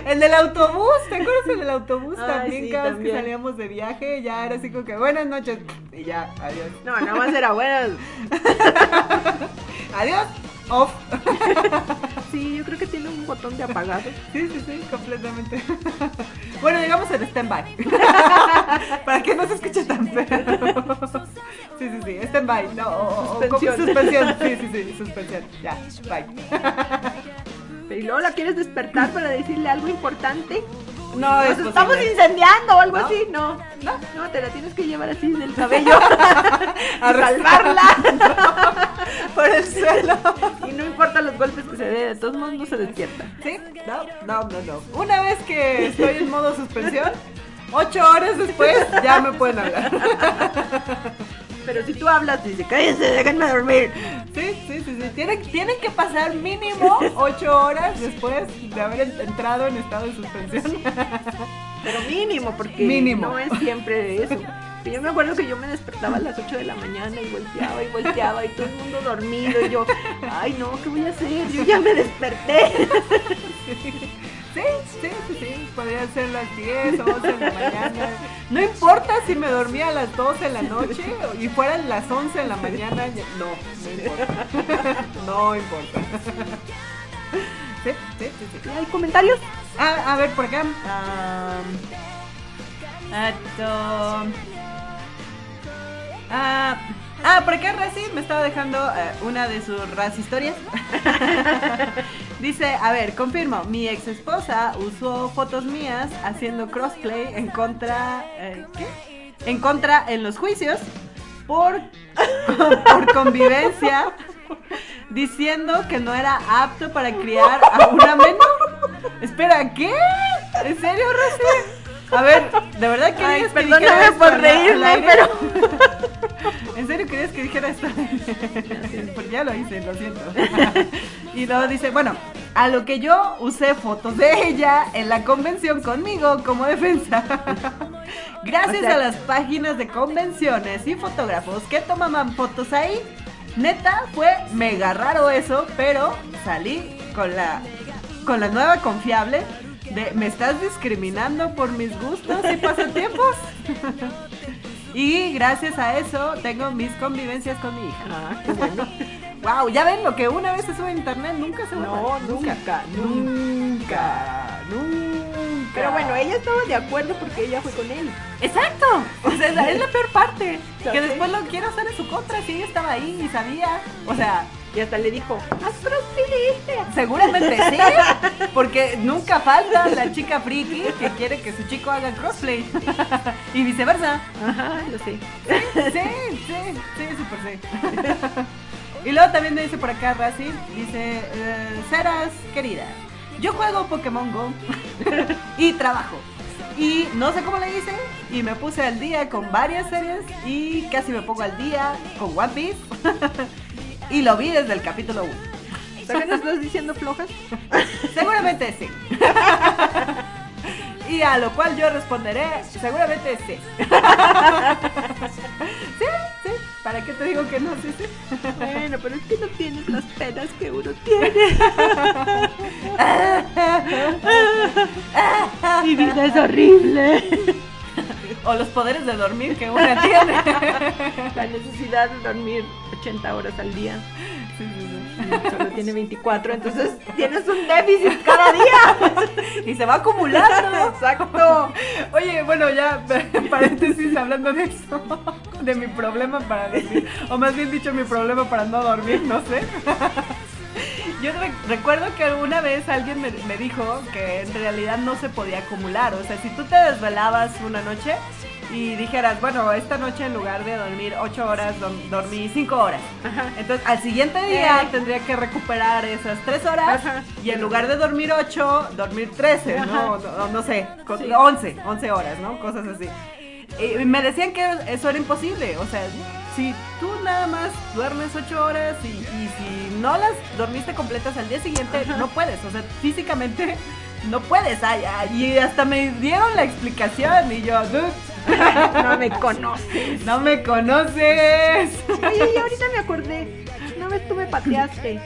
El autobús, ¿te acuerdas el autobús Ay, también? sí, Cada vez también. que salíamos de viaje, ya era así como que buenas noches. Y ya, adiós. No, nada más era bueno. Adiós. Off. Sí, yo creo que tiene un botón de apagado. Sí, sí, sí, completamente. Bueno, digamos en stand-by. Para que no se escuche tan feo. Sí, sí, sí, stand-by. No, o, o- o- Suspensión. suspensión. Sí, sí, sí, suspensión. Ya, bye. Pero y luego la quieres despertar para decirle algo importante. No, Nos es estamos incendiando o algo ¿No? así. No, No. no, te la tienes que llevar así del cabello. A salvarla. Por el suelo. y no importa los golpes que se dé, de todos modos no se despierta. ¿Sí? No, no, no, no. Una vez que estoy en modo suspensión, ocho horas después ya me pueden hablar. Pero si tú hablas, dice, cállense, déjenme dormir. Sí, sí, sí, sí. Tienen, tienen que pasar mínimo ocho horas después de haber en- entrado en estado de suspensión. Pero mínimo, porque Mínimo. no es siempre eso. Yo me acuerdo que yo me despertaba a las 8 de la mañana y volteaba y volteaba y todo el mundo dormido y yo, ay no, ¿qué voy a hacer? Yo ya me desperté. Sí, sí, sí, sí. Podrían ser las 10 o 11 de la mañana. No importa si me dormía a las 12 de la noche y fueran las 11 de la mañana. No, no importa. No importa. Sí, sí, sí, sí. ¿Hay comentarios? Ah, a ver, por acá. Esto. Ah, ah, por acá Razi me estaba dejando eh, una de sus Raz historias. Dice, a ver, confirmo, mi ex esposa usó fotos mías haciendo crossplay en contra, eh, ¿qué? En contra en los juicios por, por convivencia, diciendo que no era apto para criar a una menor. Espera, ¿qué? ¿En serio, Rosy? A ver, ¿de verdad querías Ay, que perdóname por reírme, pero- ¿En serio querías que dijera esto? Porque ya lo hice, lo siento. Y luego dice, bueno, a lo que yo usé fotos de ella en la convención conmigo como defensa. Gracias O sea- a las páginas de convenciones y fotógrafos que tomaban fotos ahí, neta fue mega raro eso, pero salí con la con la nueva confiable de me estás discriminando por mis gustos y pasatiempos. Y gracias a eso tengo mis convivencias con mi hija. Ah, bueno. Wow, ya ven lo que una vez se sube a internet nunca se No, borra. nunca, nunca, nunca. Pero bueno, ella estaba de acuerdo porque ella fue con él. Exacto. O sea, es la peor parte. Que después lo quiero hacer en su contra. Si ella estaba ahí y sabía. O sea, Y hasta le dijo, seguramente sí. Porque nunca falta la chica friki que quiere que su chico haga crossplay. y viceversa. Ajá, lo sé. Sí, sí, sí, súper sí. y luego también me dice por acá Razi, dice, eh, Ceras, querida, yo juego Pokémon Go y trabajo. Y no sé cómo le hice y me puse al día con varias series y casi me pongo al día con One Piece. y lo vi desde el capítulo 1. ¿Sabes estás diciendo flojas? Seguramente sí. Y a lo cual yo responderé, seguramente sí. Sí, sí. ¿Para qué te digo que no? Sí, sí. Bueno, pero es que no tienes las penas que uno tiene. Mi vida es horrible. O los poderes de dormir que una tiene. La necesidad de dormir 80 horas al día. Sí, sí, sí. Solo tiene 24, entonces tienes un déficit cada día. Y se va acumulando. Exacto. Oye, bueno, ya paréntesis hablando de eso, de mi problema para dormir, o más bien dicho mi problema para no dormir, no sé. Yo re- recuerdo que alguna vez alguien me, me dijo que en realidad no se podía acumular, o sea, si tú te desvelabas una noche y dijeras, bueno, esta noche en lugar de dormir 8 horas, dormí 5 horas. Ajá. Entonces, al siguiente día Eh. tendría que recuperar esas 3 horas Ajá. y en lugar de dormir 8, dormir 13, ¿no? Ajá. No, no sé, Sí. 11, 11 horas, ¿no? Cosas así. Y me decían que eso era imposible, o sea, si tú nada más duermes 8 horas y, y si no las dormiste completas al día siguiente, no puedes, o sea, físicamente no puedes. Ay, ay, y hasta me dieron la explicación y yo, "Dude, No me conoces. no me conoces. Oye, y ahorita me acordé. Una vez tú me pateaste.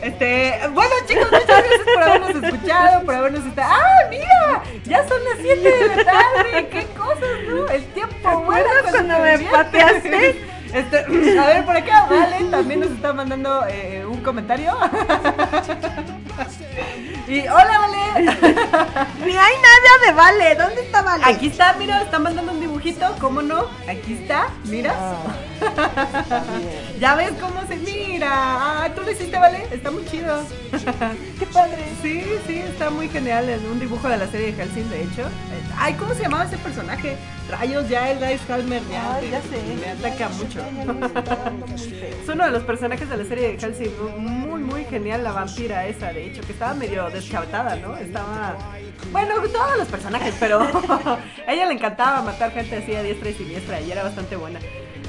Este, bueno chicos, muchas gracias por habernos escuchado, por habernos estado. ¡Ah, mira! Ya son las 7 de la tarde, qué cosas, ¿no? El tiempo vuela cuando me pateaste? Este, a ver, por acá, Vale también nos está mandando eh, un comentario. Y hola, Vale. Ni hay nada de Vale. ¿Dónde está Vale? Aquí está, mira, está mandando un dibujito, ¿cómo no? Aquí está, mira. Ya ves cómo se mira. Ah, tú lo hiciste, ¿vale? Está muy chido. Qué padre. Sí, sí, está muy genial. Es un dibujo de la serie de Hellsing, de hecho. Ay, ¿cómo se llamaba ese personaje? Rayos, ya el Dice Halmer ya, Ay, ya sé. me ataca mucho. Me. Es uno de los personajes de la serie de Hellsing. Muy, muy genial la vampira esa, de hecho, que estaba medio deschavetada, ¿no? Estaba. Bueno, todos los personajes, pero a ella le encantaba matar gente así a diestra y siniestra y era bastante buena.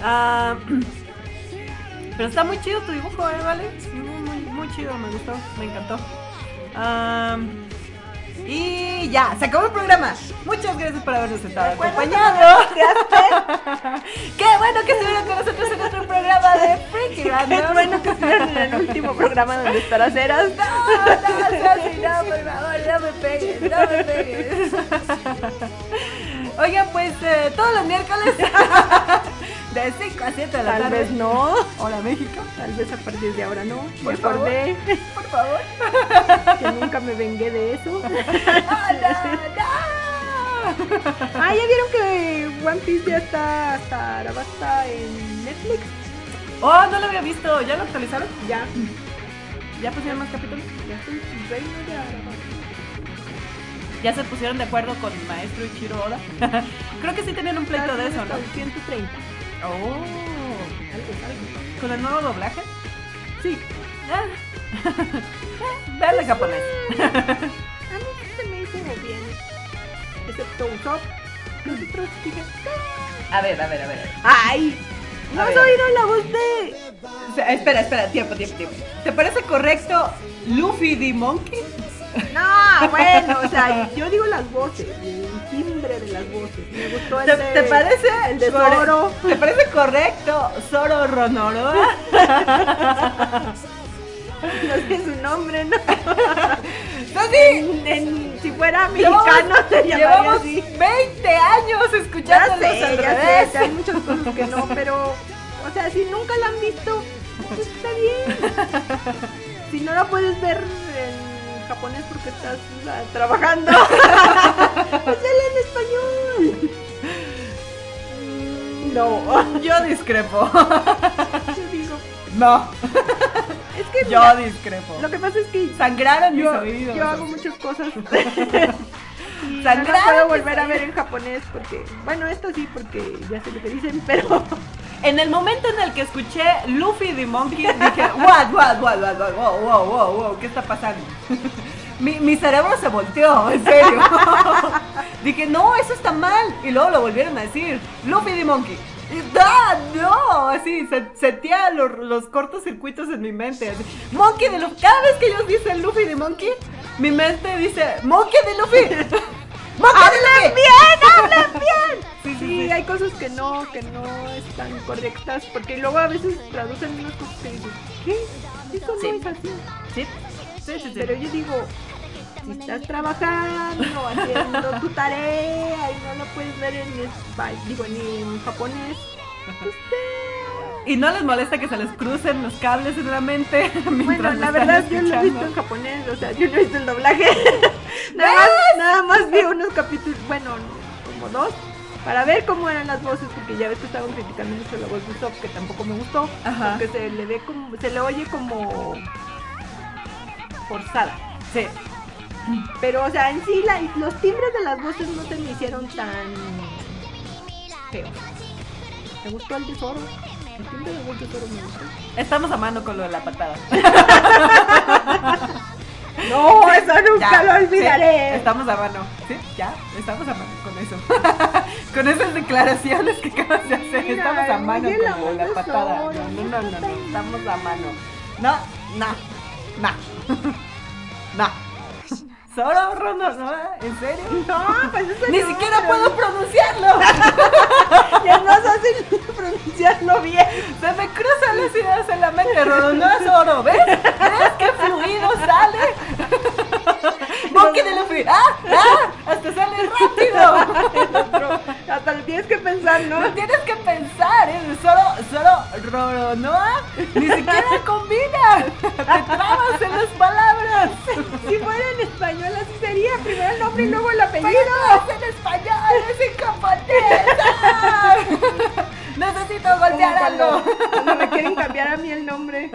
Ah, pero está muy chido tu dibujo, ¿eh, Vale? Muy, muy, muy chido, me gustó, me encantó. Ah, y ya, se acabó el programa. Muchas gracias por habernos estado acompañado. Qué bueno que estuvieron con nosotros en otro programa de Freaky Qué Random. bueno que estuvieron en el último programa donde estarás eras. No, no, así, no, por favor, no me pegues, no me pegues. Oigan, pues eh, todos los miércoles de 5 a 7 de la Tal tarde. vez no. Hola México, Tal vez a partir de ahora no. Por Me acordé por favor. que nunca me vengué de eso. ¡Ah, no, no! Ah, ya vieron que One Piece ya está hasta Arabasta en Netflix. Oh, no lo había visto. ¿Ya lo actualizaron? Ya, ¿Ya pusieron más capítulos? ya es el reino de Arabasta. ¿Ya se pusieron de acuerdo con Maestro Ichiro Oda? Creo que sí tenían un pleito de eso, ¿no? el 130. Oh, Algo, algo. ¿con el nuevo doblaje? Sí. Ah. Vean en japonés. A mí se me hizo bien. Excepto. Los otros dije, A ver, a ver, a ver. ¡ay! ¿No A has ver. oído la voz de...? O sea, espera, espera, tiempo, tiempo, tiempo. ¿Te parece correcto Luffy the Monkey? No, bueno, o sea, yo digo las voces, el timbre de las voces. Me gustó el ¿Te, de... te parece El de Zoro. ¿Te parece correcto Zoro Ronoroa? No sé su nombre, ¿no? No, sí. En- en- si fuera mexicano se llamaría llevamos así. 20 años Ya escuchándolos sé, al ya revés. sé, hay muchas cosas que no, pero, o sea, si nunca la han visto, pues está bien. Si no la puedes ver en japonés porque estás sea, trabajando, pues en español. Mm, No, Yo discrepo. yo digo, No, es que yo mira, discrepo. lo que pasa es que Sangraron mis yo, oídos. yo hago muchas cosas. Y no Sangraron puedo volver a ver en japonés porque, bueno, esto sí porque ya sé lo que dicen, pero En el momento en el que escuché Luffy the Monkey, dije, what, what, what, what, what, wow, wow, wow, wow, ¿qué está pasando? mi, mi cerebro se volteó, en serio. dije, no, eso está mal. Y luego lo volvieron a decir, Luffy the Monkey. ¡Ah, no! Así, se setía los, los cortocircuitos en mi mente. Monkey de Luffy. Cada vez que ellos dicen Luffy the Monkey, mi mente dice, Monkey de Luffy. ¡Monkey de Luffy! bien, hablan bien. Sí, sí, hay cosas que no, que no están correctas, porque luego a veces traducen unas cosas que dices, ¿qué? Eso Sí. no es así. Sí, sí, sí. sí. Pero yo digo, si estás trabajando, haciendo tu tarea y no lo puedes ver en español, digo, ni en japonés, pues Y no les molesta que se les crucen los cables en la mente. Bueno, la verdad yo lo he escuchando. visto en japonés, o sea, yo no he visto el doblaje. nada, más, nada más vi unos capítulos, bueno, como dos, para ver cómo eran las voces, porque ya ves que estaban criticando mucho la voz de Usopp, que tampoco me gustó, Ajá. porque se le ve como, se le oye como forzada. Sí. Pero, o sea, en sí la- los timbres de las voces no se me hicieron tan feos. ¿Te gustó el tesoro? Estamos a mano con lo de la patada. No, eso nunca Ya, lo olvidaré. sí, estamos a mano. Sí, ya, estamos a mano con eso. con esas declaraciones que acabas de hacer. Mira, estamos a mano con la la patada. No, no, no, no, no, estamos a mano. No, no, no. No. Solo Rono, ¿no? ¿En serio? No, pues eso Ni no, siquiera puedo pronunciarlo. Ya es más fácil pronunciarlo bien. Se me cruzan las ideas en la mente, Rodo, no es oro, ¿ves? ¿Ves qué fluido sale? Monkey de Luffy, ¡ah! ¡ah! ¡Hasta sale rápido! Hasta lo tienes que pensar, ¿no? No tienes que pensar, ¿eh? Solo, solo, Roronoa ni siquiera combina. Te trabas en las palabras. Si fuera en español así sería, primero el nombre y luego el apellido. Pero no es en español, es en japonés. Necesito golpear cuando, algo. cuando me quieren cambiar a mí el nombre.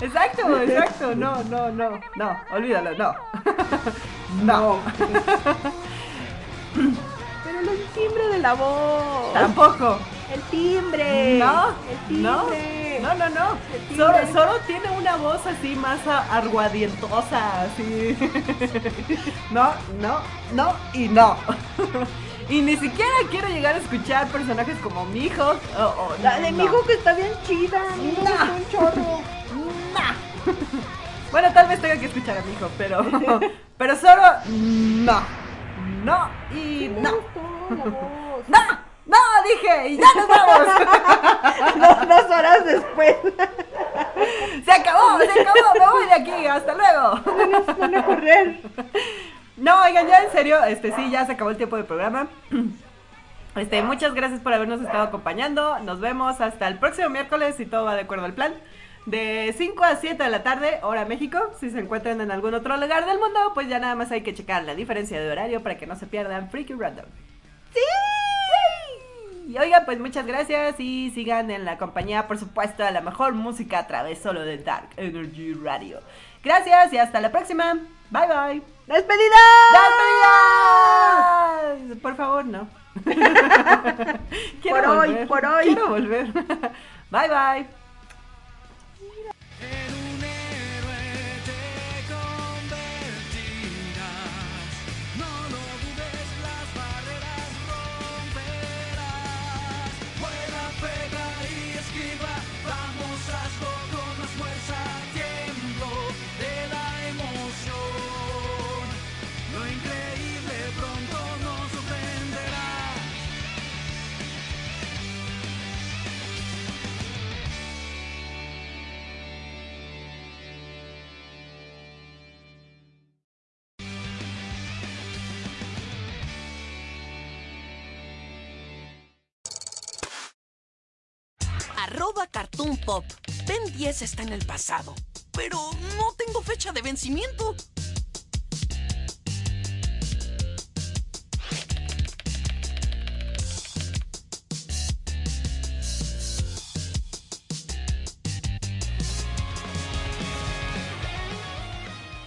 Exacto, exacto. No, no, no, no. Olvídalo, no. No. Pero el timbre de la voz. Tampoco. El timbre. No, El no, timbre. no, no, no. Timbre. Zoro, Zoro tiene una voz así más arguadientosa, así. No, no, no y no. Y ni siquiera quiero llegar a escuchar personajes como Mihawk o, o- La de no. mi hijo que está bien chida. No. gustó un chorro. Bueno, tal vez tenga que escuchar a Mihawk, pero pero solo no. No y no. No, no, dije, y ya nos vamos. Dos, dos horas después. Se acabó, se acabó, me voy de aquí, hasta luego. Van a correr. No, oigan, ya en serio, este sí, ya se acabó el tiempo del programa. Este, muchas gracias por habernos estado acompañando. Nos vemos hasta el próximo miércoles si todo va de acuerdo al plan. De 5 a 7 de la tarde, hora México. Si se encuentran en algún otro lugar del mundo, pues ya nada más hay que checar la diferencia de horario para que no se pierdan Freaky Random. ¡Sí! Y oigan, pues muchas gracias y sigan en la compañía, por supuesto, de la mejor música a través solo de Dark Energy Radio. Gracias y hasta la próxima. Bye bye. ¡Despedida! ¡Despedidas! Por favor, no. Por hoy, por hoy. Quiero volver. Bye bye. Arroba Cartoon Pop. Ben 10 está en el pasado, pero no tengo fecha de vencimiento.